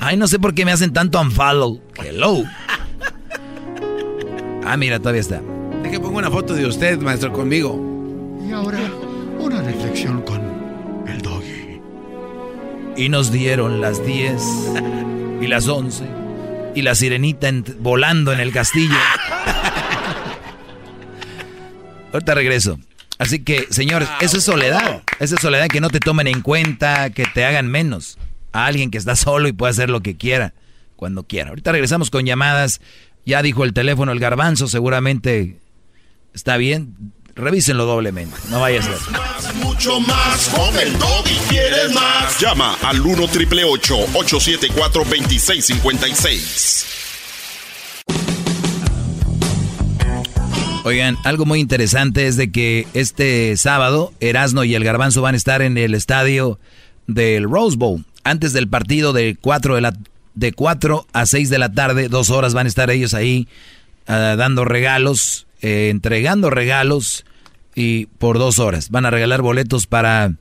[SPEAKER 5] Ay, no sé por qué me hacen tanto unfollow. Hello. Ah, mira, todavía está.
[SPEAKER 6] que pongo una foto de usted, maestro, conmigo.
[SPEAKER 28] Y ahora, una reflexión con el doggy.
[SPEAKER 5] Y nos dieron las 10 y las 11 y la sirenita volando en el castillo. Ahorita regreso. Así que, señores, eso es soledad. Esa es soledad que no te tomen en cuenta, que te hagan menos. A alguien que está solo y puede hacer lo que quiera, cuando quiera. Ahorita regresamos con llamadas. Ya dijo el teléfono el garbanzo, seguramente está bien. Revísenlo doblemente, no vaya a ser.
[SPEAKER 2] Más, mucho más, con el y quieres más. Llama al 1 triple 874 2656.
[SPEAKER 5] Oigan, algo muy interesante es de que este sábado Erasno y el Garbanzo van a estar en el estadio del Rose Bowl. Antes del partido de 4, de la, de 4 a 6 de la tarde, dos horas van a estar ellos ahí ah, dando regalos, eh, entregando regalos y por dos horas. Van a regalar boletos para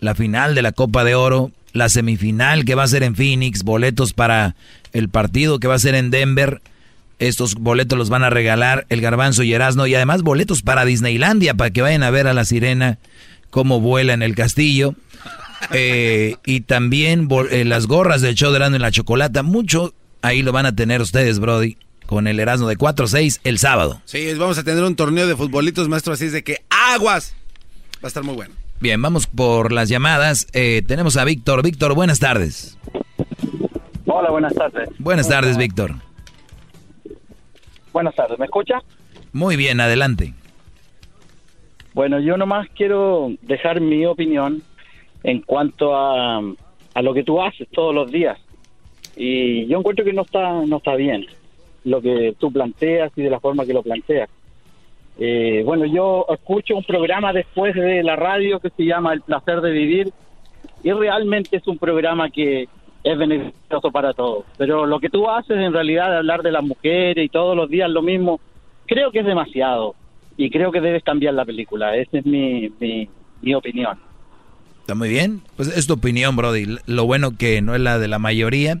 [SPEAKER 5] la final de la Copa de Oro, la semifinal que va a ser en Phoenix, boletos para el partido que va a ser en Denver. Estos boletos los van a regalar el Garbanzo y Erasmo y además boletos para Disneylandia para que vayan a ver a la sirena cómo vuela en el castillo. Eh, y también eh, las gorras del show de Erasmo y la Chocolata. Mucho ahí lo van a tener ustedes, Brody, con el Erasmo de 4-6 el sábado.
[SPEAKER 6] Sí, vamos a tener un torneo de futbolitos, maestro, así es de que aguas. Va a estar muy bueno.
[SPEAKER 5] Bien, vamos por las llamadas. Eh, tenemos a Víctor. Víctor, buenas tardes.
[SPEAKER 29] Hola, buenas tardes.
[SPEAKER 5] Buenas tardes, Víctor.
[SPEAKER 29] Buenas tardes, ¿me escucha?
[SPEAKER 5] Muy bien, adelante.
[SPEAKER 29] Bueno, yo nomás quiero dejar mi opinión en cuanto a, a lo que tú haces todos los días. Y yo encuentro que no está, no está bien lo que tú planteas y de la forma que lo planteas. Eh, bueno, yo escucho un programa después de la radio que se llama El placer de vivir y realmente es un programa que es beneficioso para todos. Pero lo que tú haces en realidad de hablar de las mujeres y todos los días lo mismo, creo que es demasiado y creo que debes cambiar la película. Esa es mi, mi, opinión.
[SPEAKER 5] Está muy bien. Pues es tu opinión, Brody. Lo bueno que no es la de la mayoría.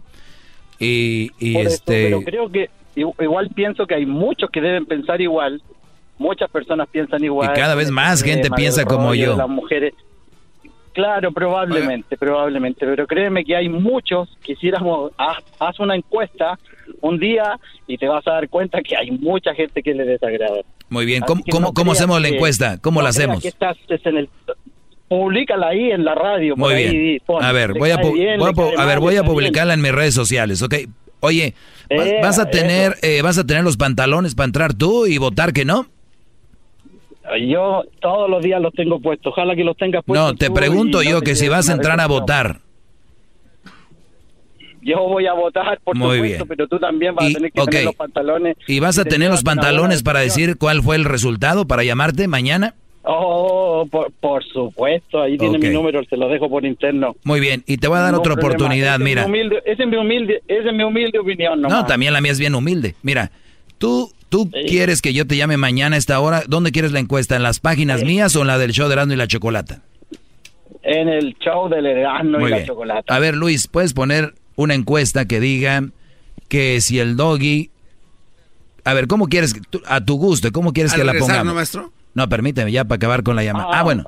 [SPEAKER 5] Y, este...
[SPEAKER 29] pero creo que igual pienso que hay muchos que deben pensar igual muchas personas piensan igual.
[SPEAKER 5] Y cada vez más gente piensa como yo.
[SPEAKER 29] Las mujeres. Claro, probablemente, probablemente, pero créeme que hay muchos, quisiéramos, haz, una encuesta un día y te vas a dar cuenta que hay mucha gente que le desagrada.
[SPEAKER 5] Muy bien, ¿cómo, cómo, hacemos la encuesta? ¿Cómo la hacemos?
[SPEAKER 29] Que estás en el, Publícala ahí en la radio.
[SPEAKER 5] Muy bien. a ver, voy a, a, ver, voy a publicarla en mis redes sociales, ¿ok? Oye, ¿vas, a eh, tener eh, vas a tener los pantalones para entrar tú y votar que no?
[SPEAKER 29] Yo todos los días los tengo puestos. Ojalá que los tengas puestos.
[SPEAKER 5] No, te pregunto yo que si vas a entrar a votar.
[SPEAKER 29] Yo voy a votar, por Muy supuesto, bien. pero tú también vas a tener que tener los pantalones.
[SPEAKER 5] ¿Y vas a tener los pantalones para decir cuál fue el resultado para llamarte mañana?
[SPEAKER 29] Oh, por, supuesto, ahí tiene mi número, se lo dejo por interno.
[SPEAKER 5] Muy bien, y te voy a dar otra oportunidad, mira.
[SPEAKER 29] esa es mi humilde, esa es mi humilde opinión.
[SPEAKER 5] No, también la mía es bien humilde. Mira, tú ¿Tú quieres que yo te llame mañana a esta hora? ¿Dónde quieres la encuesta? ¿En las páginas mías o en la del show de Erasmo y la Chocolata?
[SPEAKER 29] En el show del Erasmo y la Chocolata.
[SPEAKER 5] A ver, Luis, ¿puedes poner una encuesta que diga que si el doggy... A ver, ¿cómo quieres, a tu gusto, cómo quieres que la pongamos?
[SPEAKER 6] ¿no, maestro?
[SPEAKER 5] No, permíteme ya para acabar con la llamada. Ah, bueno.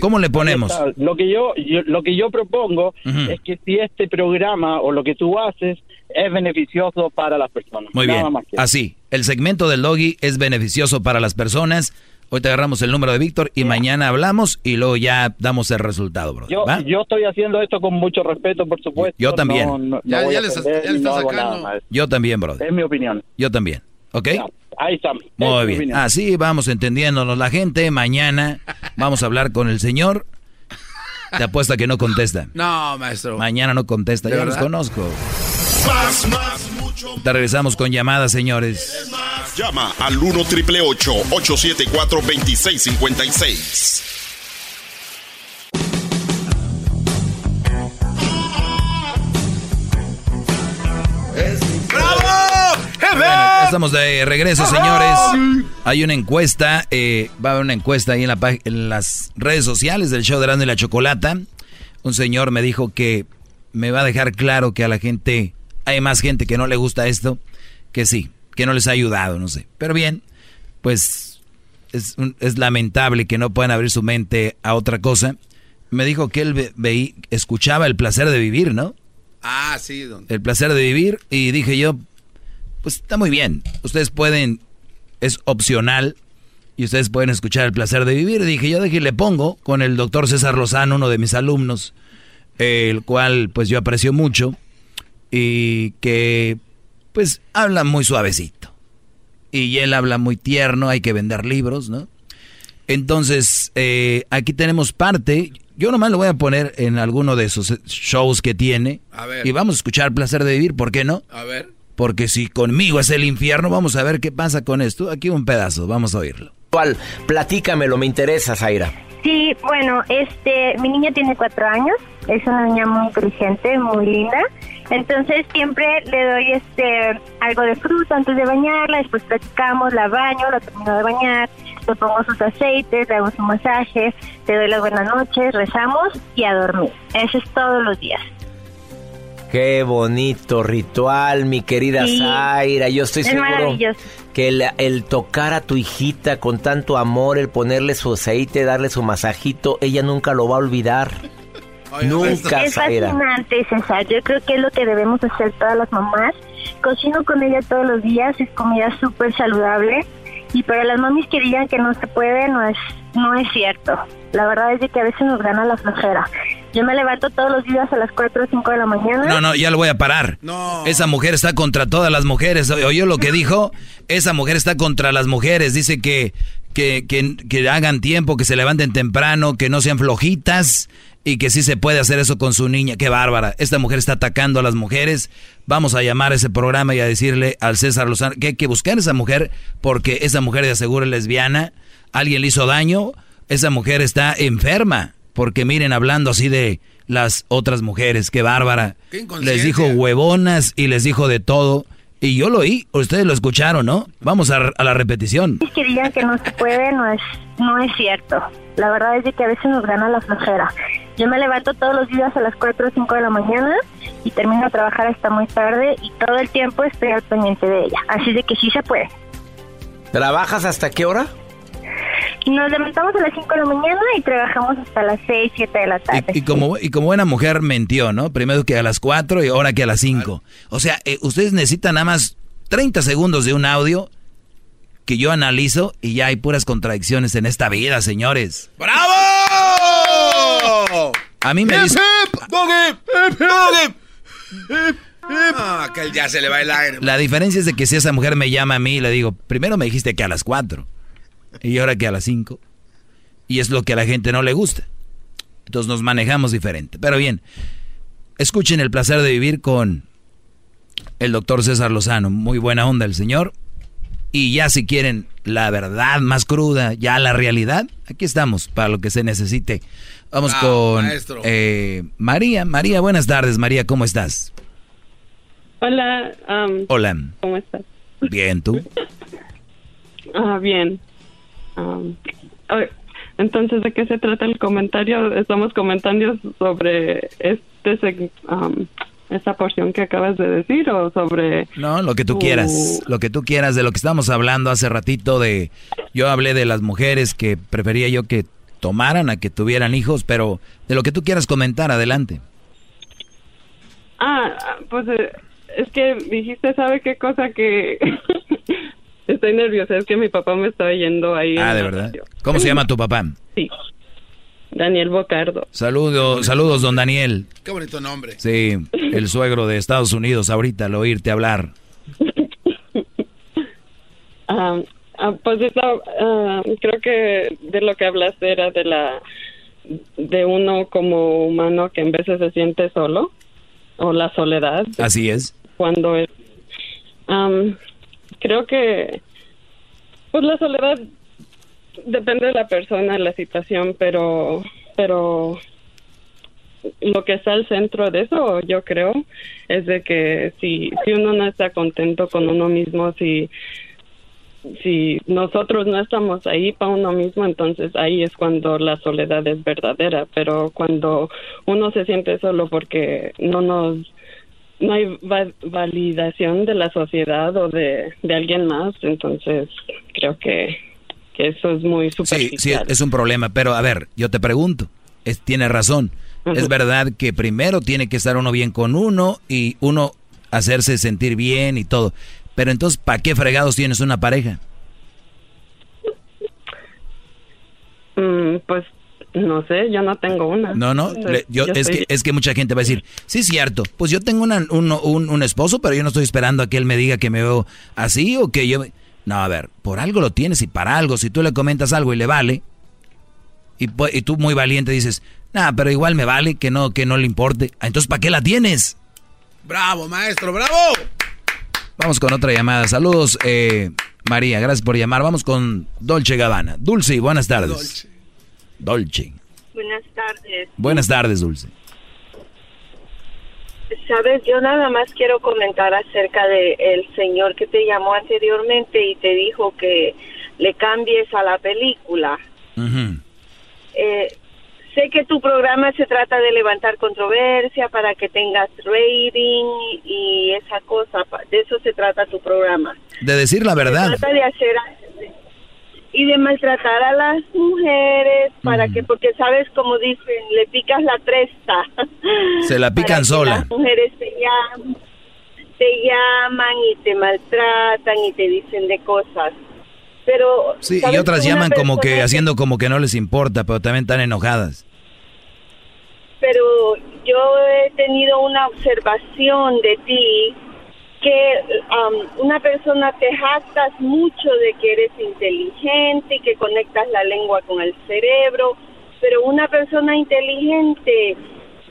[SPEAKER 5] ¿Cómo, le ponemos?
[SPEAKER 29] Lo que yo, lo que yo propongo es que si este programa o lo que tú haces es beneficioso para las personas.
[SPEAKER 5] Muy bien. Así, el segmento del doggy es beneficioso para las personas. Hoy te agarramos el número de Víctor y mañana hablamos y luego ya damos el resultado, bro.
[SPEAKER 29] Yo, yo estoy haciendo esto con mucho respeto, por supuesto.
[SPEAKER 5] Yo también. ya, le sacando. Yo también, bro.
[SPEAKER 29] Es mi opinión.
[SPEAKER 5] Yo también. ¿Ok?
[SPEAKER 29] ahí está.
[SPEAKER 5] Muy bien. Así vamos entendiéndonos la gente. Mañana vamos a hablar con el señor. Te apuesta que no contesta.
[SPEAKER 6] No, maestro.
[SPEAKER 5] Mañana no contesta. Ya los conozco. Más, más. Te regresamos con llamadas, señores.
[SPEAKER 2] Llama al 1 triple 874 2656.
[SPEAKER 5] ¡Bravo! estamos de regreso, señores. Hay una encuesta, eh, va a haber una encuesta ahí en, la, en las redes sociales del show de Grande y la Chocolata. Un señor me dijo que me va a dejar claro que a la gente hay más gente que no le gusta esto que sí, que no les ha ayudado, no sé. Pero bien, pues es, es lamentable que no puedan abrir su mente a otra cosa. Me dijo que él veía, escuchaba el placer de vivir, ¿no?
[SPEAKER 6] Ah, sí. Don.
[SPEAKER 5] El placer de vivir y dije yo, pues está muy bien. Ustedes pueden, es opcional y ustedes pueden escuchar el placer de vivir. Dije yo, dije, le pongo con el doctor César Lozano, uno de mis alumnos, el cual pues yo aprecio mucho y que pues habla muy suavecito. Y él habla muy tierno, hay que vender libros, ¿no? Entonces, eh, aquí tenemos parte, yo nomás lo voy a poner en alguno de esos shows que tiene. Y vamos a escuchar Placer de Vivir, ¿por qué no?
[SPEAKER 6] A ver.
[SPEAKER 5] Porque si conmigo es el infierno, vamos a ver qué pasa con esto. Aquí un pedazo, vamos a oírlo.
[SPEAKER 30] ¿Cuál? Platícamelo, me interesa, Zaira.
[SPEAKER 21] Sí, bueno, este, mi niña tiene cuatro años, es una niña muy inteligente, muy linda
[SPEAKER 31] Entonces siempre le doy este algo de fruta antes de bañarla, después platicamos, la baño, la termino de bañar, le pongo sus aceites, le hago su masaje, le doy las buenas noches, rezamos y a dormir. Eso es todos los días.
[SPEAKER 30] Qué bonito ritual, mi querida
[SPEAKER 31] Sí.
[SPEAKER 30] Zaira. Yo estoy
[SPEAKER 31] Es
[SPEAKER 30] seguro que el, el tocar a tu hijita con tanto amor, el ponerle su aceite, darle su masajito, ella nunca lo va a olvidar. Nunca,
[SPEAKER 31] es
[SPEAKER 30] Zaira.
[SPEAKER 31] fascinante, César. Yo creo que es lo que debemos hacer todas las mamás. Cocino con ella todos los días, es comida súper saludable. Y para las mamis que digan que no se puede, no es, no es cierto. La verdad es de que a veces nos gana la flojera. Yo me levanto todos los días a las 4 o 5 de la mañana.
[SPEAKER 5] No, no, ya lo voy a parar. Esa mujer está contra todas las mujeres. ¿Oyó lo que dijo? Esa mujer está contra las mujeres. Dice que, que, que, que hagan tiempo, que se levanten temprano, que no sean flojitas y que sí se puede hacer eso con su niña. Qué bárbara. Esta mujer está atacando a las mujeres. Vamos a llamar a ese programa y a decirle al César Lozano que hay que buscar a esa mujer porque esa mujer de aseguro es lesbiana. Alguien le hizo daño. Esa mujer está enferma. Porque miren, hablando así de las otras mujeres, qué bárbara.
[SPEAKER 6] Qué
[SPEAKER 5] les dijo huevonas y les dijo de todo. Y yo lo oí, ustedes lo escucharon, ¿no? Vamos a, a la repetición.
[SPEAKER 31] que digan que no se puede no es no es cierto. La verdad es de que a veces nos gana la flojera. Yo me levanto todos los días a las 4 o 5 de la mañana y termino de trabajar hasta muy tarde y todo el tiempo estoy al pendiente de ella. Así de que sí se puede.
[SPEAKER 30] ¿Trabajas hasta qué hora?
[SPEAKER 31] Nos levantamos a las 5 de la mañana y trabajamos hasta las 6, 7 de la tarde.
[SPEAKER 5] Y como, y como buena mujer mentió, ¿no? Primero que a las 4 y ahora que a las 5. O sea, eh, ustedes necesitan nada más 30 segundos de un audio que yo analizo y ya hay puras contradicciones en esta vida, señores.
[SPEAKER 6] ¡Bravo!
[SPEAKER 5] A mí me dice...
[SPEAKER 6] Ah, que ya se le va el aire.
[SPEAKER 5] La diferencia es de que si esa mujer me llama a mí, le digo, primero me dijiste que a las 4 y ahora que a las 5. Y es lo que a la gente no le gusta. Entonces nos manejamos diferente. Pero bien, escuchen el placer de vivir con el doctor César Lozano. Muy buena onda el señor. Y ya si quieren la verdad más cruda, ya la realidad, aquí estamos para lo que se necesite. Vamos
[SPEAKER 6] Ah,
[SPEAKER 5] con eh, María. María, buenas tardes. María, ¿cómo estás?
[SPEAKER 32] Hola,
[SPEAKER 5] Hola.
[SPEAKER 32] ¿cómo estás?
[SPEAKER 5] Bien, ¿tú?
[SPEAKER 32] Ah, bien. Oye, entonces, ¿de qué se trata el comentario? Estamos comentando sobre este am, esa porción que acabas de decir o sobre...
[SPEAKER 5] No, lo que tú
[SPEAKER 32] tu-
[SPEAKER 5] quieras, lo que tú quieras, de lo que estábamos hablando hace ratito de, yo hablé de las mujeres que prefería yo que tomaran a que tuvieran hijos, pero de lo que tú quieras comentar, adelante.
[SPEAKER 32] Ah, pues eh, es que dijiste, ¿sabe qué cosa que... Estoy nerviosa, es que mi papá me está yendo ahí.
[SPEAKER 5] Ah, de verdad. ¿Cómo se llama tu papá?
[SPEAKER 32] Sí. Daniel Bocardo.
[SPEAKER 5] Saludos, saludos, don Daniel.
[SPEAKER 6] Qué bonito nombre.
[SPEAKER 5] Sí, el suegro de Estados Unidos, ahorita al oírte hablar.
[SPEAKER 32] Ah, pues eso, ah, creo que de lo que hablaste era de la de uno como humano que en veces se siente solo o la soledad
[SPEAKER 5] Así es.
[SPEAKER 32] cuando es Am, creo que pues la soledad depende de la persona la situación pero pero lo que está al centro de eso yo creo es de que si si uno no está contento con uno mismo si si nosotros no estamos ahí para uno mismo, entonces ahí es cuando la soledad es verdadera, pero cuando uno se siente solo porque no nos no hay va- validación de la sociedad o de, de alguien más, entonces creo que, que eso es muy
[SPEAKER 5] Sí,
[SPEAKER 32] superficial.
[SPEAKER 5] sí, es un problema, pero a ver, yo te pregunto, es, tiene razón. Es verdad que primero tiene que estar uno bien con uno y uno hacerse sentir bien y todo. Pero entonces, ¿para qué fregados tienes una pareja?
[SPEAKER 32] Mm, pues no sé, yo no tengo una.
[SPEAKER 5] No, no,
[SPEAKER 32] Entonces,
[SPEAKER 5] yo, es,
[SPEAKER 32] estoy-
[SPEAKER 5] que, es que mucha gente va a decir, sí, es cierto, pues yo tengo una- un, un- un esposo, pero yo no estoy esperando a que él me diga que me veo así o que yo... me-". No, a ver, por algo lo tienes y para algo, si tú le comentas algo y le vale, y, tú muy valiente dices, nah, pero igual me vale, que no, que no le importe, Ah, entonces ¿para qué la tienes?
[SPEAKER 6] Bravo, maestro, bravo.
[SPEAKER 5] Vamos con otra llamada, saludos eh, María, gracias por llamar, vamos con Dolce Gabbana. Dulce, buenas tardes. Dolce.
[SPEAKER 21] Buenas tardes.
[SPEAKER 5] Buenas tardes, Dulce.
[SPEAKER 33] Sabes, yo nada más quiero comentar acerca de el señor que te llamó anteriormente y te dijo que le cambies a la película. Eh, sé que tu programa se trata de levantar controversia para que tengas rating y esa cosa, de eso se trata tu programa.
[SPEAKER 5] De decir la verdad.
[SPEAKER 33] Se trata de hacer y de maltratar a las mujeres para que, porque sabes como dicen, le picas la cresta.
[SPEAKER 5] Se la
[SPEAKER 33] Para
[SPEAKER 5] pican
[SPEAKER 33] que
[SPEAKER 5] sola.
[SPEAKER 33] Las mujeres te llaman, te llaman y te maltratan y te dicen de cosas. Pero
[SPEAKER 5] Sí, y otras llaman como que haciendo como que no les importa, pero también están enojadas.
[SPEAKER 33] pero yo he tenido una observación de ti que um, una persona te jactas mucho de que eres inteligente y que conectas la lengua con el cerebro, pero una persona inteligente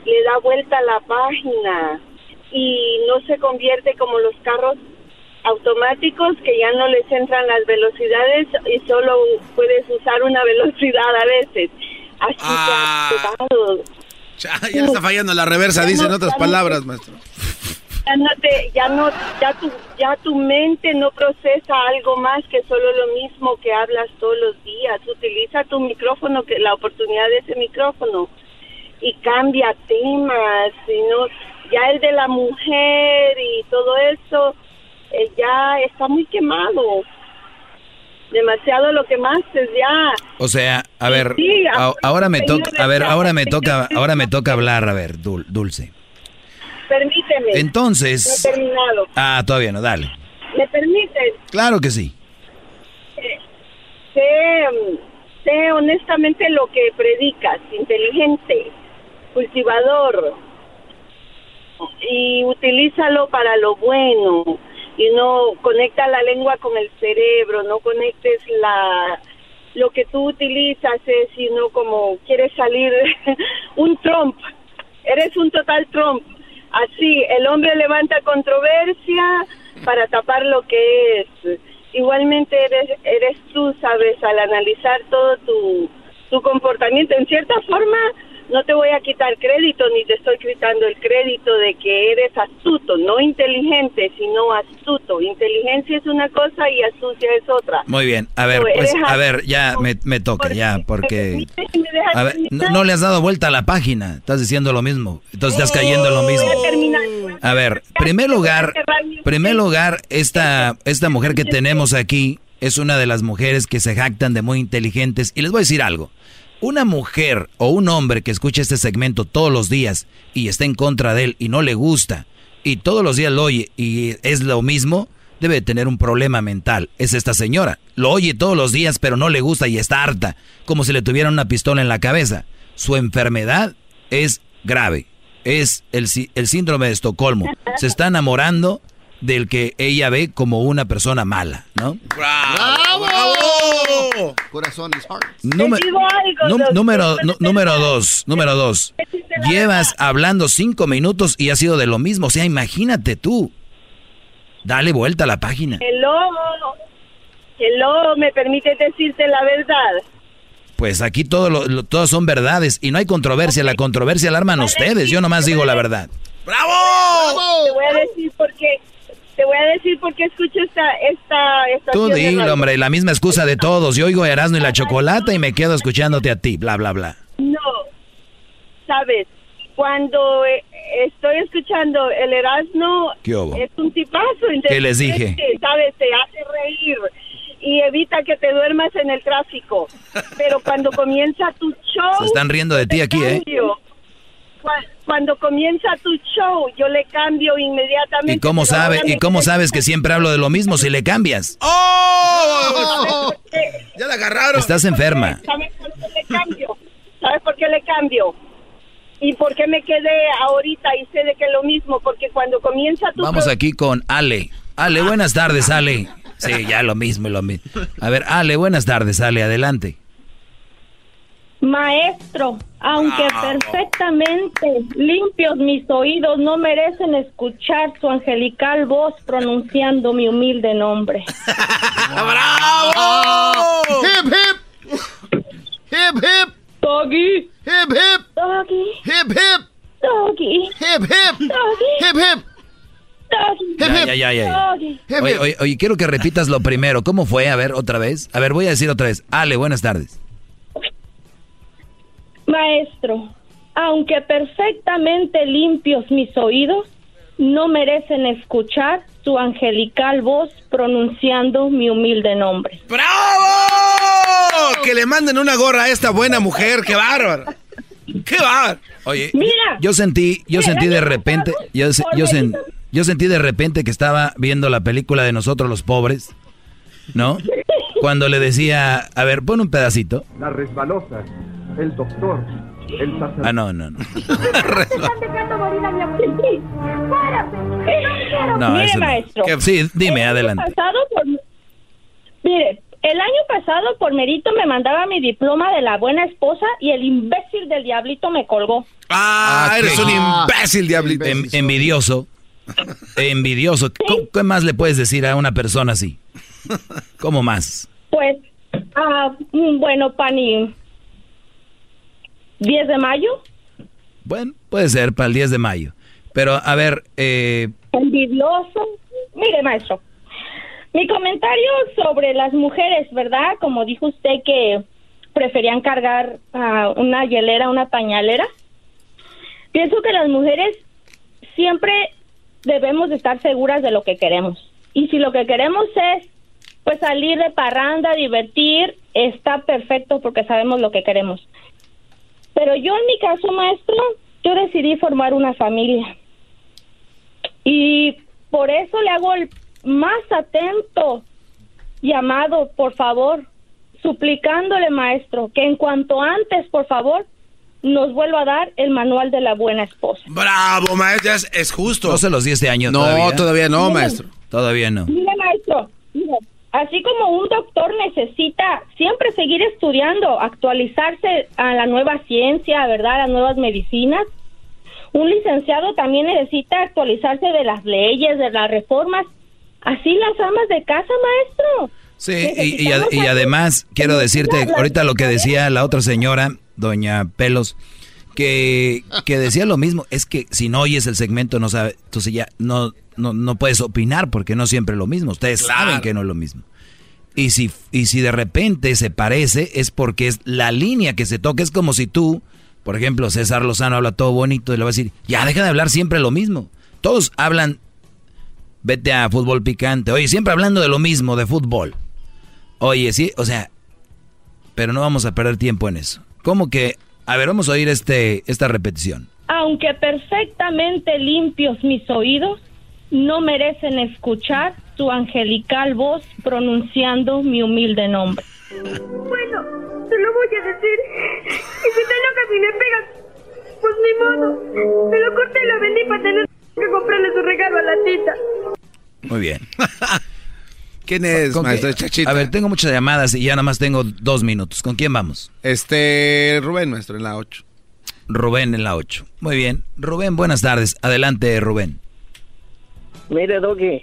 [SPEAKER 33] le da vuelta a la página y no se convierte como los carros automáticos que ya no les entran las velocidades y solo puedes usar una velocidad a veces. Así
[SPEAKER 6] Ah.
[SPEAKER 33] que.
[SPEAKER 6] Ya, está fallando la reversa,
[SPEAKER 33] Ya
[SPEAKER 6] dice en
[SPEAKER 33] no-
[SPEAKER 6] otras palabras, maestro.
[SPEAKER 33] Ya no te, ya no, ya tu, ya tu mente no procesa algo más que solo lo mismo que hablas todos los días. Utiliza tu micrófono, que la oportunidad de ese micrófono y cambia temas, y no, ya el de la mujer y todo eso eh, ya está muy quemado. Demasiado lo quemaste ya.
[SPEAKER 5] O sea, a ver,
[SPEAKER 33] sí,
[SPEAKER 5] a- ahora me toca, a ver, ahora me toca, ahora me toca hablar, a ver, Dul- Dulce.
[SPEAKER 33] Permíteme.
[SPEAKER 5] Entonces-
[SPEAKER 33] No he terminado.
[SPEAKER 5] Ah, todavía no, dale.
[SPEAKER 33] ¿Me permites?
[SPEAKER 5] Claro que sí.
[SPEAKER 33] sé, mm, sé honestamente lo que predicas, inteligente, cultivador, y utilízalo para lo bueno, y no conecta la lengua con el cerebro, no conectes la lo que tú utilizas es sino como quieres salir un Trump, eres un total Trump. Así, el hombre levanta controversia para tapar lo que es. Igualmente eres, eres tú, sabes, al analizar todo tu, tu comportamiento. En cierta forma, no te voy a quitar crédito ni te estoy quitando el crédito de que eres astuto, no inteligente, sino astuto. Inteligencia es una cosa y astucia es otra.
[SPEAKER 5] Muy bien, a ver, pues, a ver, ya me, me toca, ya, porque...
[SPEAKER 33] ¿Me dejas
[SPEAKER 5] A ver, no, no le has dado vuelta a la página, estás diciendo lo mismo, entonces estás cayendo en lo mismo.
[SPEAKER 33] A
[SPEAKER 5] ver, primer lugar, primer lugar, esta, esta mujer que tenemos aquí es una de las mujeres que se jactan de muy inteligentes. Y les voy a decir algo. Una mujer o un hombre que escucha este segmento todos los días y está en contra de él y no le gusta y todos los días lo oye y es lo mismo, debe tener un problema mental. Es esta señora. Lo oye todos los días pero no le gusta y está harta, como si le tuviera una pistola en la cabeza. Su enfermedad es grave. Es el, el síndrome de Estocolmo. Se está enamorando del que ella ve como una persona mala, ¿no?
[SPEAKER 25] ¡Bravo! Corazón is heart.
[SPEAKER 5] Número,
[SPEAKER 33] algo,
[SPEAKER 5] número, número dos, número dos. Llevas hablando cinco minutos y ha sido de lo mismo. O sea, imagínate tú. Dale vuelta a la página.
[SPEAKER 33] Hello, hello, ¿me permites decirte la verdad?
[SPEAKER 5] Pues aquí todo lo, lo- todas son verdades y no hay controversia. La controversia la arman ustedes. Yo nomás digo la verdad.
[SPEAKER 33] Te voy a decir por qué. Te voy a decir por qué escucho esta esta
[SPEAKER 5] Tú
[SPEAKER 33] estación
[SPEAKER 5] dile,
[SPEAKER 33] radio.
[SPEAKER 5] hombre, la misma excusa de todos. Yo oigo Erasmo y la chocolata y me quedo escuchándote a ti, bla, bla, bla.
[SPEAKER 33] No, sabes, cuando eh, estoy escuchando el Erasmo es un tipazo.
[SPEAKER 5] ¿Qué les dije?
[SPEAKER 33] Sabes, te hace reír y evita que te duermas en el tráfico. Pero cuando comienza tu show,
[SPEAKER 5] Se están riendo de ti aquí, ¿eh?
[SPEAKER 33] cambio. Cu- Cuando comienza tu show, yo le cambio inmediatamente.
[SPEAKER 5] ¿Y cómo sabe? ¿Y cómo sabes que siempre hablo de lo mismo si le cambias?
[SPEAKER 6] ¡Oh! Ya la agarraron.
[SPEAKER 5] Estás enferma.
[SPEAKER 33] ¿Sabes por qué le cambio? ¿Sabes por qué le cambio? ¿Y por qué me quedé ahorita y sé de que es lo mismo? Porque cuando comienza tu...
[SPEAKER 5] Vamos aquí con Ale. Ale, buenas tardes, Ale. Sí, ya lo mismo, lo mismo. A ver, Ale, buenas tardes, Ale, adelante.
[SPEAKER 22] Maestro, aunque perfectamente limpios mis oídos, no merecen escuchar su angelical voz pronunciando mi humilde nombre.
[SPEAKER 6] ¡Bravo!
[SPEAKER 25] ¡Hip, hip! ¡Hip, hip!
[SPEAKER 22] ¡Doggy!
[SPEAKER 25] ¡Hip, hip!
[SPEAKER 22] ¡Doggy!
[SPEAKER 25] ¡Hip, hip!
[SPEAKER 22] ¡Doggy!
[SPEAKER 25] ¡Hip, hip!
[SPEAKER 22] ¡Doggy! ¡Hip, hip!
[SPEAKER 5] Ya, ya, ya, oye, oye, oye, quiero que repitas lo primero. ¿Cómo fue? A ver, otra vez. A ver, voy a decir otra vez. Ale, buenas tardes.
[SPEAKER 22] Maestro, aunque perfectamente limpios mis oídos, no merecen escuchar su angelical voz pronunciando mi humilde nombre.
[SPEAKER 6] ¡Bravo! Que le manden una gorra a esta buena mujer, qué bárbaro. ¡Qué bárbaro!
[SPEAKER 5] Oye,
[SPEAKER 22] Mira,
[SPEAKER 5] yo sentí, yo sentí de repente, yo, yo, sen-
[SPEAKER 22] delito-
[SPEAKER 5] yo sentí de repente que estaba viendo la película de nosotros los pobres, ¿no? Cuando le decía, a ver, pon un pedacito.
[SPEAKER 34] Las resbalosas, el doctor, el sacerdote.
[SPEAKER 5] Ah, no, no, no.
[SPEAKER 22] Están dejando morir a mi abuelita. ¡Párate! ¡No quiero!
[SPEAKER 5] No,
[SPEAKER 22] Mire, maestro.
[SPEAKER 5] ¿Qué? Sí, dime,
[SPEAKER 22] el año
[SPEAKER 5] adelante.
[SPEAKER 22] pasado por- Mire, el año pasado por mérito me mandaba mi diploma de la buena esposa y el imbécil del diablito me colgó.
[SPEAKER 6] Ah,
[SPEAKER 5] Ah,
[SPEAKER 6] eres
[SPEAKER 5] qué-
[SPEAKER 6] un imbécil, diablito.
[SPEAKER 5] Em- envidioso. Envidioso. ¿Cómo- ¿Qué más le puedes decir a una persona así? ¿Cómo más?
[SPEAKER 22] Pues, ah, mm, bueno, Pani, 10 de mayo,
[SPEAKER 5] Bueno, puede ser para el 10 de mayo. Pero, a ver, eh,
[SPEAKER 22] envidioso. Mire, maestro, mi comentario sobre las mujeres, ¿verdad? Como dijo usted que preferían cargar ah, una hielera, una pañalera. Pienso que las mujeres siempre debemos de estar seguras de lo que queremos. Y si lo que queremos es pues salir de parranda, divertir, está perfecto porque sabemos lo que queremos. Pero yo en mi caso, maestro, yo decidí formar una familia. Y por eso le hago el más atento llamado, por favor, suplicándole, maestro, que en cuanto antes, por favor, nos vuelva a dar el manual de la buena esposa.
[SPEAKER 6] Bravo, maestro, es, es justo.
[SPEAKER 5] no se los di este año.
[SPEAKER 6] No, todavía, no,
[SPEAKER 22] Miren.
[SPEAKER 6] maestro.
[SPEAKER 5] Todavía no.
[SPEAKER 22] Mire, maestro, así como un doctor necesita siempre seguir estudiando, actualizarse a la nueva ciencia, ¿verdad? A las nuevas medicinas. Un licenciado también necesita actualizarse de las leyes, de las reformas. Así las amas de casa, maestro.
[SPEAKER 5] Sí, y, y ad- y además quiero decirte, ahorita lo que decía la otra señora, doña Pelos, que, que decía lo mismo, es que si no oyes el segmento no sabe, entonces ya no, no, no puedes opinar porque no siempre es lo mismo, ustedes saben que no es lo mismo. Y si, y si de repente se parece es porque es la línea que se toca, es como si tú, por ejemplo, César Lozano habla todo bonito y le va a decir, ya deja de hablar siempre lo mismo. Todos hablan, vete a fútbol picante, oye, siempre hablando de lo mismo, de fútbol. Oye, sí, o sea, pero no vamos a perder tiempo en eso. ¿Cómo que? A ver, vamos a oír este, esta repetición.
[SPEAKER 22] Aunque perfectamente limpios mis oídos, no merecen escuchar su angelical voz pronunciando mi humilde nombre.
[SPEAKER 35] Bueno, te lo voy a decir. Y si te enojas y me pegas, pues ni modo. Me lo corté y lo vendí para tener que comprarle su regalo a la tita.
[SPEAKER 5] Muy bien.
[SPEAKER 6] ¿Quién es,
[SPEAKER 5] ¿Con
[SPEAKER 6] maestro
[SPEAKER 5] qué?
[SPEAKER 6] Chachita?
[SPEAKER 5] A ver, tengo muchas llamadas y ya nada más tengo dos minutos. ¿Con quién vamos?
[SPEAKER 6] Este, Rubén, maestro, en la 8.
[SPEAKER 5] Rubén en la 8. Muy bien. Rubén, buenas tardes. Adelante, Rubén.
[SPEAKER 36] Mire, Doggy,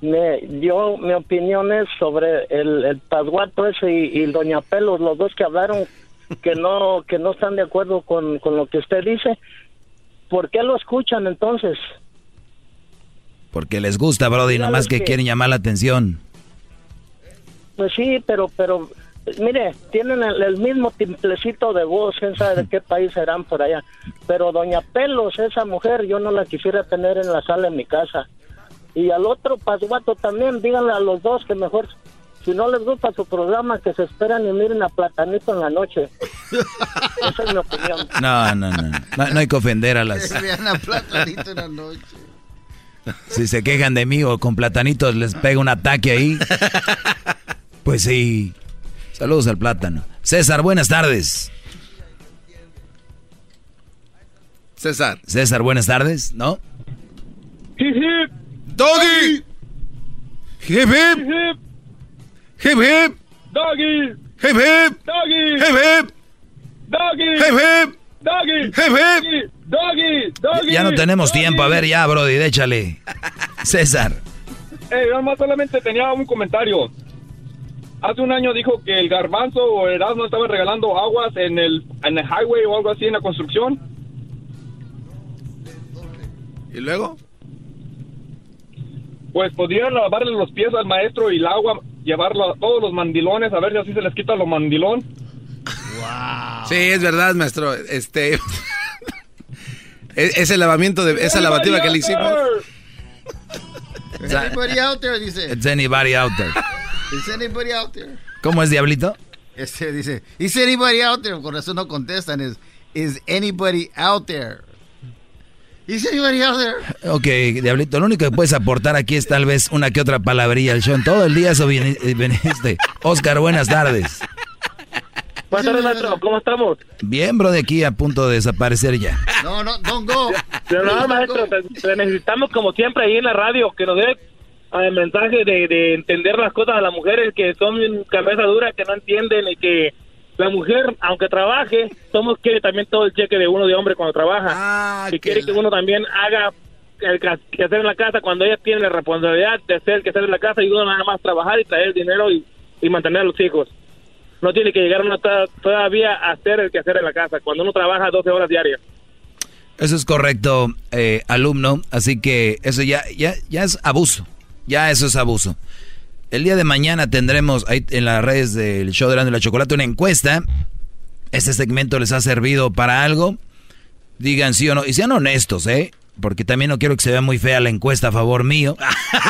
[SPEAKER 36] me, yo, mi opinión es sobre el, el pasguato ese y, y Doña Pelos, los dos que hablaron que no que no están de acuerdo con, con lo que usted dice. ¿Por qué lo escuchan entonces?
[SPEAKER 5] Porque les gusta, Brody, nomás que
[SPEAKER 36] que-
[SPEAKER 5] quieren llamar la atención.
[SPEAKER 36] Pues sí, pero, pero, mire, tienen el, el mismo timplecito de voz, quién sabe de qué país serán por allá. Pero Doña Pelos, esa mujer, yo no la quisiera tener en la sala de mi casa. Y al otro pasguato también, díganle a los dos que mejor, si no les gusta su programa, que se esperan y miren a Platanito en la noche. Esa es mi opinión.
[SPEAKER 5] No, no, no. No, no hay que ofender a las...
[SPEAKER 25] Vean a Platanito en la noche.
[SPEAKER 5] Si se quejan de mí o con platanitos les pega un ataque ahí. Pues sí. Saludos al plátano. César, buenas tardes.
[SPEAKER 6] César.
[SPEAKER 5] César, buenas tardes, ¿no?
[SPEAKER 34] Hip hip.
[SPEAKER 6] Doggy. Hip hip. Hip hip.
[SPEAKER 34] Doggy.
[SPEAKER 6] Hip hip.
[SPEAKER 34] Doggy.
[SPEAKER 6] Hip hip.
[SPEAKER 34] Doggy.
[SPEAKER 6] Hip hip.
[SPEAKER 34] Doggy.
[SPEAKER 6] Hip hip.
[SPEAKER 34] Doggy. Doggy.
[SPEAKER 5] Ya no tenemos tiempo. A ver, ya, Brody, échale. César.
[SPEAKER 34] Eh, yo más solamente tenía un comentario. Hace un año dijo que el garbanzo o el Erasmo estaban regalando aguas en el, en el highway o algo así en la construcción.
[SPEAKER 6] ¿Y luego?
[SPEAKER 37] pues podrían lavarle los pies al maestro y el agua, llevarlo a todos los mandilones, a ver si así se les quita lo mandilón.
[SPEAKER 6] Sí, es verdad, maestro. Este. e- ese lavamiento de esa lavativa que le hicimos.
[SPEAKER 25] Anybody out there? Dice.
[SPEAKER 5] It's anybody out there.
[SPEAKER 25] Is anybody out there?
[SPEAKER 5] ¿Cómo es, Diablito?
[SPEAKER 25] Este dice, is anybody out there? Con razón no contestan, es, is anybody out there? Is anybody out there?
[SPEAKER 5] Ok, Diablito, lo único que puedes aportar aquí es tal vez una que otra palabrería al show. En todo el día eso eh, viniste. Oscar, buenas tardes.
[SPEAKER 38] Buenas tardes, maestro. ¿Cómo estamos?
[SPEAKER 5] Bien, bro, de aquí a punto de desaparecer ya.
[SPEAKER 25] No, no, don't go.
[SPEAKER 38] Pero no, maestro, te, te necesitamos como siempre ahí en la radio que nos dé eh, mensaje de, de entender las cosas a las mujeres que son cabeza dura, que no entienden y que la mujer, aunque trabaje, somos quiere también todo el cheque de uno de hombre cuando trabaja. y quiere que uno también haga el que hacer en la casa cuando ella tiene la responsabilidad de hacer el que hacer en la casa y uno nada más trabajar y traer dinero y, y mantener a los hijos. No tiene que llegar uno to- todavía a hacer el que hacer en la casa cuando uno trabaja 12 horas diarias.
[SPEAKER 5] Eso es correcto, eh, alumno. Así que eso ya, ya, ya es abuso. Ya eso es abuso. El día de mañana tendremos ahí en las redes del show de la chocolate una encuesta. Este segmento les ha servido para algo. Digan sí o no. Y sean honestos, ¿eh? Porque también no quiero que se vea muy fea la encuesta a favor mío.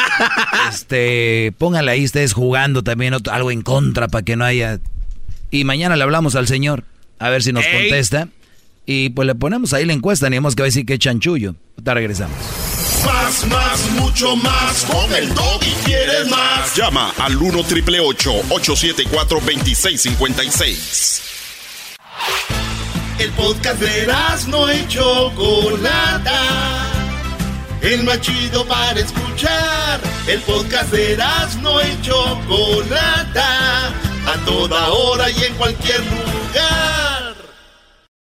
[SPEAKER 5] este, pónganle ahí ustedes jugando también otro- algo en contra para que no haya. Y mañana le hablamos al señor a ver si nos
[SPEAKER 2] Ey.
[SPEAKER 5] contesta. Y pues le ponemos ahí la encuesta, ni que va a decir que es chanchullo. Ahorita regresamos.
[SPEAKER 2] Más, más, mucho más. Con el doggy quieres más.
[SPEAKER 39] Llama al 1 triple 874 2656.
[SPEAKER 2] El podcast de no y Chocolata. El más para escuchar. El podcast de no y Chocolata. A toda hora y en cualquier lugar.